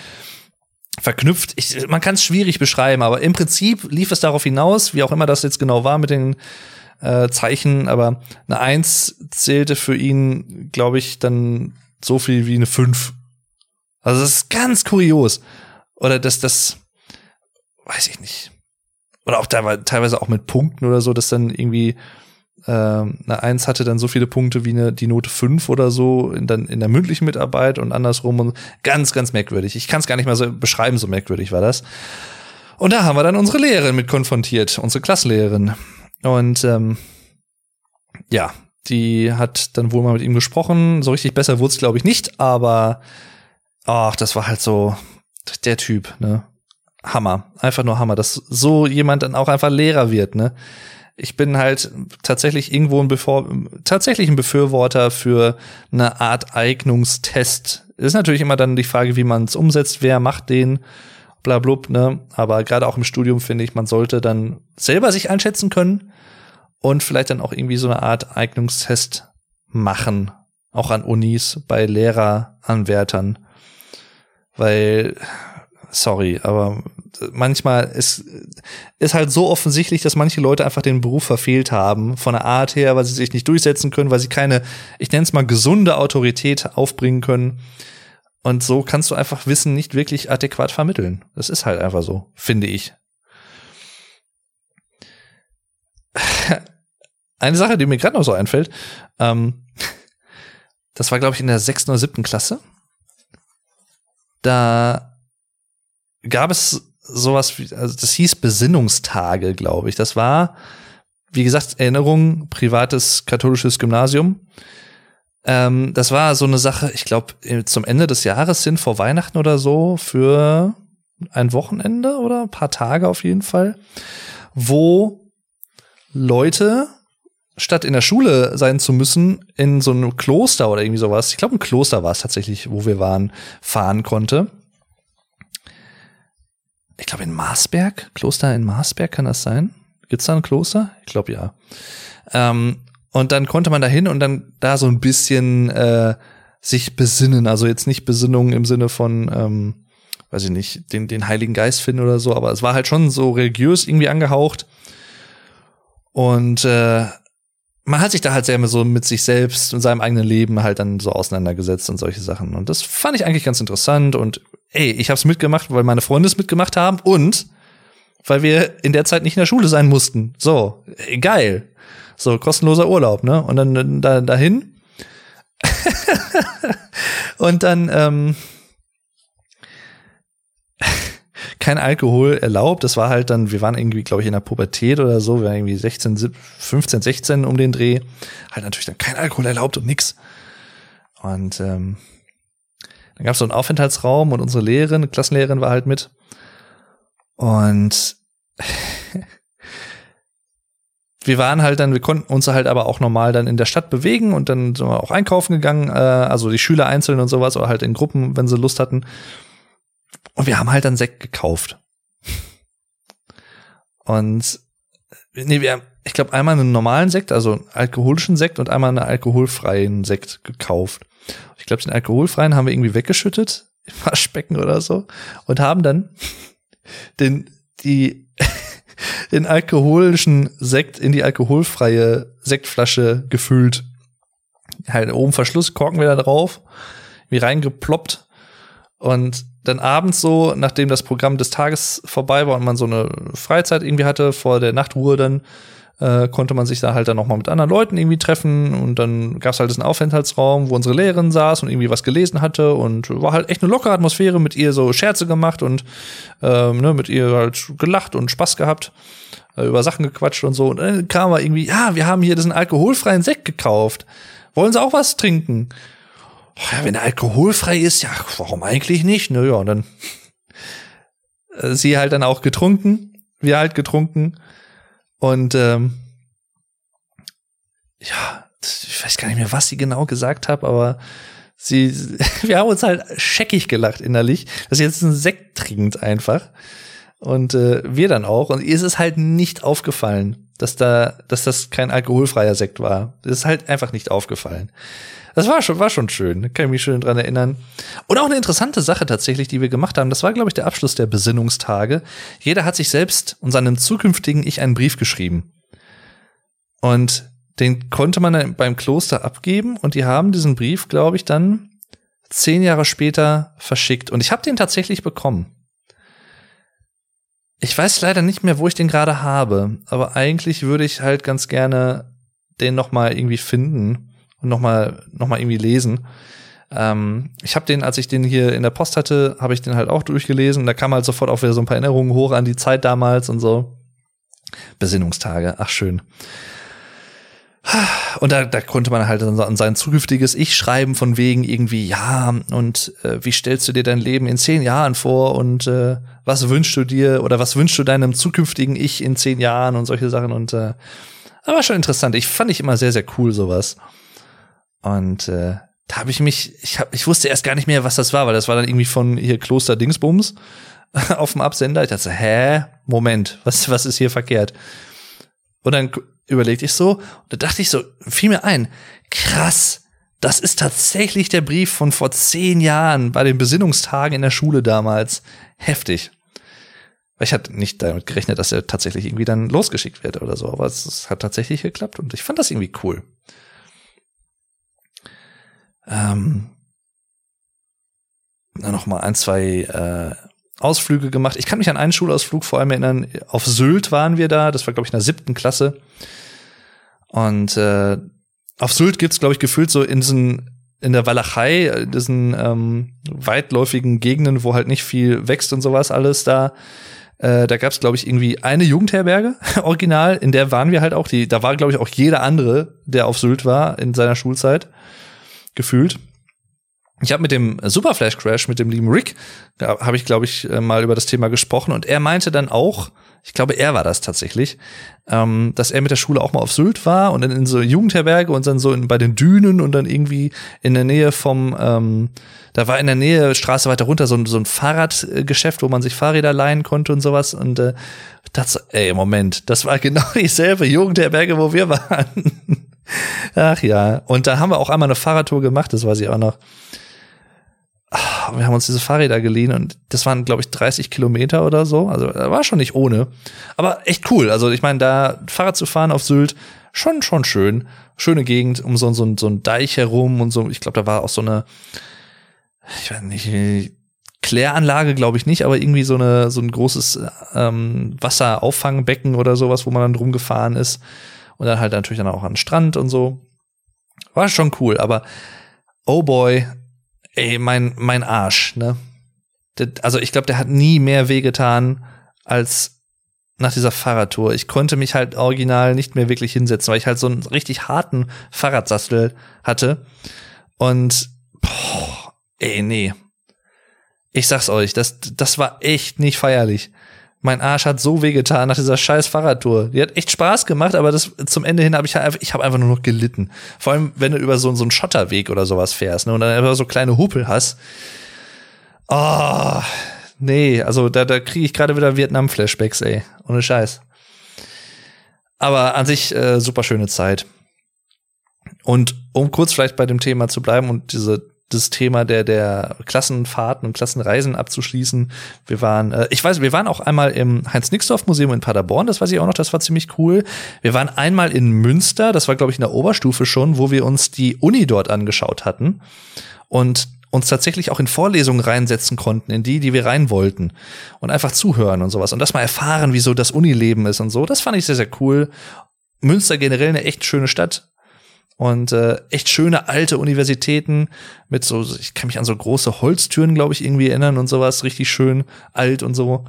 verknüpft. Ich, man kann es schwierig beschreiben, aber im Prinzip lief es darauf hinaus, wie auch immer das jetzt genau war mit den äh, Zeichen, aber eine Eins zählte für ihn, glaube ich, dann so viel wie eine Fünf. Also das ist ganz kurios. Oder dass das, weiß ich nicht. Oder auch teilweise auch mit Punkten oder so, dass dann irgendwie äh, eine Eins hatte dann so viele Punkte wie eine, die Note 5 oder so in, dann in der mündlichen Mitarbeit und andersrum. Und ganz, ganz merkwürdig. Ich kann es gar nicht mal so beschreiben, so merkwürdig war das. Und da haben wir dann unsere Lehrerin mit konfrontiert, unsere Klassenlehrerin. Und ähm, ja, die hat dann wohl mal mit ihm gesprochen. So richtig besser wurde es, glaube ich, nicht, aber ach, das war halt so der Typ, ne? Hammer. Einfach nur Hammer, dass so jemand dann auch einfach Lehrer wird, ne? Ich bin halt tatsächlich irgendwo ein, Bevor tatsächlich ein Befürworter für eine Art Eignungstest. Ist natürlich immer dann die Frage, wie man es umsetzt, wer macht den, bla blub, ne? Aber gerade auch im Studium finde ich, man sollte dann selber sich einschätzen können und vielleicht dann auch irgendwie so eine Art Eignungstest machen. Auch an Unis, bei Lehreranwärtern. Weil, sorry, aber manchmal ist, ist halt so offensichtlich, dass manche Leute einfach den Beruf verfehlt haben, von der Art her, weil sie sich nicht durchsetzen können, weil sie keine, ich nenne es mal, gesunde Autorität aufbringen können. Und so kannst du einfach Wissen nicht wirklich adäquat vermitteln. Das ist halt einfach so, finde ich. [laughs] Eine Sache, die mir gerade noch so einfällt, ähm, das war, glaube ich, in der sechsten oder siebten Klasse. Da gab es sowas wie, also das hieß Besinnungstage, glaube ich. Das war, wie gesagt, Erinnerung, privates katholisches Gymnasium. Ähm, das war so eine Sache, ich glaube, zum Ende des Jahres hin, vor Weihnachten oder so, für ein Wochenende oder ein paar Tage auf jeden Fall, wo Leute, statt in der Schule sein zu müssen, in so einem Kloster oder irgendwie sowas, ich glaube, ein Kloster war es tatsächlich, wo wir waren, fahren konnte ich glaube in Marsberg, Kloster in Marsberg kann das sein? Gibt's da ein Kloster? Ich glaube ja. Ähm, und dann konnte man da hin und dann da so ein bisschen äh, sich besinnen. Also jetzt nicht Besinnung im Sinne von, ähm, weiß ich nicht, den, den Heiligen Geist finden oder so, aber es war halt schon so religiös irgendwie angehaucht. Und äh, man hat sich da halt sehr so mit sich selbst und seinem eigenen Leben halt dann so auseinandergesetzt und solche Sachen. Und das fand ich eigentlich ganz interessant und ey, ich hab's mitgemacht, weil meine Freunde es mitgemacht haben und weil wir in der Zeit nicht in der Schule sein mussten. So, geil. So, kostenloser Urlaub, ne? Und dann da, dahin. [laughs] und dann, ähm, kein Alkohol erlaubt. Das war halt dann, wir waren irgendwie, glaube ich, in der Pubertät oder so, wir waren irgendwie 16, 15, 16 um den Dreh. Halt natürlich dann kein Alkohol erlaubt und nix. Und ähm, dann gab es so einen Aufenthaltsraum und unsere Lehrerin, Klassenlehrerin war halt mit. Und [laughs] wir waren halt dann, wir konnten uns halt aber auch normal dann in der Stadt bewegen und dann sind wir auch einkaufen gegangen, äh, also die Schüler einzeln und sowas, oder halt in Gruppen, wenn sie Lust hatten. Und wir haben halt dann Sekt gekauft. Und nee, wir haben, ich glaube, einmal einen normalen Sekt, also einen alkoholischen Sekt und einmal einen alkoholfreien Sekt gekauft. Ich glaube, den alkoholfreien haben wir irgendwie weggeschüttet im [laughs] Waschbecken oder so und haben dann den die [laughs] den alkoholischen Sekt in die alkoholfreie Sektflasche gefüllt. Halt oben Verschluss, Korken wieder drauf, wie reingeploppt und dann abends so, nachdem das Programm des Tages vorbei war und man so eine Freizeit irgendwie hatte, vor der Nachtruhe dann, äh, konnte man sich da halt dann noch mal mit anderen Leuten irgendwie treffen und dann gab's halt diesen Aufenthaltsraum, wo unsere Lehrerin saß und irgendwie was gelesen hatte und war halt echt eine lockere Atmosphäre, mit ihr so Scherze gemacht und ähm, ne, mit ihr halt gelacht und Spaß gehabt, äh, über Sachen gequatscht und so und dann kam er irgendwie, ja, wir haben hier diesen alkoholfreien Sekt gekauft. Wollen Sie auch was trinken? Ja, wenn er alkoholfrei ist, ja, warum eigentlich nicht? Naja, und dann äh, sie halt dann auch getrunken, wir halt getrunken Und ähm, ja, ich weiß gar nicht mehr, was sie genau gesagt hat, aber sie, [laughs] wir haben uns halt scheckig gelacht innerlich, dass sie jetzt einen Sekt trinkt einfach. Und äh, wir dann auch. Und ihr ist es halt nicht aufgefallen, dass da, dass das kein alkoholfreier Sekt war. Das ist halt einfach nicht aufgefallen. Das war schon, war schon schön. Kann ich mich schön dran erinnern. Und auch eine interessante Sache tatsächlich, die wir gemacht haben. Das war, glaube ich, der Abschluss der Besinnungstage. Jeder hat sich selbst und seinem zukünftigen Ich einen Brief geschrieben. Und den konnte man dann beim Kloster abgeben und die haben diesen Brief, glaube ich, dann zehn Jahre später verschickt. Und ich habe den tatsächlich bekommen. Ich weiß leider nicht mehr, wo ich den gerade habe, aber eigentlich würde ich halt ganz gerne den noch mal irgendwie finden und nochmal noch mal irgendwie lesen. Ähm, ich habe den, als ich den hier in der Post hatte, habe ich den halt auch durchgelesen. Da kam halt sofort auch wieder so ein paar Erinnerungen hoch an die Zeit damals und so. Besinnungstage, ach schön. Und da, da konnte man halt an sein zukünftiges Ich schreiben von wegen irgendwie, ja, und äh, wie stellst du dir dein Leben in zehn Jahren vor und äh, was wünschst du dir oder was wünschst du deinem zukünftigen Ich in zehn Jahren und solche Sachen und äh, aber schon interessant. Ich fand ich immer sehr, sehr cool sowas. Und äh, da habe ich mich, ich, hab, ich wusste erst gar nicht mehr, was das war, weil das war dann irgendwie von hier Kloster Dingsbums [laughs] auf dem Absender. Ich dachte, hä, Moment, was, was ist hier verkehrt? Und dann überlegte ich so, und da dachte ich so, fiel mir ein, krass, das ist tatsächlich der Brief von vor zehn Jahren bei den Besinnungstagen in der Schule damals. Heftig. Ich hatte nicht damit gerechnet, dass er tatsächlich irgendwie dann losgeschickt wird oder so, aber es, es hat tatsächlich geklappt und ich fand das irgendwie cool ähm, noch mal ein, zwei äh, Ausflüge gemacht. Ich kann mich an einen Schulausflug vor allem erinnern. Auf Sylt waren wir da. Das war, glaube ich, in der siebten Klasse. Und äh, auf Sylt gibt's, glaube ich, gefühlt so in diesen in der Walachei, in diesen ähm, weitläufigen Gegenden, wo halt nicht viel wächst und sowas alles da. Äh, da gab's, glaube ich, irgendwie eine Jugendherberge, [laughs] original, in der waren wir halt auch. Die, da war, glaube ich, auch jeder andere, der auf Sylt war in seiner Schulzeit gefühlt. Ich habe mit dem Super Flash Crash, mit dem lieben Rick, habe ich, glaube ich, äh, mal über das Thema gesprochen und er meinte dann auch, ich glaube, er war das tatsächlich, ähm, dass er mit der Schule auch mal auf Sylt war und dann in so Jugendherberge und dann so in, bei den Dünen und dann irgendwie in der Nähe vom, ähm, da war in der Nähe, Straße weiter runter, so ein, so ein Fahrradgeschäft, wo man sich Fahrräder leihen konnte und sowas. Und äh, das, ey, Moment, das war [laughs] genau dieselbe Jugendherberge, wo wir waren. Ach ja. Und da haben wir auch einmal eine Fahrradtour gemacht, das weiß ich auch noch. Ah, wir haben uns diese Fahrräder geliehen und das waren, glaube ich, 30 Kilometer oder so. Also war schon nicht ohne. Aber echt cool. Also ich meine, da Fahrrad zu fahren auf Sylt, schon, schon schön. Schöne Gegend, um so, so, so ein Deich herum und so. Ich glaube, da war auch so eine, ich weiß nicht, Kläranlage glaube ich nicht, aber irgendwie so eine so ein großes ähm, Wasserauffangbecken oder sowas, wo man dann drum gefahren ist und dann halt natürlich dann auch an den Strand und so. War schon cool, aber oh boy, ey, mein, mein Arsch, ne? Also ich glaube, der hat nie mehr wehgetan als nach dieser Fahrradtour. Ich konnte mich halt original nicht mehr wirklich hinsetzen, weil ich halt so einen richtig harten Fahrradsassel hatte. Und boah, ey, nee. Ich sag's euch, das, das war echt nicht feierlich mein Arsch hat so wehgetan nach dieser scheiß Fahrradtour. Die hat echt Spaß gemacht, aber das zum Ende hin habe ich halt einfach, ich habe einfach nur noch gelitten. Vor allem, wenn du über so, so einen Schotterweg oder sowas fährst, ne, und dann einfach so kleine Huppel hast. Oh, nee, also da, da kriege ich gerade wieder Vietnam-Flashbacks, ey. Ohne Scheiß. Aber an sich äh, super schöne Zeit. Und um kurz vielleicht bei dem Thema zu bleiben und diese das Thema der der Klassenfahrten und Klassenreisen abzuschließen. Wir waren, äh, ich weiß, wir waren auch einmal im Heinz-Nixdorf-Museum in Paderborn, das weiß ich auch noch, das war ziemlich cool. Wir waren einmal in Münster, das war glaube ich in der Oberstufe schon, wo wir uns die Uni dort angeschaut hatten und uns tatsächlich auch in Vorlesungen reinsetzen konnten, in die, die wir rein wollten und einfach zuhören und sowas und das mal erfahren, wie so das Unileben ist und so. Das fand ich sehr sehr cool. Münster generell eine echt schöne Stadt und äh, echt schöne alte Universitäten mit so, ich kann mich an so große Holztüren, glaube ich, irgendwie erinnern und sowas, richtig schön alt und so.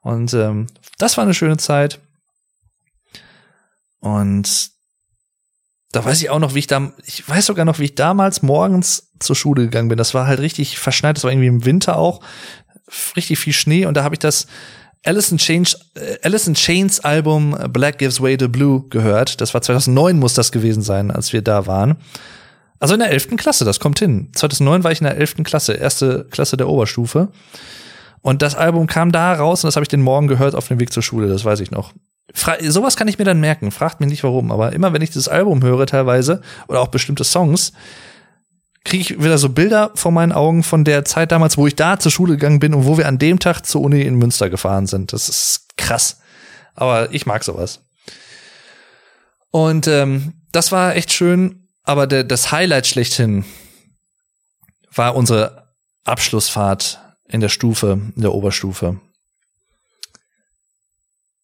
Und ähm, das war eine schöne Zeit. Und da weiß ich auch noch, wie ich da, ich weiß sogar noch, wie ich damals morgens zur Schule gegangen bin. Das war halt richtig verschneit, das war irgendwie im Winter auch, richtig viel Schnee und da habe ich das Alice in, Chains, äh, Alice in Chains Album Black Gives Way to Blue gehört. Das war 2009 muss das gewesen sein, als wir da waren. Also in der 11. Klasse, das kommt hin. 2009 war ich in der 11. Klasse, erste Klasse der Oberstufe. Und das Album kam da raus und das habe ich den Morgen gehört auf dem Weg zur Schule, das weiß ich noch. Fra sowas kann ich mir dann merken, fragt mich nicht warum, aber immer wenn ich das Album höre teilweise oder auch bestimmte Songs, kriege ich wieder so Bilder vor meinen Augen von der Zeit damals, wo ich da zur Schule gegangen bin und wo wir an dem Tag zur Uni in Münster gefahren sind. Das ist krass. Aber ich mag sowas. Und ähm, das war echt schön, aber der, das Highlight schlechthin war unsere Abschlussfahrt in der Stufe, in der Oberstufe.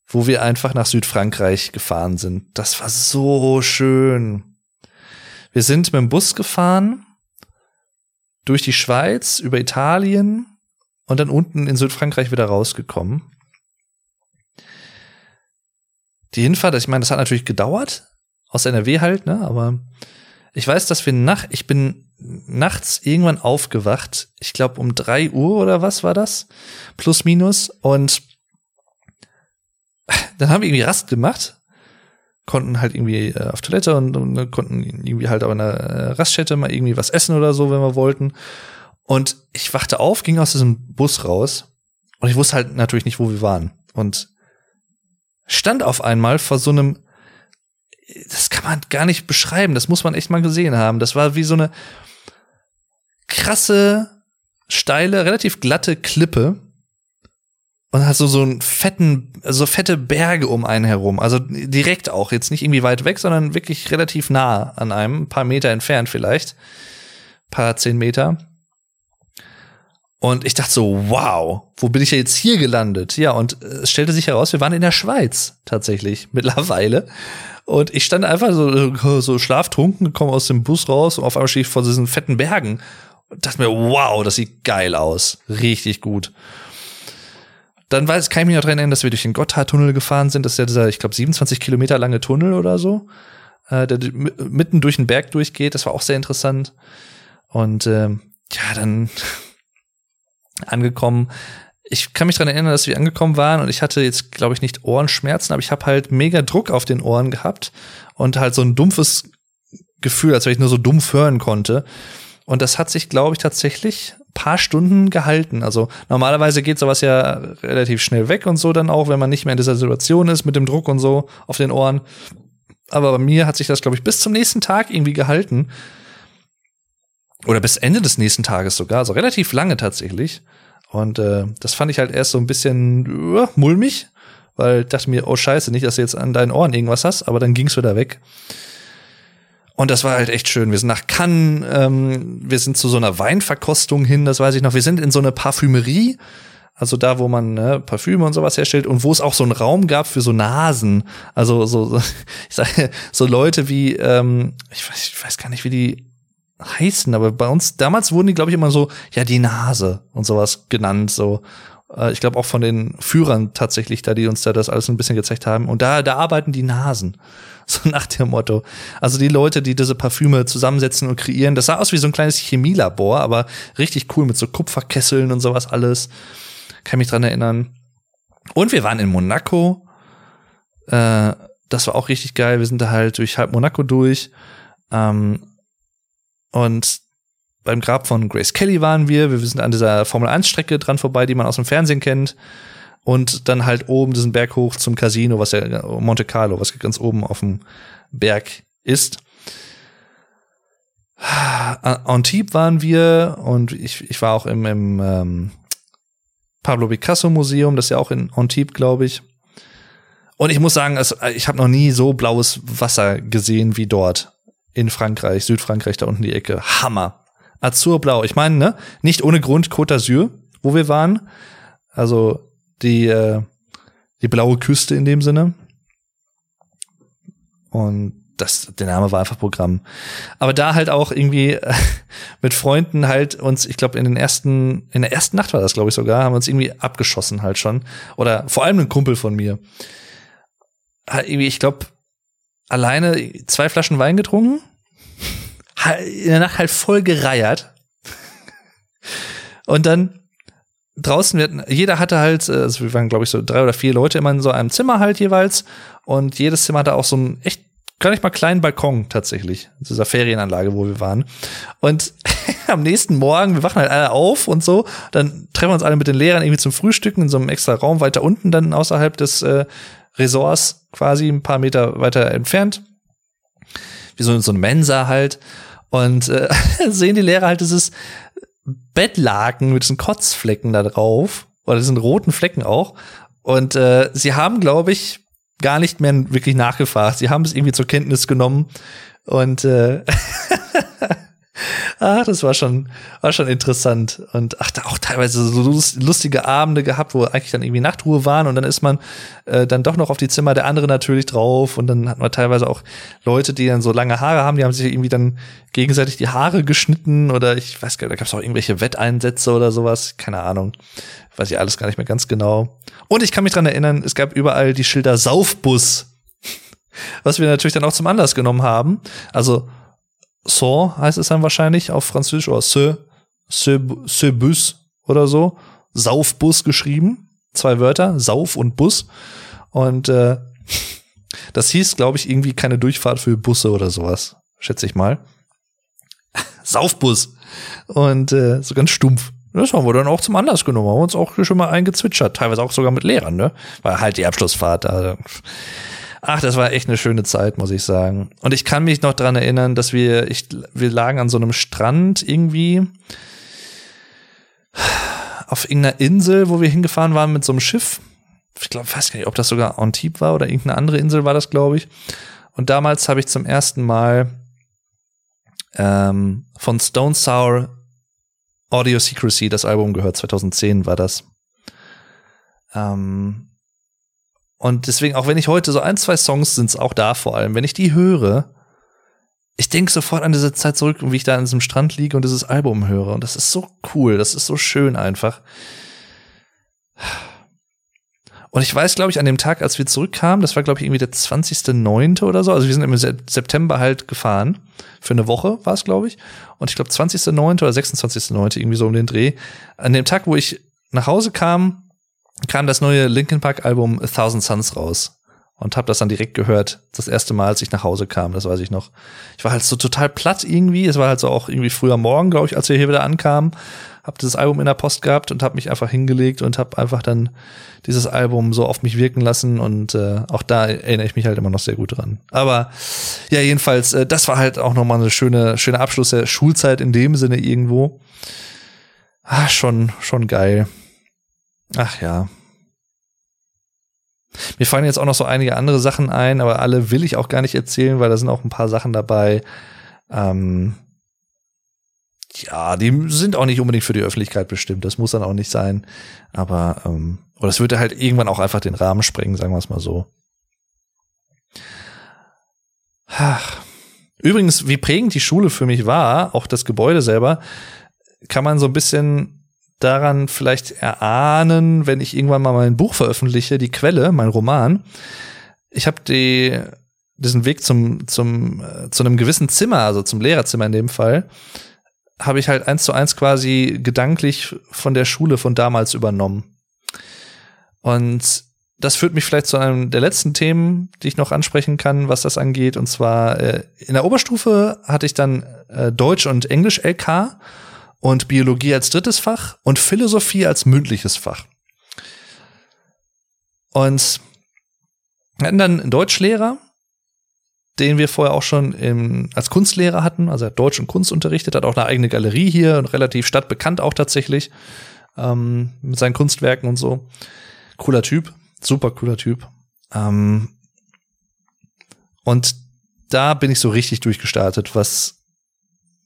Wo wir einfach nach Südfrankreich gefahren sind. Das war so schön. Wir sind mit dem Bus gefahren durch die Schweiz, über Italien und dann unten in Südfrankreich wieder rausgekommen. Die Hinfahrt, ich meine, das hat natürlich gedauert, aus NRW halt, ne, aber ich weiß, dass wir nach, ich bin nachts irgendwann aufgewacht, ich glaube um drei Uhr oder was war das, plus minus, und [laughs] dann haben wir irgendwie Rast gemacht konnten halt irgendwie äh, auf Toilette und, und konnten irgendwie halt auf einer äh, Raststätte mal irgendwie was essen oder so, wenn wir wollten. Und ich wachte auf, ging aus diesem Bus raus und ich wusste halt natürlich nicht, wo wir waren. Und stand auf einmal vor so einem, das kann man gar nicht beschreiben, das muss man echt mal gesehen haben. Das war wie so eine krasse, steile, relativ glatte Klippe und hat so so einen fetten, so fette Berge um einen herum. Also direkt auch, jetzt nicht irgendwie weit weg, sondern wirklich relativ nah an einem, ein paar Meter entfernt vielleicht. Ein paar zehn Meter. Und ich dachte so, wow, wo bin ich jetzt hier gelandet? Ja, und es stellte sich heraus, wir waren in der Schweiz tatsächlich [laughs] mittlerweile. Und ich stand einfach so, so schlaftrunken, komme aus dem Bus raus und auf einmal stehe ich vor diesen fetten Bergen und dachte mir, wow, das sieht geil aus. Richtig gut. Dann weiß, kann ich mich noch dran erinnern, dass wir durch den Gotthardtunnel gefahren sind. Das ist ja dieser, ich glaube, 27 Kilometer lange Tunnel oder so, äh, der mitten durch den Berg durchgeht. Das war auch sehr interessant. Und äh, ja, dann [laughs] angekommen. Ich kann mich dran erinnern, dass wir angekommen waren und ich hatte jetzt, glaube ich, nicht Ohrenschmerzen, aber ich habe halt mega Druck auf den Ohren gehabt und halt so ein dumpfes Gefühl, als wenn ich nur so dumpf hören konnte. Und das hat sich, glaube ich, tatsächlich paar Stunden gehalten. Also normalerweise geht sowas ja relativ schnell weg und so dann auch, wenn man nicht mehr in dieser Situation ist mit dem Druck und so auf den Ohren. Aber bei mir hat sich das, glaube ich, bis zum nächsten Tag irgendwie gehalten. Oder bis Ende des nächsten Tages sogar, also relativ lange tatsächlich. Und äh, das fand ich halt erst so ein bisschen uh, mulmig, weil ich dachte mir, oh scheiße, nicht, dass du jetzt an deinen Ohren irgendwas hast, aber dann ging's wieder weg. Und das war halt echt schön. Wir sind nach Cannes, ähm, wir sind zu so einer Weinverkostung hin, das weiß ich noch. Wir sind in so eine Parfümerie, also da, wo man ne, Parfüme und sowas herstellt und wo es auch so einen Raum gab für so Nasen. Also so, so [laughs] ich sage, so Leute wie, ähm, ich weiß, ich weiß gar nicht, wie die heißen, aber bei uns damals wurden die, glaube ich, immer so, ja, die Nase und sowas genannt. So, äh, ich glaube auch von den Führern tatsächlich, da die uns da das alles ein bisschen gezeigt haben. Und da, da arbeiten die Nasen. [laughs] So nach dem Motto. Also die Leute, die diese Parfüme zusammensetzen und kreieren, das sah aus wie so ein kleines Chemielabor, aber richtig cool mit so Kupferkesseln und sowas alles. Kann mich dran erinnern. Und wir waren in Monaco. Äh, das war auch richtig geil. Wir sind da halt durch halb Monaco durch. Ähm, und beim Grab von Grace Kelly waren wir. Wir sind an dieser Formel 1 Strecke dran vorbei, die man aus dem Fernsehen kennt und dann halt oben diesen Berg hoch zum Casino, was ja Monte Carlo, was ganz oben auf dem Berg ist. Antibes waren wir und ich, ich war auch im, im ähm, Pablo Picasso Museum, das ist ja auch in Antibes, glaube ich. Und ich muss sagen, also ich habe noch nie so blaues Wasser gesehen wie dort in Frankreich, Südfrankreich, da unten die Ecke. Hammer. Azurblau. Ich meine, ne, nicht ohne Grund Côte d'Azur, wo wir waren. Also die, äh, die blaue Küste in dem Sinne. Und das, der Name war einfach Programm. Aber da halt auch irgendwie äh, [laughs] mit Freunden halt uns, ich glaube, in den ersten, in der ersten Nacht war das, glaube ich, sogar, haben wir uns irgendwie abgeschossen halt schon. Oder vor allem ein Kumpel von mir. irgendwie, ich glaube, alleine zwei Flaschen Wein getrunken. In der Nacht halt voll gereiert. Und dann draußen, wir jeder hatte halt, äh, also wir waren, glaube ich, so drei oder vier Leute immer in so einem Zimmer halt jeweils. Und jedes Zimmer hatte auch so einen echt gar nicht mal kleinen Balkon tatsächlich, in dieser Ferienanlage, wo wir waren. Und [laughs] am nächsten Morgen, wir wachen halt alle auf und so, dann treffen wir uns alle mit den Lehrern irgendwie zum Frühstücken in so einem extra Raum weiter unten, dann außerhalb des äh, Resorts, quasi ein paar Meter weiter entfernt. Wie so, so eine Mensa halt. Und äh, [laughs] sehen die Lehrer halt dieses Bettlaken mit diesen Kotzflecken da drauf. Oder diesen roten Flecken auch. Und äh, sie haben, glaube ich, gar nicht mehr wirklich nachgefragt. Sie haben es irgendwie zur Kenntnis genommen. Und äh, [laughs] Ach, das war schon, war schon interessant. Und ach, da auch teilweise so lustige Abende gehabt, wo eigentlich dann irgendwie Nachtruhe waren und dann ist man äh, dann doch noch auf die Zimmer der andere natürlich drauf und dann hat man teilweise auch Leute, die dann so lange Haare haben, die haben sich irgendwie dann gegenseitig die Haare geschnitten oder ich weiß gar nicht, da gab es auch irgendwelche Wetteinsätze oder sowas, keine Ahnung. Weiß ich alles gar nicht mehr ganz genau. Und ich kann mich dran erinnern, es gab überall die Schilder Saufbus. Was wir natürlich dann auch zum Anlass genommen haben. Also Saw heißt es dann wahrscheinlich auf Französisch oder Ce, Ce, Ce Bus oder so. Saufbus geschrieben. Zwei Wörter, Sauf und Bus. Und äh, das hieß, glaube ich, irgendwie keine Durchfahrt für Busse oder sowas. Schätze ich mal. Saufbus. Und äh, so ganz stumpf. Das haben wir dann auch zum Anlass genommen, haben uns auch schon mal eingezwitschert, teilweise auch sogar mit Lehrern, ne? War halt die Abschlussfahrt. Da. Ach, das war echt eine schöne Zeit, muss ich sagen. Und ich kann mich noch dran erinnern, dass wir, ich, wir lagen an so einem Strand irgendwie auf irgendeiner Insel, wo wir hingefahren waren mit so einem Schiff. Ich glaube, weiß gar nicht, ob das sogar Antibes war oder irgendeine andere Insel war das, glaube ich. Und damals habe ich zum ersten Mal ähm, von Stone Sour Audio Secrecy das Album gehört. 2010 war das. Ähm, und deswegen, auch wenn ich heute so ein, zwei Songs sind es auch da vor allem, wenn ich die höre, ich denke sofort an diese Zeit zurück, wie ich da an diesem Strand liege und dieses Album höre. Und das ist so cool, das ist so schön einfach. Und ich weiß, glaube ich, an dem Tag, als wir zurückkamen, das war, glaube ich, irgendwie der 20.09. oder so. Also wir sind im September halt gefahren. Für eine Woche war es, glaube ich. Und ich glaube, 20.09. oder 26.09. irgendwie so um den Dreh. An dem Tag, wo ich nach Hause kam, kam das neue Linkin Park Album A Thousand Suns raus und habe das dann direkt gehört, das erste Mal, als ich nach Hause kam, das weiß ich noch. Ich war halt so total platt irgendwie, es war halt so auch irgendwie früher Morgen, glaube ich, als wir hier wieder ankamen, habe dieses Album in der Post gehabt und habe mich einfach hingelegt und habe einfach dann dieses Album so auf mich wirken lassen und äh, auch da erinnere ich mich halt immer noch sehr gut dran. Aber ja, jedenfalls, äh, das war halt auch nochmal eine schöne, schöne Abschluss der Schulzeit in dem Sinne irgendwo. Ah, schon, schon geil. Ach ja. Mir fallen jetzt auch noch so einige andere Sachen ein, aber alle will ich auch gar nicht erzählen, weil da sind auch ein paar Sachen dabei. Ähm, ja, die sind auch nicht unbedingt für die Öffentlichkeit bestimmt. Das muss dann auch nicht sein. Aber, ähm, oder es würde halt irgendwann auch einfach den Rahmen sprengen, sagen wir es mal so. Ach. Übrigens, wie prägend die Schule für mich war, auch das Gebäude selber, kann man so ein bisschen daran vielleicht erahnen, wenn ich irgendwann mal mein Buch veröffentliche, die Quelle, mein Roman. Ich habe die diesen Weg zum zum äh, zu einem gewissen Zimmer, also zum Lehrerzimmer in dem Fall, habe ich halt eins zu eins quasi gedanklich von der Schule von damals übernommen. Und das führt mich vielleicht zu einem der letzten Themen, die ich noch ansprechen kann, was das angeht. Und zwar äh, in der Oberstufe hatte ich dann äh, Deutsch und Englisch LK und Biologie als drittes Fach und Philosophie als mündliches Fach. Und wir hatten dann einen Deutschlehrer, den wir vorher auch schon im, als Kunstlehrer hatten. Also er hat Deutsch und Kunst unterrichtet, hat auch eine eigene Galerie hier und relativ stadtbekannt auch tatsächlich ähm, mit seinen Kunstwerken und so. Cooler Typ, super cooler Typ. Ähm, und da bin ich so richtig durchgestartet, was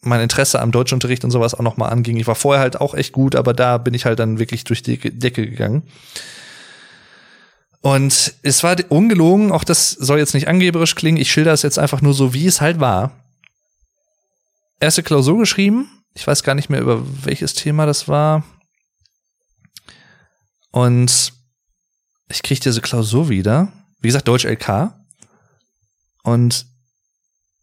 mein Interesse am Deutschunterricht und sowas auch nochmal anging. Ich war vorher halt auch echt gut, aber da bin ich halt dann wirklich durch die Decke gegangen. Und es war ungelogen, auch das soll jetzt nicht angeberisch klingen, ich schilder es jetzt einfach nur so, wie es halt war. Erste Klausur geschrieben, ich weiß gar nicht mehr, über welches Thema das war. Und ich krieg diese Klausur wieder. Wie gesagt, Deutsch LK. Und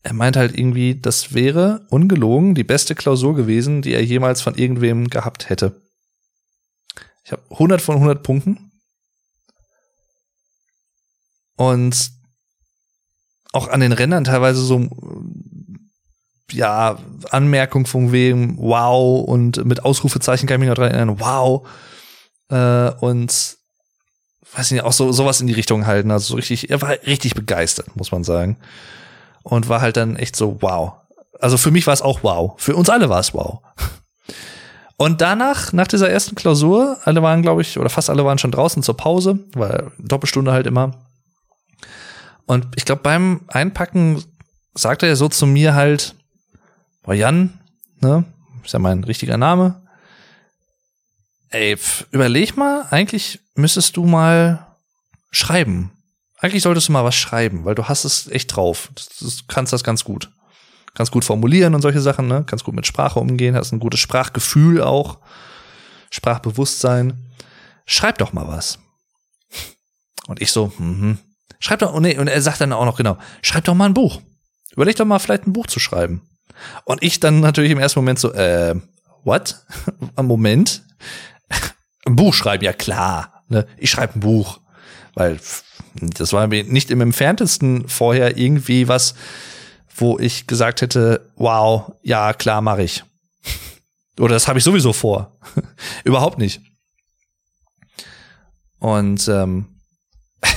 er meint halt irgendwie, das wäre ungelogen die beste Klausur gewesen, die er jemals von irgendwem gehabt hätte. Ich habe 100 von 100 Punkten. Und auch an den Rändern teilweise so, ja, Anmerkung von wem, wow, und mit Ausrufezeichen kann ich mich noch dran erinnern, wow. Äh, und weiß nicht, auch so sowas in die Richtung halten. Also so richtig, er war richtig begeistert, muss man sagen. Und war halt dann echt so, wow. Also für mich war es auch wow. Für uns alle war es wow. [laughs] Und danach, nach dieser ersten Klausur, alle waren, glaube ich, oder fast alle waren schon draußen zur Pause, weil Doppelstunde halt immer. Und ich glaube, beim Einpacken sagte er so zu mir halt, boah, Jan, ne, ist ja mein richtiger Name. Ey, überleg mal, eigentlich müsstest du mal schreiben. Eigentlich solltest du mal was schreiben, weil du hast es echt drauf. Du kannst das ganz gut kannst gut formulieren und solche Sachen, ne? Kannst gut mit Sprache umgehen, hast ein gutes Sprachgefühl auch, Sprachbewusstsein. Schreib doch mal was. Und ich so, mhm. Schreib doch, oh nee, und er sagt dann auch noch genau, schreib doch mal ein Buch. Überleg doch mal, vielleicht ein Buch zu schreiben. Und ich dann natürlich im ersten Moment so, äh, what? Am [laughs] Moment? [laughs] ein Buch schreiben, ja klar. Ne? Ich schreibe ein Buch. Weil das war mir nicht im entferntesten vorher irgendwie was, wo ich gesagt hätte, wow, ja, klar, mache ich. Oder das habe ich sowieso vor. [laughs] Überhaupt nicht. Und ähm, [laughs]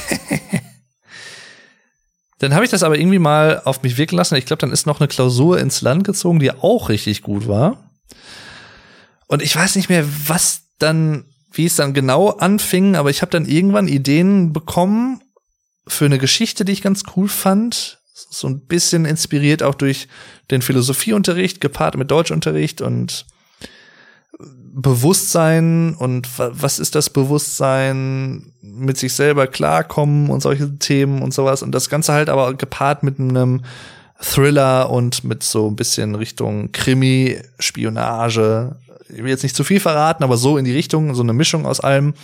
dann habe ich das aber irgendwie mal auf mich wirken lassen. Ich glaube, dann ist noch eine Klausur ins Land gezogen, die auch richtig gut war. Und ich weiß nicht mehr, was dann, wie es dann genau anfing, aber ich habe dann irgendwann Ideen bekommen für eine Geschichte, die ich ganz cool fand so ein bisschen inspiriert auch durch den Philosophieunterricht, gepaart mit Deutschunterricht und Bewusstsein und was ist das Bewusstsein mit sich selber klarkommen und solche Themen und sowas und das Ganze halt aber gepaart mit einem Thriller und mit so ein bisschen Richtung Krimi, Spionage. Ich will jetzt nicht zu viel verraten, aber so in die Richtung, so eine Mischung aus allem.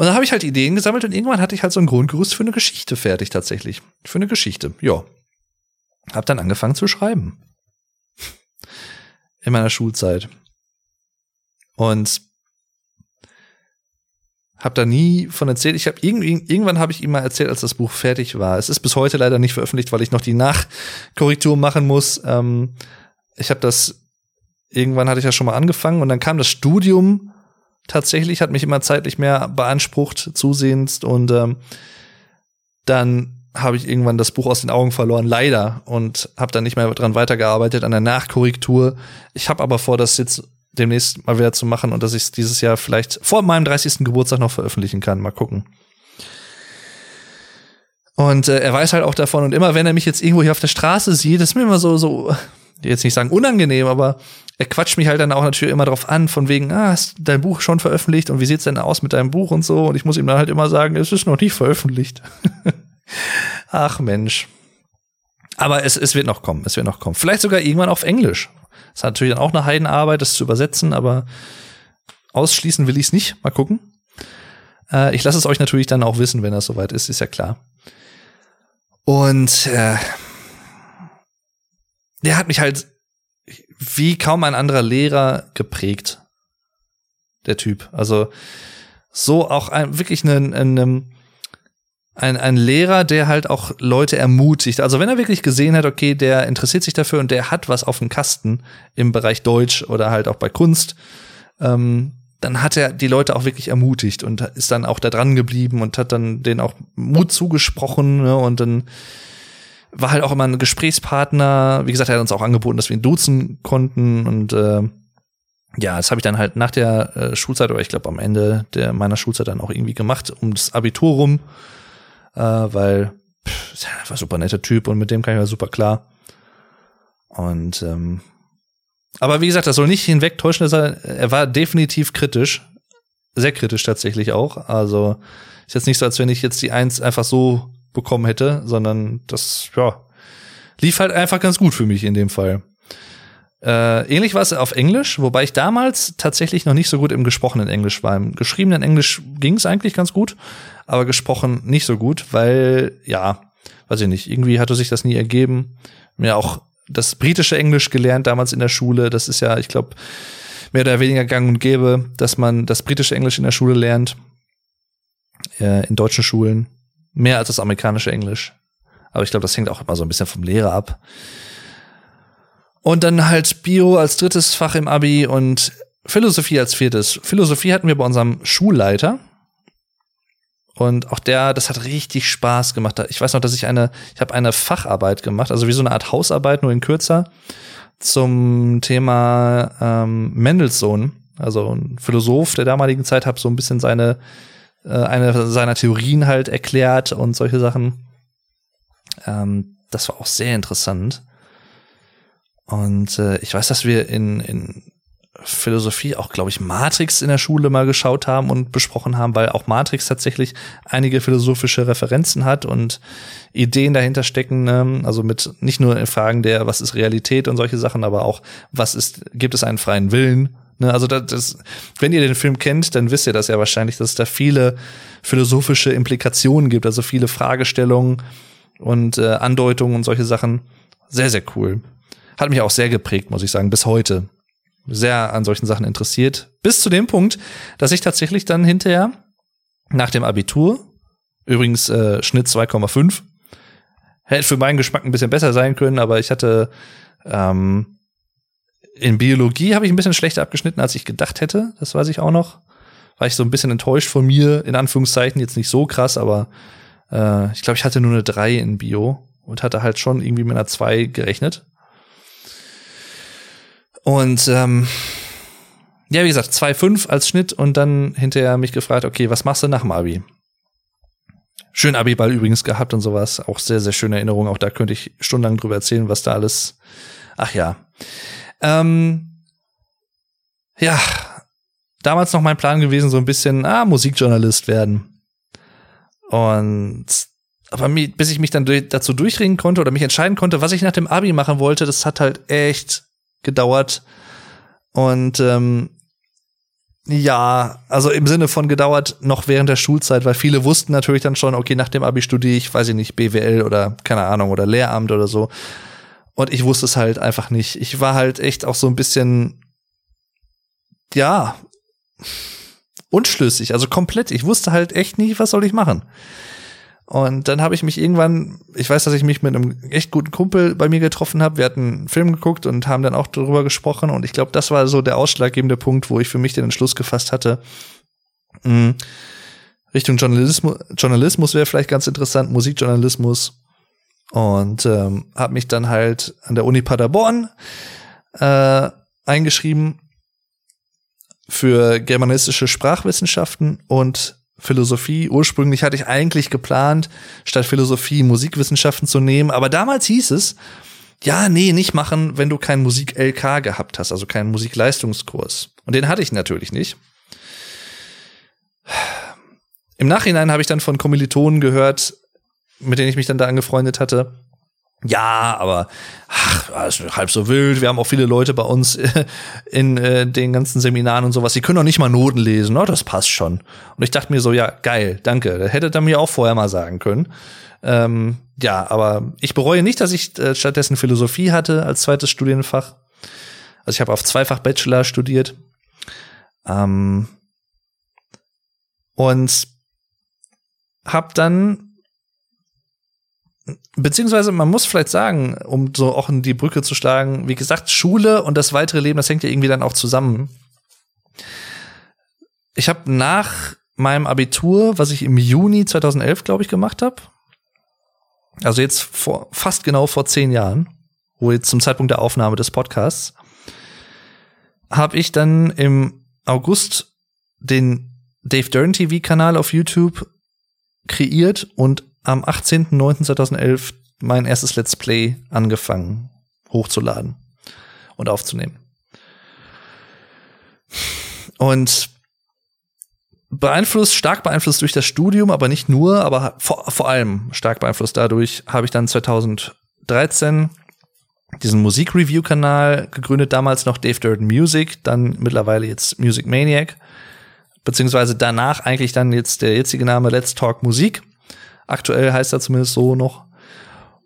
Und dann habe ich halt Ideen gesammelt und irgendwann hatte ich halt so ein Grundgerüst für eine Geschichte fertig tatsächlich. Für eine Geschichte, ja. Hab dann angefangen zu schreiben. In meiner Schulzeit. Und hab da nie von erzählt. Ich habe irgendwie irgendwann habe ich ihm mal erzählt, als das Buch fertig war. Es ist bis heute leider nicht veröffentlicht, weil ich noch die Nachkorrektur machen muss. Ähm, ich habe das irgendwann hatte ich ja schon mal angefangen und dann kam das Studium tatsächlich, hat mich immer zeitlich mehr beansprucht, zusehends und ähm, dann habe ich irgendwann das Buch aus den Augen verloren, leider, und habe dann nicht mehr dran weitergearbeitet an der Nachkorrektur. Ich habe aber vor, das jetzt demnächst mal wieder zu machen und dass ich es dieses Jahr vielleicht vor meinem 30. Geburtstag noch veröffentlichen kann. Mal gucken. Und äh, er weiß halt auch davon und immer wenn er mich jetzt irgendwo hier auf der Straße sieht, ist mir immer so so jetzt nicht sagen unangenehm, aber er quatscht mich halt dann auch natürlich immer drauf an, von wegen, ah, hast dein Buch schon veröffentlicht und wie sieht's denn aus mit deinem Buch und so? Und ich muss ihm dann halt immer sagen, es ist noch nicht veröffentlicht. [laughs] Ach Mensch. Aber es, es wird noch kommen, es wird noch kommen. Vielleicht sogar irgendwann auf Englisch. Das ist natürlich dann auch eine Heidenarbeit, das zu übersetzen, aber ausschließen will ich es nicht. Mal gucken. Äh, ich lasse es euch natürlich dann auch wissen, wenn das soweit ist, ist ja klar. Und äh, der hat mich halt wie kaum ein anderer Lehrer geprägt. Der Typ. Also so auch ein, wirklich ein, ein, ein, ein Lehrer, der halt auch Leute ermutigt. Also wenn er wirklich gesehen hat, okay, der interessiert sich dafür und der hat was auf dem Kasten im Bereich Deutsch oder halt auch bei Kunst, ähm, dann hat er die Leute auch wirklich ermutigt und ist dann auch da dran geblieben und hat dann denen auch Mut zugesprochen ne, und dann war halt auch immer ein Gesprächspartner. Wie gesagt, er hat uns auch angeboten, dass wir ihn duzen konnten und äh, ja, das habe ich dann halt nach der äh, Schulzeit oder ich glaube am Ende der meiner Schulzeit dann auch irgendwie gemacht, um das Abitur rum, äh, weil pff, ist ja einfach super netter Typ und mit dem kann ich ja super klar. Und ähm, aber wie gesagt, das soll nicht hinwegtäuschen, er, er war definitiv kritisch, sehr kritisch tatsächlich auch. Also ist jetzt nicht so, als wenn ich jetzt die Eins einfach so bekommen hätte, sondern das, ja, lief halt einfach ganz gut für mich in dem Fall. Äh, ähnlich war es auf Englisch, wobei ich damals tatsächlich noch nicht so gut im gesprochenen Englisch war. Im geschriebenen Englisch ging es eigentlich ganz gut, aber gesprochen nicht so gut, weil, ja, weiß ich nicht, irgendwie hatte sich das nie ergeben. Mir auch das britische Englisch gelernt damals in der Schule. Das ist ja, ich glaube, mehr oder weniger gang und gäbe, dass man das britische Englisch in der Schule lernt, äh, in deutschen Schulen, mehr als das amerikanische Englisch. Aber ich glaube, das hängt auch immer so ein bisschen vom Lehrer ab. Und dann halt Bio als drittes Fach im Abi und Philosophie als viertes. Philosophie hatten wir bei unserem Schulleiter. Und auch der, das hat richtig Spaß gemacht. Ich weiß noch, dass ich eine, ich habe eine Facharbeit gemacht, also wie so eine Art Hausarbeit, nur in kürzer, zum Thema ähm, Mendelssohn, also ein Philosoph der damaligen Zeit, habe so ein bisschen seine äh, eine seiner Theorien halt erklärt und solche Sachen. Ähm, das war auch sehr interessant. Und äh, ich weiß, dass wir in, in Philosophie auch, glaube ich, Matrix in der Schule mal geschaut haben und besprochen haben, weil auch Matrix tatsächlich einige philosophische Referenzen hat und Ideen dahinter stecken, ne? also mit nicht nur in Fragen der, was ist Realität und solche Sachen, aber auch, was ist, gibt es einen freien Willen? Ne? Also das, das, wenn ihr den Film kennt, dann wisst ihr das ja wahrscheinlich, dass es da viele philosophische Implikationen gibt, also viele Fragestellungen und äh, Andeutungen und solche Sachen. Sehr, sehr cool. Hat mich auch sehr geprägt, muss ich sagen, bis heute sehr an solchen Sachen interessiert. Bis zu dem Punkt, dass ich tatsächlich dann hinterher nach dem Abitur, übrigens äh, Schnitt 2,5, hätte für meinen Geschmack ein bisschen besser sein können, aber ich hatte ähm, in Biologie habe ich ein bisschen schlechter abgeschnitten, als ich gedacht hätte. Das weiß ich auch noch. War ich so ein bisschen enttäuscht von mir, in Anführungszeichen, jetzt nicht so krass, aber äh, ich glaube, ich hatte nur eine 3 in Bio und hatte halt schon irgendwie mit einer 2 gerechnet. Und ähm, ja, wie gesagt, 2,5 als Schnitt und dann hinterher mich gefragt, okay, was machst du nach dem Abi? Schön Abi-Ball übrigens gehabt und sowas. Auch sehr, sehr schöne Erinnerung. Auch da könnte ich stundenlang drüber erzählen, was da alles. Ach ja. Ähm, ja, damals noch mein Plan gewesen, so ein bisschen, ah, Musikjournalist werden. Und aber bis ich mich dann dazu durchringen konnte oder mich entscheiden konnte, was ich nach dem Abi machen wollte, das hat halt echt gedauert. Und ähm, ja, also im Sinne von gedauert noch während der Schulzeit, weil viele wussten natürlich dann schon, okay, nach dem Abi studiere ich, weiß ich nicht, BWL oder keine Ahnung oder Lehramt oder so. Und ich wusste es halt einfach nicht. Ich war halt echt auch so ein bisschen, ja, unschlüssig, also komplett. Ich wusste halt echt nicht, was soll ich machen. Und dann habe ich mich irgendwann, ich weiß, dass ich mich mit einem echt guten Kumpel bei mir getroffen habe. Wir hatten einen Film geguckt und haben dann auch darüber gesprochen. Und ich glaube, das war so der ausschlaggebende Punkt, wo ich für mich den Entschluss gefasst hatte. Hm, Richtung Journalismus, Journalismus wäre vielleicht ganz interessant, Musikjournalismus. Und ähm, habe mich dann halt an der Uni Paderborn äh, eingeschrieben für germanistische Sprachwissenschaften und Philosophie. Ursprünglich hatte ich eigentlich geplant, statt Philosophie Musikwissenschaften zu nehmen, aber damals hieß es, ja, nee, nicht machen, wenn du keinen Musik-LK gehabt hast, also keinen Musikleistungskurs. Und den hatte ich natürlich nicht. Im Nachhinein habe ich dann von Kommilitonen gehört, mit denen ich mich dann da angefreundet hatte, ja, aber ach, halb so wild. Wir haben auch viele Leute bei uns in äh, den ganzen Seminaren und sowas. Die können auch nicht mal Noten lesen. Oh, das passt schon. Und ich dachte mir so, ja, geil, danke. Das hättet ihr mir auch vorher mal sagen können. Ähm, ja, aber ich bereue nicht, dass ich äh, stattdessen Philosophie hatte als zweites Studienfach. Also ich habe auf Zweifach Bachelor studiert. Ähm, und habe dann Beziehungsweise man muss vielleicht sagen, um so auch in die Brücke zu schlagen, wie gesagt, Schule und das weitere Leben, das hängt ja irgendwie dann auch zusammen. Ich habe nach meinem Abitur, was ich im Juni 2011, glaube ich, gemacht habe, also jetzt vor fast genau vor zehn Jahren, wo jetzt zum Zeitpunkt der Aufnahme des Podcasts, habe ich dann im August den Dave Dern TV Kanal auf YouTube kreiert und am 18.09.2011 mein erstes Let's Play angefangen hochzuladen und aufzunehmen. Und beeinflusst, stark beeinflusst durch das Studium, aber nicht nur, aber vor, vor allem stark beeinflusst dadurch, habe ich dann 2013 diesen Musik-Review-Kanal gegründet, damals noch Dave Durden Music, dann mittlerweile jetzt Music Maniac, beziehungsweise danach eigentlich dann jetzt der jetzige Name Let's Talk Musik. Aktuell heißt er zumindest so noch.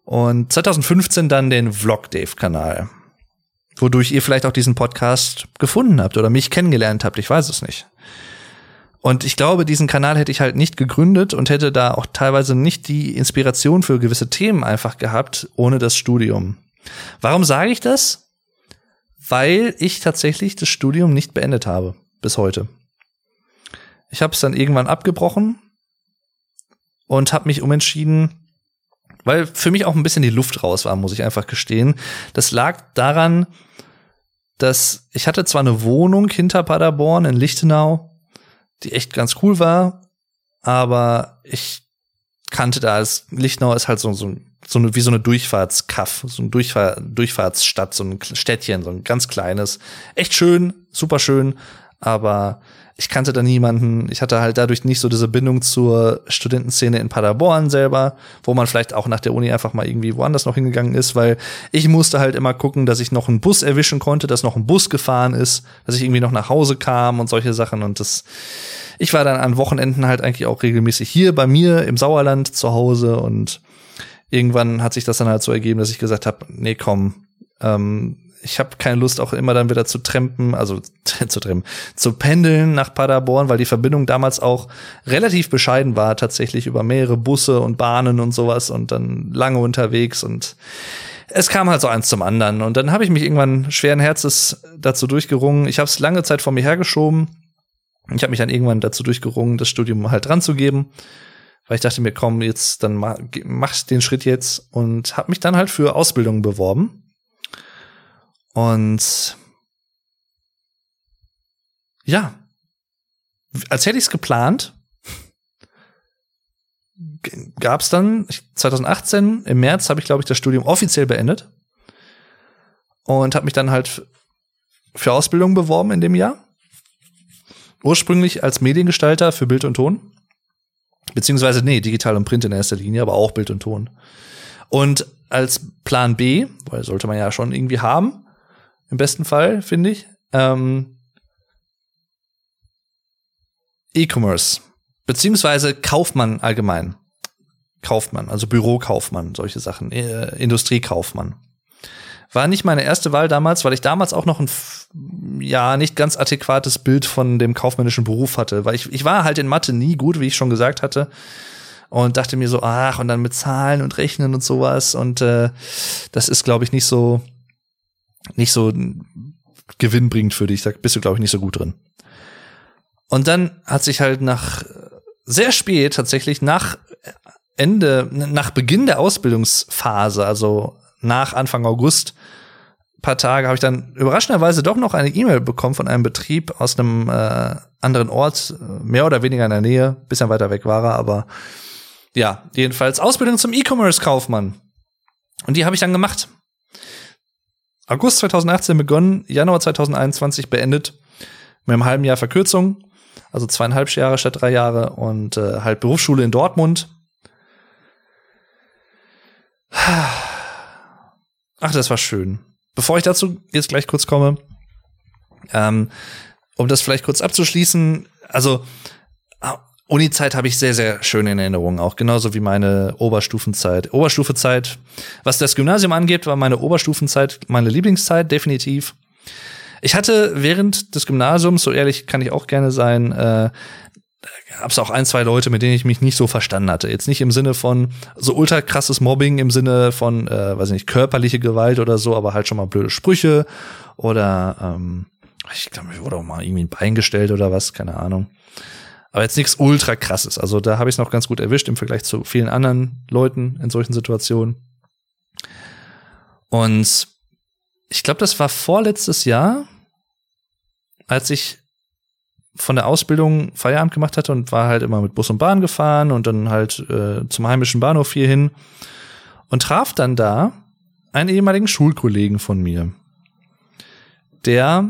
Und 2015 dann den Vlog Dave Kanal. wodurch ihr vielleicht auch diesen Podcast gefunden habt oder mich kennengelernt habt. Ich weiß es nicht. Und ich glaube, diesen Kanal hätte ich halt nicht gegründet und hätte da auch teilweise nicht die Inspiration für gewisse Themen einfach gehabt, ohne das Studium. Warum sage ich das? Weil ich tatsächlich das Studium nicht beendet habe bis heute. Ich habe es dann irgendwann abgebrochen und habe mich umentschieden, weil für mich auch ein bisschen die Luft raus war, muss ich einfach gestehen. Das lag daran, dass ich hatte zwar eine Wohnung hinter Paderborn in Lichtenau, die echt ganz cool war, aber ich kannte da, als Lichtenau ist halt so, so, so eine, wie so eine Durchfahrtskaff, so eine Durchfahr Durchfahrtsstadt, so ein Städtchen, so ein ganz kleines. Echt schön, super schön, aber ich kannte da niemanden. Ich hatte halt dadurch nicht so diese Bindung zur Studentenszene in Paderborn selber, wo man vielleicht auch nach der Uni einfach mal irgendwie woanders noch hingegangen ist, weil ich musste halt immer gucken, dass ich noch einen Bus erwischen konnte, dass noch ein Bus gefahren ist, dass ich irgendwie noch nach Hause kam und solche Sachen und das ich war dann an Wochenenden halt eigentlich auch regelmäßig hier bei mir im Sauerland zu Hause und irgendwann hat sich das dann halt so ergeben, dass ich gesagt habe, nee, komm, ähm, ich habe keine Lust, auch immer dann wieder zu trampen, also [laughs] zu trampen, zu pendeln nach Paderborn, weil die Verbindung damals auch relativ bescheiden war, tatsächlich über mehrere Busse und Bahnen und sowas und dann lange unterwegs und es kam halt so eins zum anderen. Und dann habe ich mich irgendwann schweren Herzens dazu durchgerungen. Ich habe es lange Zeit vor mir hergeschoben. Ich habe mich dann irgendwann dazu durchgerungen, das Studium halt dran zu geben, weil ich dachte mir, komm, jetzt dann mach, mach den Schritt jetzt und habe mich dann halt für Ausbildungen beworben und ja, als hätte ich es geplant, gab es dann 2018 im März habe ich glaube ich das Studium offiziell beendet und habe mich dann halt für Ausbildung beworben in dem Jahr. Ursprünglich als Mediengestalter für Bild und Ton. Beziehungsweise, nee, digital und Print in erster Linie, aber auch Bild und Ton. Und als Plan B, weil sollte man ja schon irgendwie haben, im besten Fall, finde ich. Ähm, E-Commerce, beziehungsweise Kaufmann allgemein. Kaufmann, also Bürokaufmann, solche Sachen, äh, Industriekaufmann. War nicht meine erste Wahl damals, weil ich damals auch noch ein ja nicht ganz adäquates Bild von dem kaufmännischen Beruf hatte, weil ich ich war halt in Mathe nie gut, wie ich schon gesagt hatte und dachte mir so, ach und dann mit Zahlen und Rechnen und sowas und äh, das ist glaube ich nicht so nicht so gewinnbringend für dich. Da bist du, glaube ich, nicht so gut drin. Und dann hat sich halt nach sehr spät tatsächlich nach Ende, nach Beginn der Ausbildungsphase, also nach Anfang August, paar Tage, habe ich dann überraschenderweise doch noch eine E-Mail bekommen von einem Betrieb aus einem äh, anderen Ort, mehr oder weniger in der Nähe, bisschen weiter weg war er, aber ja, jedenfalls Ausbildung zum E-Commerce-Kaufmann. Und die habe ich dann gemacht. August 2018 begonnen, Januar 2021 beendet, mit einem halben Jahr Verkürzung, also zweieinhalb Jahre statt drei Jahre und äh, halt Berufsschule in Dortmund. Ach, das war schön. Bevor ich dazu jetzt gleich kurz komme, ähm, um das vielleicht kurz abzuschließen, also Uni-Zeit habe ich sehr, sehr schöne Erinnerungen, auch genauso wie meine Oberstufenzeit. Oberstufezeit, was das Gymnasium angeht, war meine Oberstufenzeit meine Lieblingszeit, definitiv. Ich hatte während des Gymnasiums, so ehrlich kann ich auch gerne sein, äh, gab es auch ein, zwei Leute, mit denen ich mich nicht so verstanden hatte. Jetzt nicht im Sinne von so ultra krasses Mobbing, im Sinne von, äh, weiß ich nicht, körperliche Gewalt oder so, aber halt schon mal blöde Sprüche oder ähm, ich glaube, mir wurde auch mal irgendwie ein Bein gestellt oder was, keine Ahnung. Aber jetzt nichts ultra krasses. Also da habe ich es noch ganz gut erwischt im Vergleich zu vielen anderen Leuten in solchen Situationen. Und ich glaube, das war vorletztes Jahr, als ich von der Ausbildung Feierabend gemacht hatte und war halt immer mit Bus und Bahn gefahren und dann halt äh, zum heimischen Bahnhof hier hin und traf dann da einen ehemaligen Schulkollegen von mir, der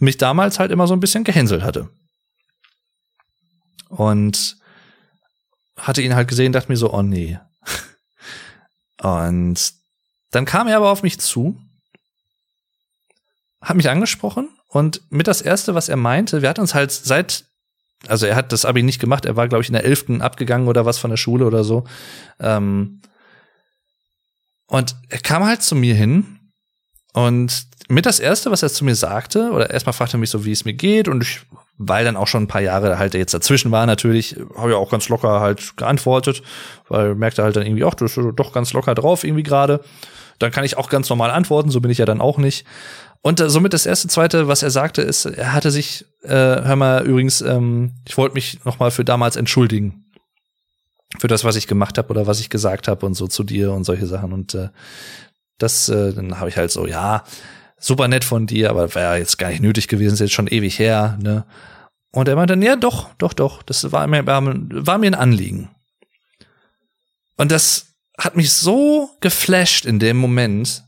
mich damals halt immer so ein bisschen gehänselt hatte. Und hatte ihn halt gesehen, dachte mir so, oh nee. Und dann kam er aber auf mich zu, hat mich angesprochen und mit das erste, was er meinte, wir hatten uns halt seit, also er hat das Abi nicht gemacht, er war, glaube ich, in der elften abgegangen oder was von der Schule oder so. Ähm, und er kam halt zu mir hin Und mit das erste, was er zu mir sagte, oder erstmal fragte er mich so, wie es mir geht, und ich, weil dann auch schon ein paar Jahre halt jetzt dazwischen war, natürlich, habe ich auch ganz locker halt geantwortet, weil merkte halt dann irgendwie, ach, du bist doch ganz locker drauf irgendwie gerade. Dann kann ich auch ganz normal antworten, so bin ich ja dann auch nicht. Und äh, somit das erste, zweite, was er sagte, ist, er hatte sich, äh, hör mal, übrigens, ähm, ich wollte mich noch mal für damals entschuldigen für das, was ich gemacht habe oder was ich gesagt habe und so zu dir und solche Sachen. Und äh, das, äh, dann habe ich halt so, ja, super nett von dir, aber wäre jetzt gar nicht nötig gewesen, ist jetzt schon ewig her, ne? Und er meinte dann, ja, doch, doch, doch, das war mir, war, mir ein Anliegen. Und das hat mich so geflasht in dem Moment.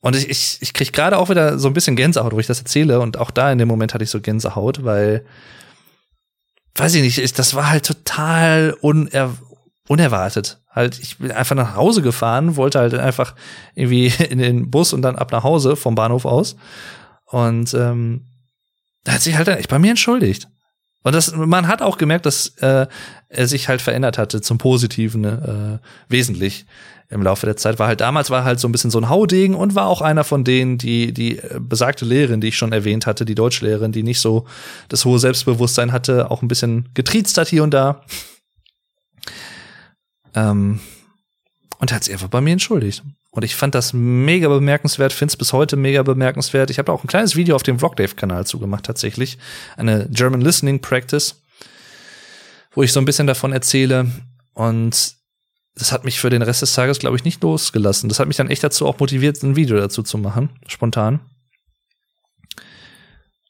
Und ich, ich, ich krieg gerade auch wieder so ein bisschen Gänsehaut, wo ich das erzähle. Und auch da in dem Moment hatte ich so Gänsehaut, weil, weiß ich nicht, das war halt total uner unerwartet. Halt, ich bin einfach nach Hause gefahren, wollte halt einfach irgendwie [laughs] in den Bus und dann ab nach Hause vom Bahnhof aus. Und ähm, da hat sich halt echt bei mir entschuldigt. Und das, man hat auch gemerkt, dass äh, er sich halt verändert hatte zum Positiven, äh, wesentlich im Laufe der Zeit. War halt damals war halt so ein bisschen so ein Haudegen und war auch einer von denen, die die äh, besagte Lehrerin, die ich schon erwähnt hatte, die Deutschlehrerin, die nicht so das hohe Selbstbewusstsein hatte, auch ein bisschen getriezt hat hier und da. Ähm, und hat sich einfach bei mir entschuldigt. Und ich fand das mega bemerkenswert, finde es bis heute mega bemerkenswert. Ich habe auch ein kleines Video auf dem Vlogdave-Kanal zugemacht, tatsächlich. Eine German Listening Practice, wo ich so ein bisschen davon erzähle. Und das hat mich für den Rest des Tages, glaube ich, nicht losgelassen. Das hat mich dann echt dazu auch motiviert, ein Video dazu zu machen, spontan.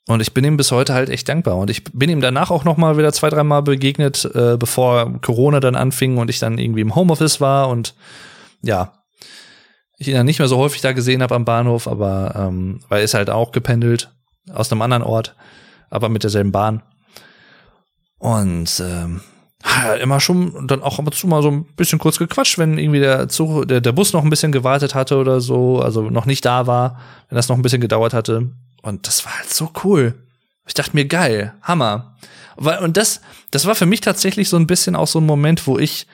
Und ich bin ihm bis heute halt echt dankbar. Und ich bin ihm danach auch noch mal wieder zwei, dreimal begegnet, äh, bevor Corona dann anfing und ich dann irgendwie im Homeoffice war und ja, ich ihn dann nicht mehr so häufig da gesehen habe am Bahnhof, aber ähm, weil er ist halt auch gependelt aus einem anderen Ort, aber mit derselben Bahn. Und ähm, immer schon dann auch ab und zu mal so ein bisschen kurz gequatscht, wenn irgendwie der Zug, der, der Bus noch ein bisschen gewartet hatte oder so, also noch nicht da war, wenn das noch ein bisschen gedauert hatte. Und das war halt so cool. Ich dachte mir, geil, Hammer. Und das, das war für mich tatsächlich so ein bisschen auch so ein Moment, wo ich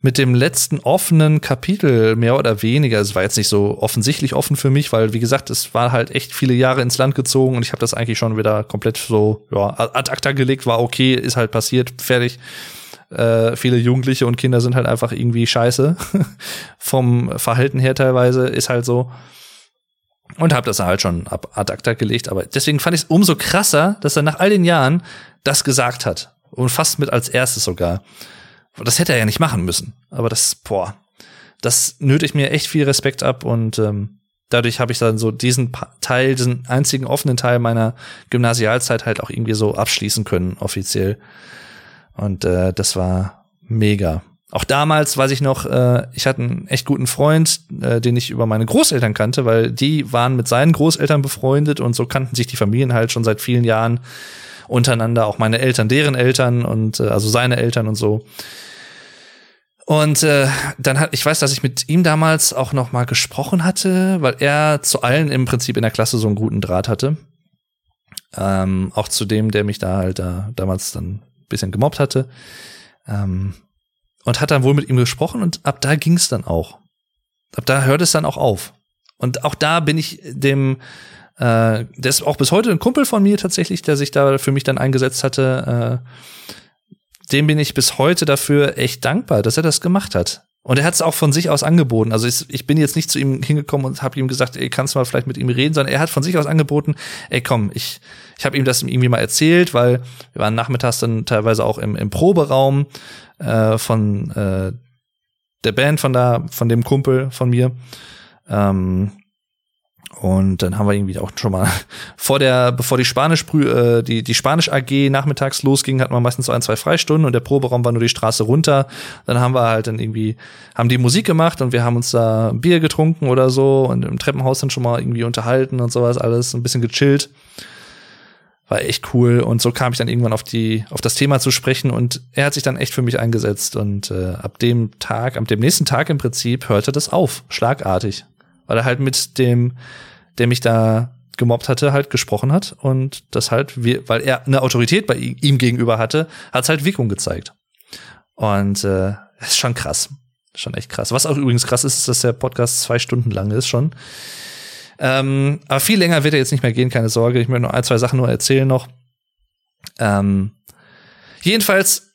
mit dem letzten offenen Kapitel mehr oder weniger, es war jetzt nicht so offensichtlich offen für mich, weil wie gesagt, es war halt echt viele Jahre ins Land gezogen und ich habe das eigentlich schon wieder komplett so ja, ad acta gelegt, war okay, ist halt passiert, fertig. Äh, viele Jugendliche und Kinder sind halt einfach irgendwie scheiße [laughs] vom Verhalten her teilweise, ist halt so und habe das halt schon ab ad acta gelegt. Aber deswegen fand ich es umso krasser, dass er nach all den Jahren das gesagt hat. Und fast mit als erstes sogar. Das hätte er ja nicht machen müssen. Aber das, boah, das nötigt mir echt viel Respekt ab und ähm, dadurch habe ich dann so diesen Teil, diesen einzigen offenen Teil meiner Gymnasialzeit halt auch irgendwie so abschließen können, offiziell. Und äh, das war mega. Auch damals weiß ich noch, äh, ich hatte einen echt guten Freund, äh, den ich über meine Großeltern kannte, weil die waren mit seinen Großeltern befreundet und so kannten sich die Familien halt schon seit vielen Jahren untereinander, auch meine Eltern, deren Eltern und äh, also seine Eltern und so. Und äh, dann hat, ich weiß, dass ich mit ihm damals auch noch mal gesprochen hatte, weil er zu allen im Prinzip in der Klasse so einen guten Draht hatte. Ähm, auch zu dem, der mich da halt da damals dann bisschen gemobbt hatte. Ähm, und hat dann wohl mit ihm gesprochen und ab da ging es dann auch. Ab da hört es dann auch auf. Und auch da bin ich dem, äh, der ist auch bis heute ein Kumpel von mir tatsächlich, der sich da für mich dann eingesetzt hatte. Äh, dem bin ich bis heute dafür echt dankbar, dass er das gemacht hat. Und er hat es auch von sich aus angeboten. Also ich, ich bin jetzt nicht zu ihm hingekommen und habe ihm gesagt, ey, kannst du mal vielleicht mit ihm reden, sondern er hat von sich aus angeboten, ey, komm, ich, ich habe ihm das irgendwie mal erzählt, weil wir waren nachmittags dann teilweise auch im, im Proberaum äh, von äh, der Band von da, von dem Kumpel von mir. Ähm, und dann haben wir irgendwie auch schon mal [laughs] vor der, bevor die Spanisch, äh, die, die Spanisch AG nachmittags losging, hatten wir meistens so ein, zwei Freistunden und der Proberaum war nur die Straße runter. Dann haben wir halt dann irgendwie, haben die Musik gemacht und wir haben uns da Bier getrunken oder so und im Treppenhaus dann schon mal irgendwie unterhalten und sowas alles, ein bisschen gechillt. War echt cool und so kam ich dann irgendwann auf die, auf das Thema zu sprechen und er hat sich dann echt für mich eingesetzt und äh, ab dem Tag, ab dem nächsten Tag im Prinzip hörte das auf, schlagartig weil er halt mit dem, der mich da gemobbt hatte, halt gesprochen hat und das halt, weil er eine Autorität bei ihm gegenüber hatte, hat es halt Wirkung gezeigt. Und äh, ist schon krass. Schon echt krass. Was auch übrigens krass ist, ist, dass der Podcast zwei Stunden lang ist schon. Ähm, aber viel länger wird er jetzt nicht mehr gehen, keine Sorge. Ich möchte noch ein, zwei Sachen nur erzählen noch. Ähm, jedenfalls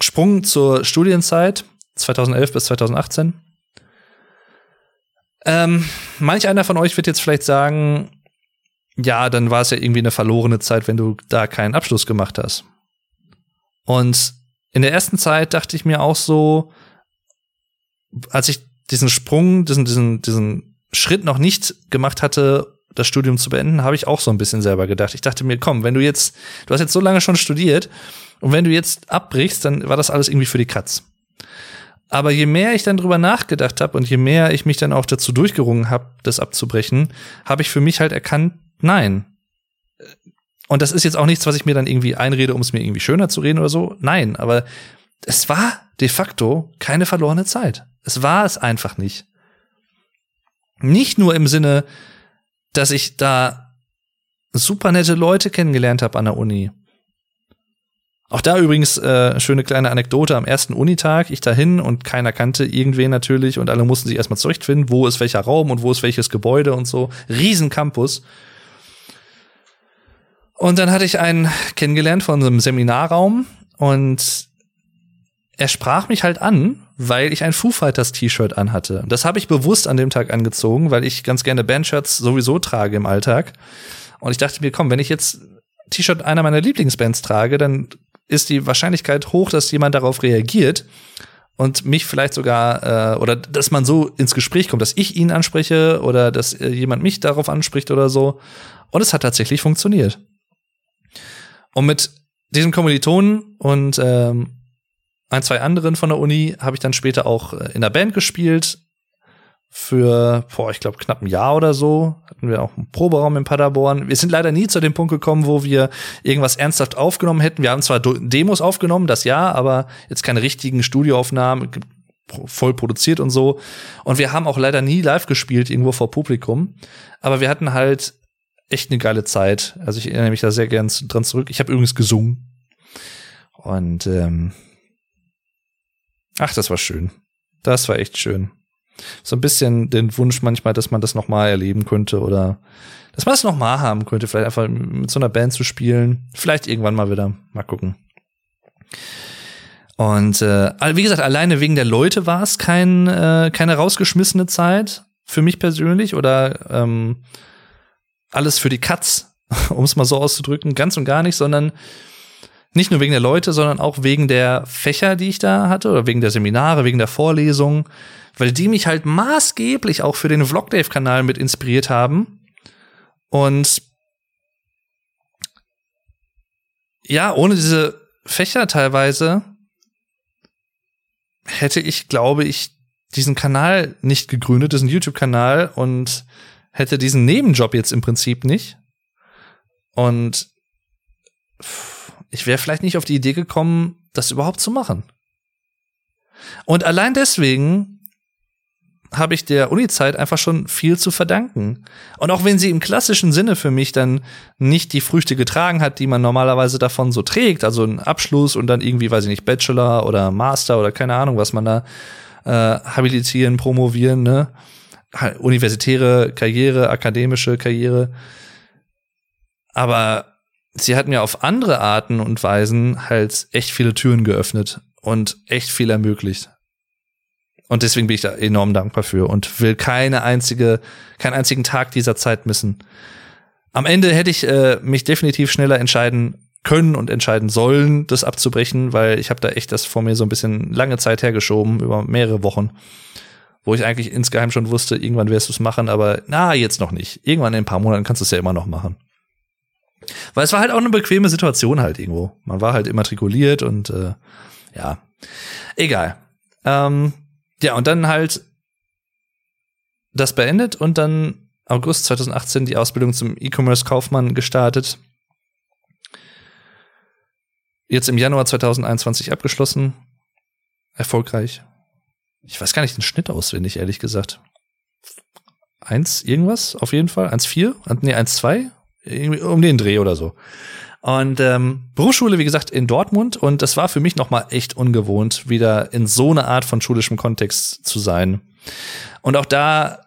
Sprung zur Studienzeit 2011 bis 2018. Ähm, manch einer von euch wird jetzt vielleicht sagen, ja, dann war es ja irgendwie eine verlorene Zeit, wenn du da keinen Abschluss gemacht hast. Und in der ersten Zeit dachte ich mir auch so, als ich diesen Sprung, diesen, diesen, diesen Schritt noch nicht gemacht hatte, das Studium zu beenden, habe ich auch so ein bisschen selber gedacht. Ich dachte mir, komm, wenn du jetzt, du hast jetzt so lange schon studiert und wenn du jetzt abbrichst, dann war das alles irgendwie für die Katz. Aber je mehr ich dann drüber nachgedacht habe und je mehr ich mich dann auch dazu durchgerungen habe, das abzubrechen, habe ich für mich halt erkannt, nein. Und das ist jetzt auch nichts, was ich mir dann irgendwie einrede, um es mir irgendwie schöner zu reden oder so. Nein, aber es war de facto keine verlorene Zeit. Es war es einfach nicht. Nicht nur im Sinne, dass ich da super nette Leute kennengelernt habe an der Uni. Auch da übrigens äh, schöne kleine Anekdote am ersten Unitag, ich dahin und keiner kannte irgendwen natürlich und alle mussten sich erstmal zurechtfinden, wo ist welcher Raum und wo ist welches Gebäude und so. Riesen Campus. Und dann hatte ich einen kennengelernt von einem Seminarraum und er sprach mich halt an, weil ich ein Foo Fighters T-Shirt anhatte. Das habe ich bewusst an dem Tag angezogen, weil ich ganz gerne Bandshirts sowieso trage im Alltag. Und ich dachte mir, komm, wenn ich jetzt T-Shirt einer meiner Lieblingsbands trage, dann ist die Wahrscheinlichkeit hoch, dass jemand darauf reagiert und mich vielleicht sogar äh, oder dass man so ins Gespräch kommt, dass ich ihn anspreche oder dass äh, jemand mich darauf anspricht oder so. Und es hat tatsächlich funktioniert. Und mit diesem Kommilitonen und ähm, ein, zwei anderen von der Uni habe ich dann später auch äh, in der Band gespielt. Für, boah, ich glaube, knapp ein Jahr oder so hatten wir auch einen Proberaum in Paderborn. Wir sind leider nie zu dem Punkt gekommen, wo wir irgendwas ernsthaft aufgenommen hätten. Wir haben zwar Demos aufgenommen, das ja, aber jetzt keine richtigen Studioaufnahmen, voll produziert und so. Und wir haben auch leider nie live gespielt, irgendwo vor Publikum. Aber wir hatten halt echt eine geile Zeit. Also ich erinnere mich da sehr gern dran zurück. Ich habe übrigens gesungen. Und ähm, ach, das war schön. Das war echt schön. So ein bisschen den Wunsch manchmal, dass man das noch mal erleben könnte oder dass man es noch mal haben könnte, vielleicht einfach mit so einer Band zu spielen. Vielleicht irgendwann mal wieder. Mal gucken. Und äh, wie gesagt, alleine wegen der Leute war es kein, äh, keine rausgeschmissene Zeit für mich persönlich oder ähm, alles für die Katz, um es mal so auszudrücken, ganz und gar nicht, sondern nicht nur wegen der Leute, sondern auch wegen der Fächer, die ich da hatte, oder wegen der Seminare, wegen der Vorlesungen, weil die mich halt maßgeblich auch für den Vlogdave-Kanal mit inspiriert haben. Und ja, ohne diese Fächer teilweise hätte ich, glaube ich, diesen Kanal nicht gegründet, diesen YouTube-Kanal und hätte diesen Nebenjob jetzt im Prinzip nicht. Und ich wäre vielleicht nicht auf die Idee gekommen, das überhaupt zu machen. Und allein deswegen habe ich der Uni-Zeit einfach schon viel zu verdanken. Und auch wenn sie im klassischen Sinne für mich dann nicht die Früchte getragen hat, die man normalerweise davon so trägt, also ein Abschluss und dann irgendwie, weiß ich nicht, Bachelor oder Master oder keine Ahnung, was man da äh, habilitieren, promovieren, ne? Universitäre Karriere, akademische Karriere. Aber sie hat mir auf andere Arten und Weisen halt echt viele Türen geöffnet und echt viel ermöglicht. Und deswegen bin ich da enorm dankbar für und will keine einzige, keinen einzigen Tag dieser Zeit missen. Am Ende hätte ich äh, mich definitiv schneller entscheiden können und entscheiden sollen, das abzubrechen, weil ich habe da echt das vor mir so ein bisschen lange Zeit hergeschoben, über mehrere Wochen, wo ich eigentlich insgeheim schon wusste, irgendwann wirst du es machen, aber na, jetzt noch nicht. Irgendwann in ein paar Monaten kannst du es ja immer noch machen. Weil es war halt auch eine bequeme Situation halt irgendwo. Man war halt immatrikuliert und äh, ja, egal. Ähm, ja, und dann halt das beendet und dann August 2018 die Ausbildung zum E-Commerce-Kaufmann gestartet. Jetzt im Januar 2021 abgeschlossen. Erfolgreich. Ich weiß gar nicht den Schnitt auswendig, ehrlich gesagt. Eins irgendwas, auf jeden Fall. Eins vier? Nee, eins zwei? Um den Dreh oder so. Und ähm, Berufsschule, wie gesagt, in Dortmund. Und das war für mich nochmal echt ungewohnt, wieder in so eine Art von schulischem Kontext zu sein. Und auch da,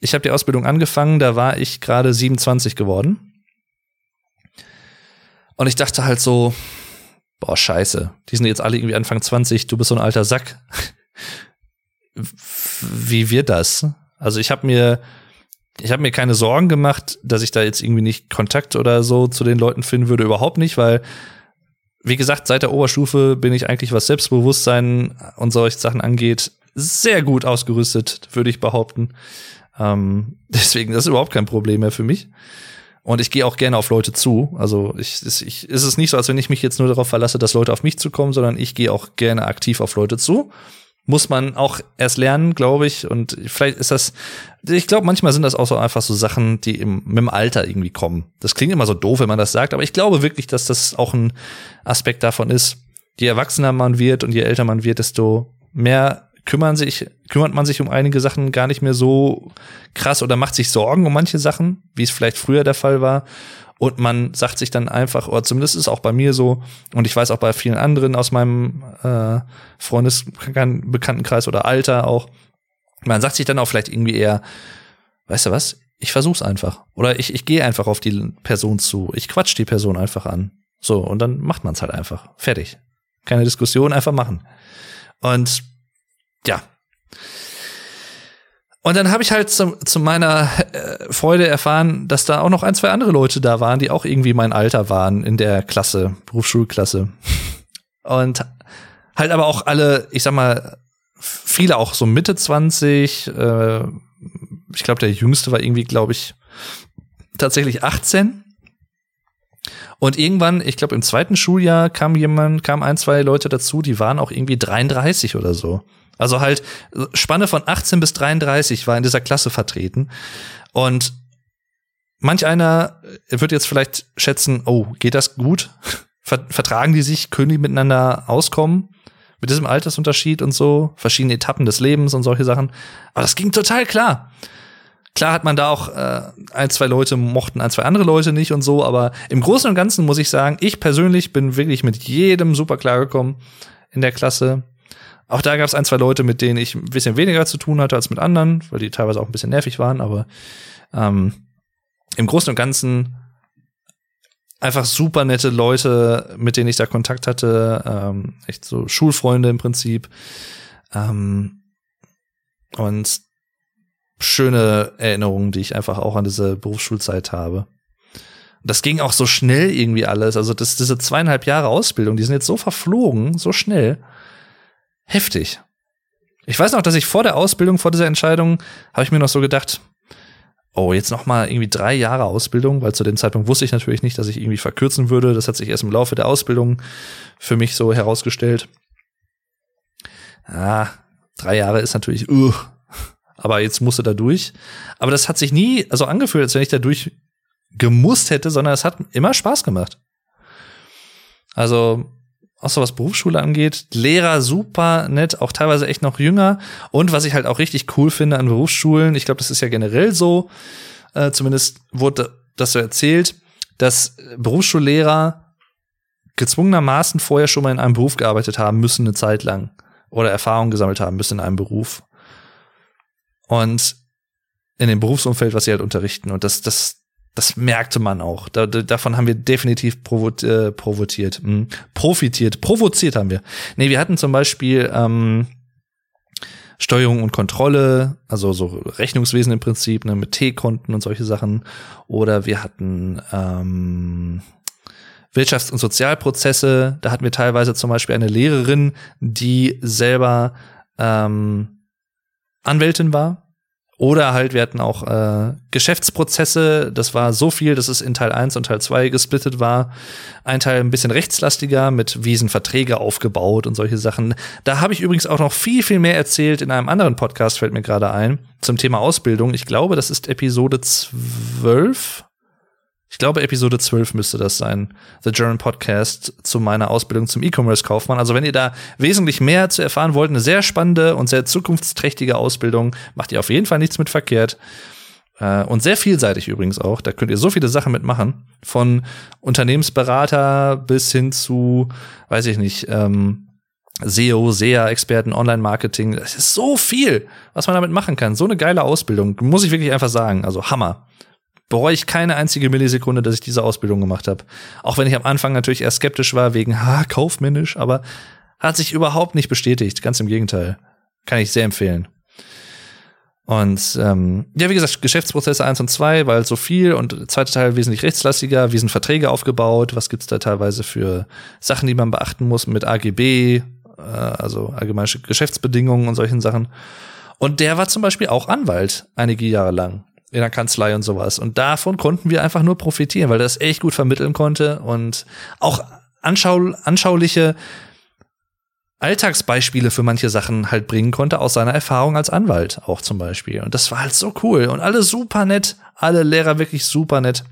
ich habe die Ausbildung angefangen, da war ich gerade 27 geworden. Und ich dachte halt so, boah, scheiße, die sind jetzt alle irgendwie Anfang 20, du bist so ein alter Sack. [laughs] Wie wird das? Also ich habe mir ich habe mir keine Sorgen gemacht, dass ich da jetzt irgendwie nicht Kontakt oder so zu den Leuten finden würde, überhaupt nicht, weil wie gesagt, seit der Oberstufe bin ich eigentlich, was Selbstbewusstsein und solche Sachen angeht, sehr gut ausgerüstet, würde ich behaupten. Ähm, [laughs] deswegen, das ist überhaupt kein Problem mehr für mich. Und ich gehe auch gerne auf Leute zu. Also ich, ich, ist es nicht so, als wenn ich mich jetzt nur darauf verlasse, dass Leute auf mich zukommen, sondern ich gehe auch gerne aktiv auf Leute zu muss man auch erst lernen, glaube ich. Und vielleicht ist das, ich glaube, manchmal sind das auch so einfach so Sachen, die im, mit dem Alter irgendwie kommen. Das klingt immer so doof, wenn man das sagt, aber ich glaube wirklich, dass das auch ein Aspekt davon ist. Je erwachsener man wird und je älter man wird, desto mehr kümmern sich, kümmert man sich um einige Sachen gar nicht mehr so krass oder macht sich Sorgen um manche Sachen, wie es vielleicht früher der Fall war und man sagt sich dann einfach, oder zumindest ist es auch bei mir so, und ich weiß auch bei vielen anderen aus meinem äh, Freundesbekanntenkreis oder Alter auch, man sagt sich dann auch vielleicht irgendwie eher, weißt du was, ich versuch's einfach. Oder ich, ich gehe einfach auf die Person zu. Ich quatsch die Person einfach an. So, und dann macht man's halt einfach. Fertig. Keine Diskussion, einfach machen. Und ja, und dann habe ich halt zu, zu meiner äh, Freude erfahren, dass da auch noch ein, zwei andere Leute da waren, die auch irgendwie mein Alter waren in der Klasse, Berufsschulklasse. Und halt aber auch alle, ich sag mal, viele auch so Mitte 20. Äh, ich glaube, der jüngste war irgendwie, glaube ich, tatsächlich 18. Und irgendwann, ich glaube, im zweiten Schuljahr kam jemand, kam ein, zwei Leute dazu, die waren auch irgendwie 33 oder so. Also halt Spanne von 18 bis 33 war in dieser Klasse vertreten. Und manch einer wird jetzt vielleicht schätzen, oh, geht das gut? [laughs] Vertragen die sich? Können die miteinander auskommen? Mit diesem Altersunterschied und so, verschiedene Etappen des Lebens und solche Sachen. Aber das ging total klar. Klar hat man da auch äh, ein, zwei Leute mochten ein, zwei andere Leute nicht und so, aber im Großen und Ganzen muss ich sagen, ich persönlich bin wirklich mit jedem super klargekommen in der Klasse. Auch da gab es ein, zwei Leute, mit denen ich ein bisschen weniger zu tun hatte als mit anderen, weil die teilweise auch ein bisschen nervig waren, aber ähm, im Großen und Ganzen einfach super nette Leute, mit denen ich da Kontakt hatte, ähm, echt so Schulfreunde im Prinzip. Ähm, und schöne Erinnerungen, die ich einfach auch an diese Berufsschulzeit habe. Das ging auch so schnell irgendwie alles. Also das, diese zweieinhalb Jahre Ausbildung, die sind jetzt so verflogen, so schnell heftig. Ich weiß noch, dass ich vor der Ausbildung, vor dieser Entscheidung, habe ich mir noch so gedacht, oh, jetzt noch mal irgendwie drei Jahre Ausbildung, weil zu dem Zeitpunkt wusste ich natürlich nicht, dass ich irgendwie verkürzen würde. Das hat sich erst im Laufe der Ausbildung für mich so herausgestellt. Ah, drei Jahre ist natürlich, uh, aber jetzt musste da durch. Aber das hat sich nie so angefühlt, als wenn ich da durch gemusst hätte, sondern es hat immer Spaß gemacht. Also auch so was Berufsschule angeht. Lehrer super nett, auch teilweise echt noch jünger. Und was ich halt auch richtig cool finde an Berufsschulen, ich glaube, das ist ja generell so, äh, zumindest wurde das so erzählt, dass Berufsschullehrer gezwungenermaßen vorher schon mal in einem Beruf gearbeitet haben müssen, eine Zeit lang. Oder Erfahrung gesammelt haben müssen in einem Beruf. Und in dem Berufsumfeld, was sie halt unterrichten. Und das, das, das merkte man auch. Da, da, davon haben wir definitiv provo äh, provoziert, hm, profitiert, provoziert haben wir. Nee, wir hatten zum Beispiel ähm, Steuerung und Kontrolle, also so Rechnungswesen im Prinzip, ne, mit T-Konten und solche Sachen. Oder wir hatten ähm, Wirtschafts- und Sozialprozesse. Da hatten wir teilweise zum Beispiel eine Lehrerin, die selber ähm, Anwältin war oder halt, wir hatten auch äh, Geschäftsprozesse, das war so viel, dass es in Teil 1 und Teil 2 gesplittet war. Ein Teil ein bisschen rechtslastiger, mit Wiesenverträge aufgebaut und solche Sachen. Da habe ich übrigens auch noch viel, viel mehr erzählt in einem anderen Podcast, fällt mir gerade ein, zum Thema Ausbildung. Ich glaube, das ist Episode 12 ich glaube, Episode 12 müsste das sein, The German Podcast zu meiner Ausbildung zum E-Commerce-Kaufmann. Also wenn ihr da wesentlich mehr zu erfahren wollt, eine sehr spannende und sehr zukunftsträchtige Ausbildung, macht ihr auf jeden Fall nichts mit verkehrt. Äh, und sehr vielseitig übrigens auch. Da könnt ihr so viele Sachen mitmachen. Von Unternehmensberater bis hin zu, weiß ich nicht, ähm, SEO, SEA-Experten, Online-Marketing. Das ist so viel, was man damit machen kann. So eine geile Ausbildung, muss ich wirklich einfach sagen. Also Hammer. Bereue ich keine einzige Millisekunde, dass ich diese Ausbildung gemacht habe. Auch wenn ich am Anfang natürlich eher skeptisch war wegen, [laughs] ha, kaufmännisch, aber hat sich überhaupt nicht bestätigt. Ganz im Gegenteil. Kann ich sehr empfehlen. Und ähm, ja, wie gesagt, Geschäftsprozesse eins und zwei, weil so viel und der zweite Teil wesentlich rechtslastiger. Wie sind Verträge aufgebaut? Was gibt's da teilweise für Sachen, die man beachten muss mit AGB, äh, also allgemeine Geschäftsbedingungen und solchen Sachen. Und der war zum Beispiel auch Anwalt einige Jahre lang in der Kanzlei und sowas. Und davon konnten wir einfach nur profitieren, weil das echt gut vermitteln konnte und auch anschau anschauliche Alltagsbeispiele für manche Sachen halt bringen konnte aus seiner Erfahrung als Anwalt auch zum Beispiel. Und das war halt so cool und alle super nett, alle Lehrer wirklich super nett.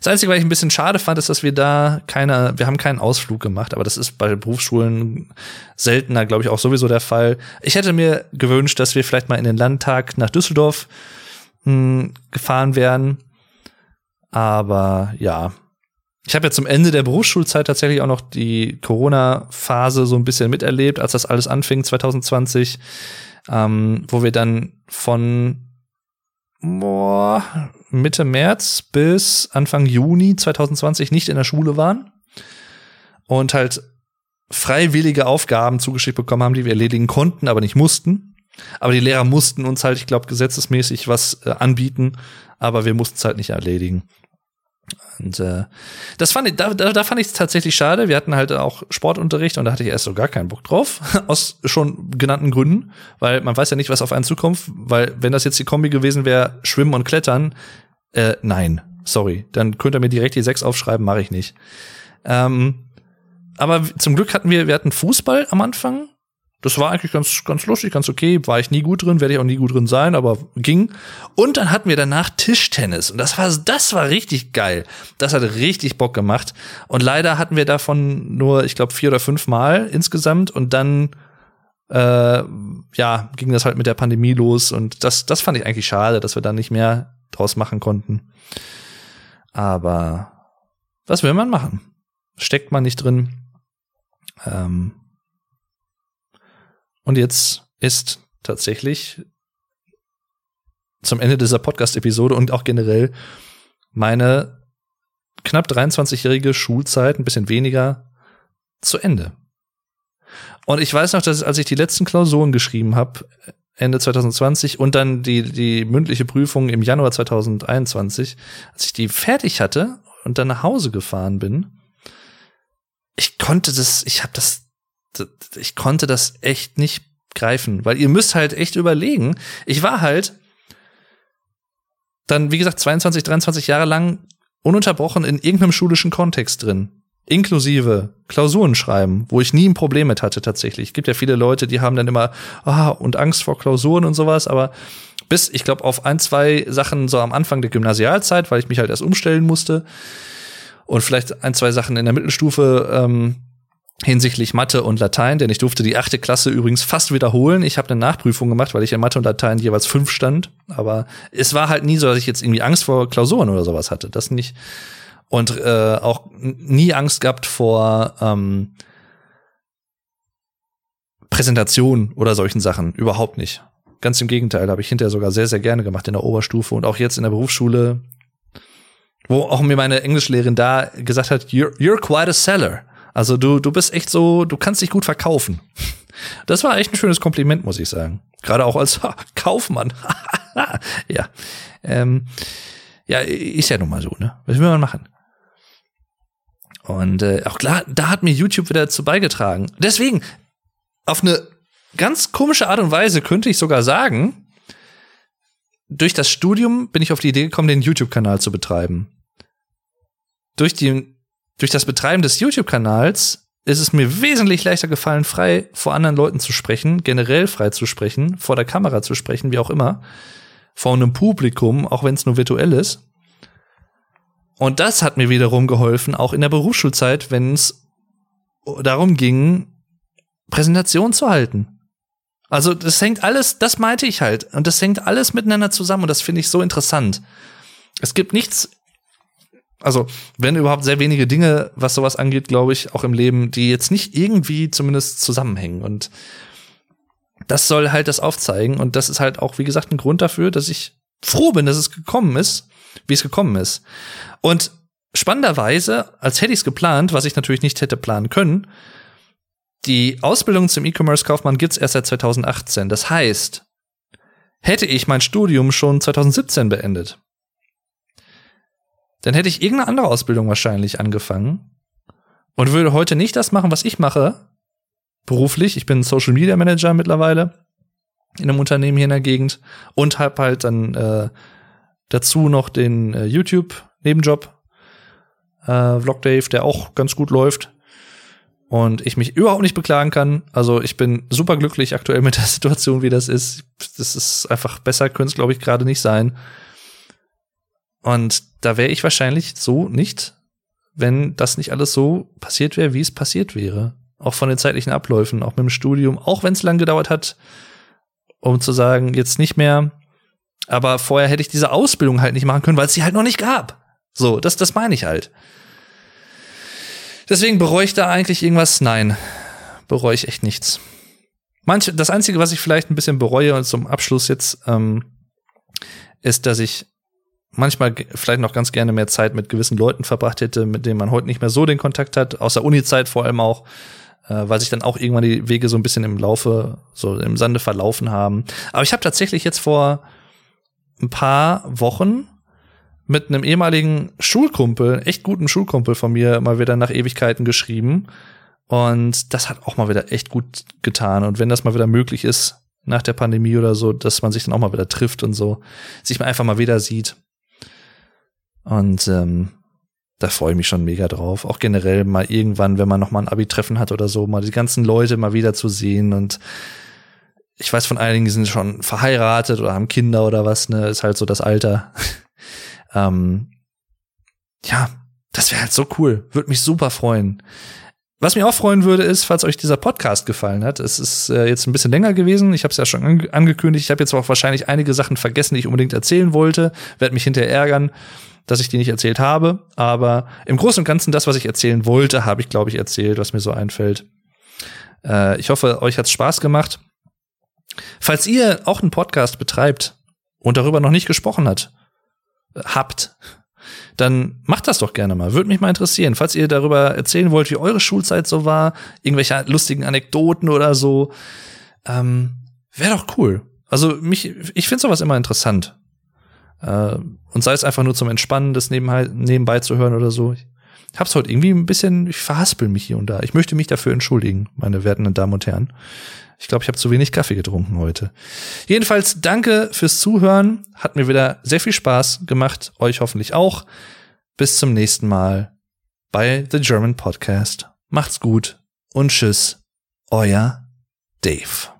Das Einzige, was ich ein bisschen schade fand, ist, dass wir da keine, wir haben keinen Ausflug gemacht, aber das ist bei Berufsschulen seltener, glaube ich, auch sowieso der Fall. Ich hätte mir gewünscht, dass wir vielleicht mal in den Landtag nach Düsseldorf mh, hm, gefahren wären. Aber ja, ich habe ja zum Ende der Berufsschulzeit tatsächlich auch noch die Corona-Phase so ein bisschen miterlebt, als das alles anfing 2020, ähm, wo wir dann von boah, Mitte März bis Anfang Juni 2020 nicht in der Schule waren und halt freiwillige Aufgaben zugeschickt bekommen haben, die wir erledigen konnten, aber nicht mussten. Aber die Lehrer mussten uns halt, ich glaube, gesetzesmäßig was äh, anbieten, aber wir mussten es halt nicht erledigen. Und äh, das fand ich, da, da, da fand ich es tatsächlich schade. Wir hatten halt auch Sportunterricht und da hatte ich erst so gar keinen Bock drauf, [laughs] aus schon genannten Gründen, weil man weiß ja nicht, was auf einen zukommt, weil wenn das jetzt die Kombi gewesen wäre, Schwimmen und Klettern, äh, nein, sorry, dann könnt ihr mir direkt die sechs aufschreiben, mache ich nicht. Ähm, aber zum Glück hatten wir, wir hatten Fußball am Anfang das war eigentlich ganz, ganz lustig, ganz okay. War ich nie gut drin, werde ich auch nie gut drin sein, aber ging. Und dann hatten wir danach Tischtennis. Und das war, das war richtig geil. Das hat richtig Bock gemacht. Und leider hatten wir davon nur, ich glaube, vier oder fünf Mal insgesamt. Und dann, äh, ja, ging das halt mit der Pandemie los. Und das, das fand ich eigentlich schade, dass wir da nicht mehr draus machen konnten. Aber was will man machen? Steckt man nicht drin. Ähm, und jetzt ist tatsächlich zum Ende dieser Podcast-Episode und auch generell meine knapp 23-jährige Schulzeit, ein bisschen weniger, zu Ende. Und ich weiß noch, dass als ich die letzten Klausuren geschrieben habe, Ende 2020 und dann die, die mündliche Prüfung im Januar 2021, als ich die fertig hatte und dann nach Hause gefahren bin, ich konnte das, ich habe das ich konnte das echt nicht greifen, weil ihr müsst halt echt überlegen. Ich war halt dann, wie gesagt, 22, 23 Jahre lang ununterbrochen in irgendeinem schulischen Kontext drin. Inklusive Klausuren schreiben, wo ich nie ein Problem mit hatte tatsächlich. Es gibt ja viele Leute, die haben dann immer ah, und Angst vor Klausuren und sowas, aber bis, ich glaube, auf ein, zwei Sachen so am Anfang der Gymnasialzeit, weil ich mich halt erst umstellen musste und vielleicht ein, zwei Sachen in der Mittelstufe, ähm, hinsichtlich Mathe und Latein, denn ich durfte die achte Klasse übrigens fast wiederholen. Ich habe eine Nachprüfung gemacht, weil ich in Mathe und Latein jeweils fünf stand. Aber es war halt nie so, dass ich jetzt irgendwie Angst vor Klausuren oder sowas hatte. Das nicht. Und äh, auch nie Angst gehabt vor ähm, Präsentation oder solchen Sachen. Überhaupt nicht. Ganz im Gegenteil, habe ich hinterher sogar sehr, sehr gerne gemacht in der Oberstufe und auch jetzt in der Berufsschule, wo auch mir meine Englischlehrerin da gesagt hat, you're, you're quite a seller. Also du, du bist echt so, du kannst dich gut verkaufen. Das war echt ein schönes Kompliment, muss ich sagen. Gerade auch als [laughs] Kaufmann. [laughs] ja. Ähm, ja, ist ja nun mal so, ne? Was will man machen? Und äh, auch klar, da hat mir YouTube wieder zu beigetragen. Deswegen, auf eine ganz komische Art und Weise könnte ich sogar sagen, durch das Studium bin ich auf die Idee gekommen, den YouTube-Kanal zu betreiben. Durch die durch das Betreiben des YouTube-Kanals ist es mir wesentlich leichter gefallen, frei vor anderen Leuten zu sprechen, generell frei zu sprechen, vor der Kamera zu sprechen, wie auch immer, vor einem Publikum, auch wenn es nur virtuell ist. Und das hat mir wiederum geholfen, auch in der Berufsschulzeit, wenn es darum ging, Präsentation zu halten. Also das hängt alles, das meinte ich halt. Und das hängt alles miteinander zusammen und das finde ich so interessant. Es gibt nichts, also wenn überhaupt sehr wenige Dinge, was sowas angeht, glaube ich, auch im Leben, die jetzt nicht irgendwie zumindest zusammenhängen. Und das soll halt das aufzeigen. Und das ist halt auch, wie gesagt, ein Grund dafür, dass ich froh bin, dass es gekommen ist, wie es gekommen ist. Und spannenderweise, als hätte ich es geplant, was ich natürlich nicht hätte planen können, die Ausbildung zum E-Commerce-Kaufmann gibt's erst seit 2018. Das heißt, hätte ich mein Studium schon 2017 beendet, dann hätte ich irgendeine andere Ausbildung wahrscheinlich angefangen und würde heute nicht das machen, was ich mache, beruflich. Ich bin Social Media Manager mittlerweile in einem Unternehmen hier in der Gegend und habe halt dann äh, dazu noch den äh, YouTube Nebenjob äh, Vlog Dave, der auch ganz gut läuft und ich mich überhaupt nicht beklagen kann. Also ich bin super glücklich aktuell mit der [laughs] Situation, wie das ist. Das ist einfach besser, könnte es glaube ich gerade nicht sein. Und da wäre ich wahrscheinlich so nicht, wenn das nicht alles so passiert wäre, wie es passiert wäre. Auch von den zeitlichen Abläufen, auch mit dem Studium, auch wenn es lang gedauert hat, um zu sagen, jetzt nicht mehr. Aber vorher hätte ich diese Ausbildung halt nicht machen können, weil es sie halt noch nicht gab. So, das, das meine ich halt. Deswegen bereue ich da eigentlich irgendwas? Nein, bereue ich echt nichts. Manche, das Einzige, was ich vielleicht ein bisschen bereue und zum Abschluss jetzt, ähm, ist, dass ich manchmal vielleicht noch ganz gerne mehr Zeit mit gewissen Leuten verbracht hätte, mit denen man heute nicht mehr so den Kontakt hat, außer Uni-Zeit vor allem auch, äh, weil sich dann auch irgendwann die Wege so ein bisschen im Laufe, so im Sande verlaufen haben. Aber ich habe tatsächlich jetzt vor ein paar Wochen mit einem ehemaligen Schulkumpel, echt guten Schulkumpel von mir, mal wieder nach Ewigkeiten geschrieben. Und das hat auch mal wieder echt gut getan. Und wenn das mal wieder möglich ist, nach der Pandemie oder so, dass man sich dann auch mal wieder trifft und so, sich mal einfach mal wieder sieht. Und ähm, da freue ich mich schon mega drauf. Auch generell mal irgendwann, wenn man noch mal ein Abi-Treffen hat oder so, mal die ganzen Leute mal wieder zu sehen. Und ich weiß von einigen, die sind schon verheiratet oder haben Kinder oder was, ne, ist halt so das Alter. [laughs] Ähm, ja, das wäre halt so cool. Würde mich super freuen. Was mich auch freuen würde, ist, falls euch dieser Podcast gefallen hat. Es ist äh, jetzt ein bisschen länger gewesen. Ich habe es ja schon ange angekündigt. Ich habe jetzt auch wahrscheinlich einige Sachen vergessen, die ich unbedingt erzählen wollte. Werde mich hinterher ärgern, dass ich die nicht erzählt habe. Aber im Großen und Ganzen das, was ich erzählen wollte, habe ich, glaube ich, erzählt, was mir so einfällt. Äh, ich hoffe, euch hat's Spaß gemacht. Falls ihr auch einen Podcast betreibt und darüber noch nicht gesprochen habt, habt, dann macht das doch gerne mal. Würde mich mal interessieren. Falls ihr darüber erzählen wollt, wie eure Schulzeit so war, irgendwelche lustigen Anekdoten oder so, ähm, wäre doch cool. Also mich, ich finde sowas immer interessant. Äh, und sei es einfach nur zum Entspannen, das nebenbei, nebenbei zu hören oder so. Ich hab's heute irgendwie ein bisschen, ich verhaspel mich hier und da. Ich möchte mich dafür entschuldigen, meine wertenden Damen und Herren. Ich glaube, ich habe zu wenig Kaffee getrunken heute. Jedenfalls danke fürs Zuhören. Hat mir wieder sehr viel Spaß gemacht. Euch hoffentlich auch. Bis zum nächsten Mal bei The German Podcast. Macht's gut und tschüss. Euer Dave.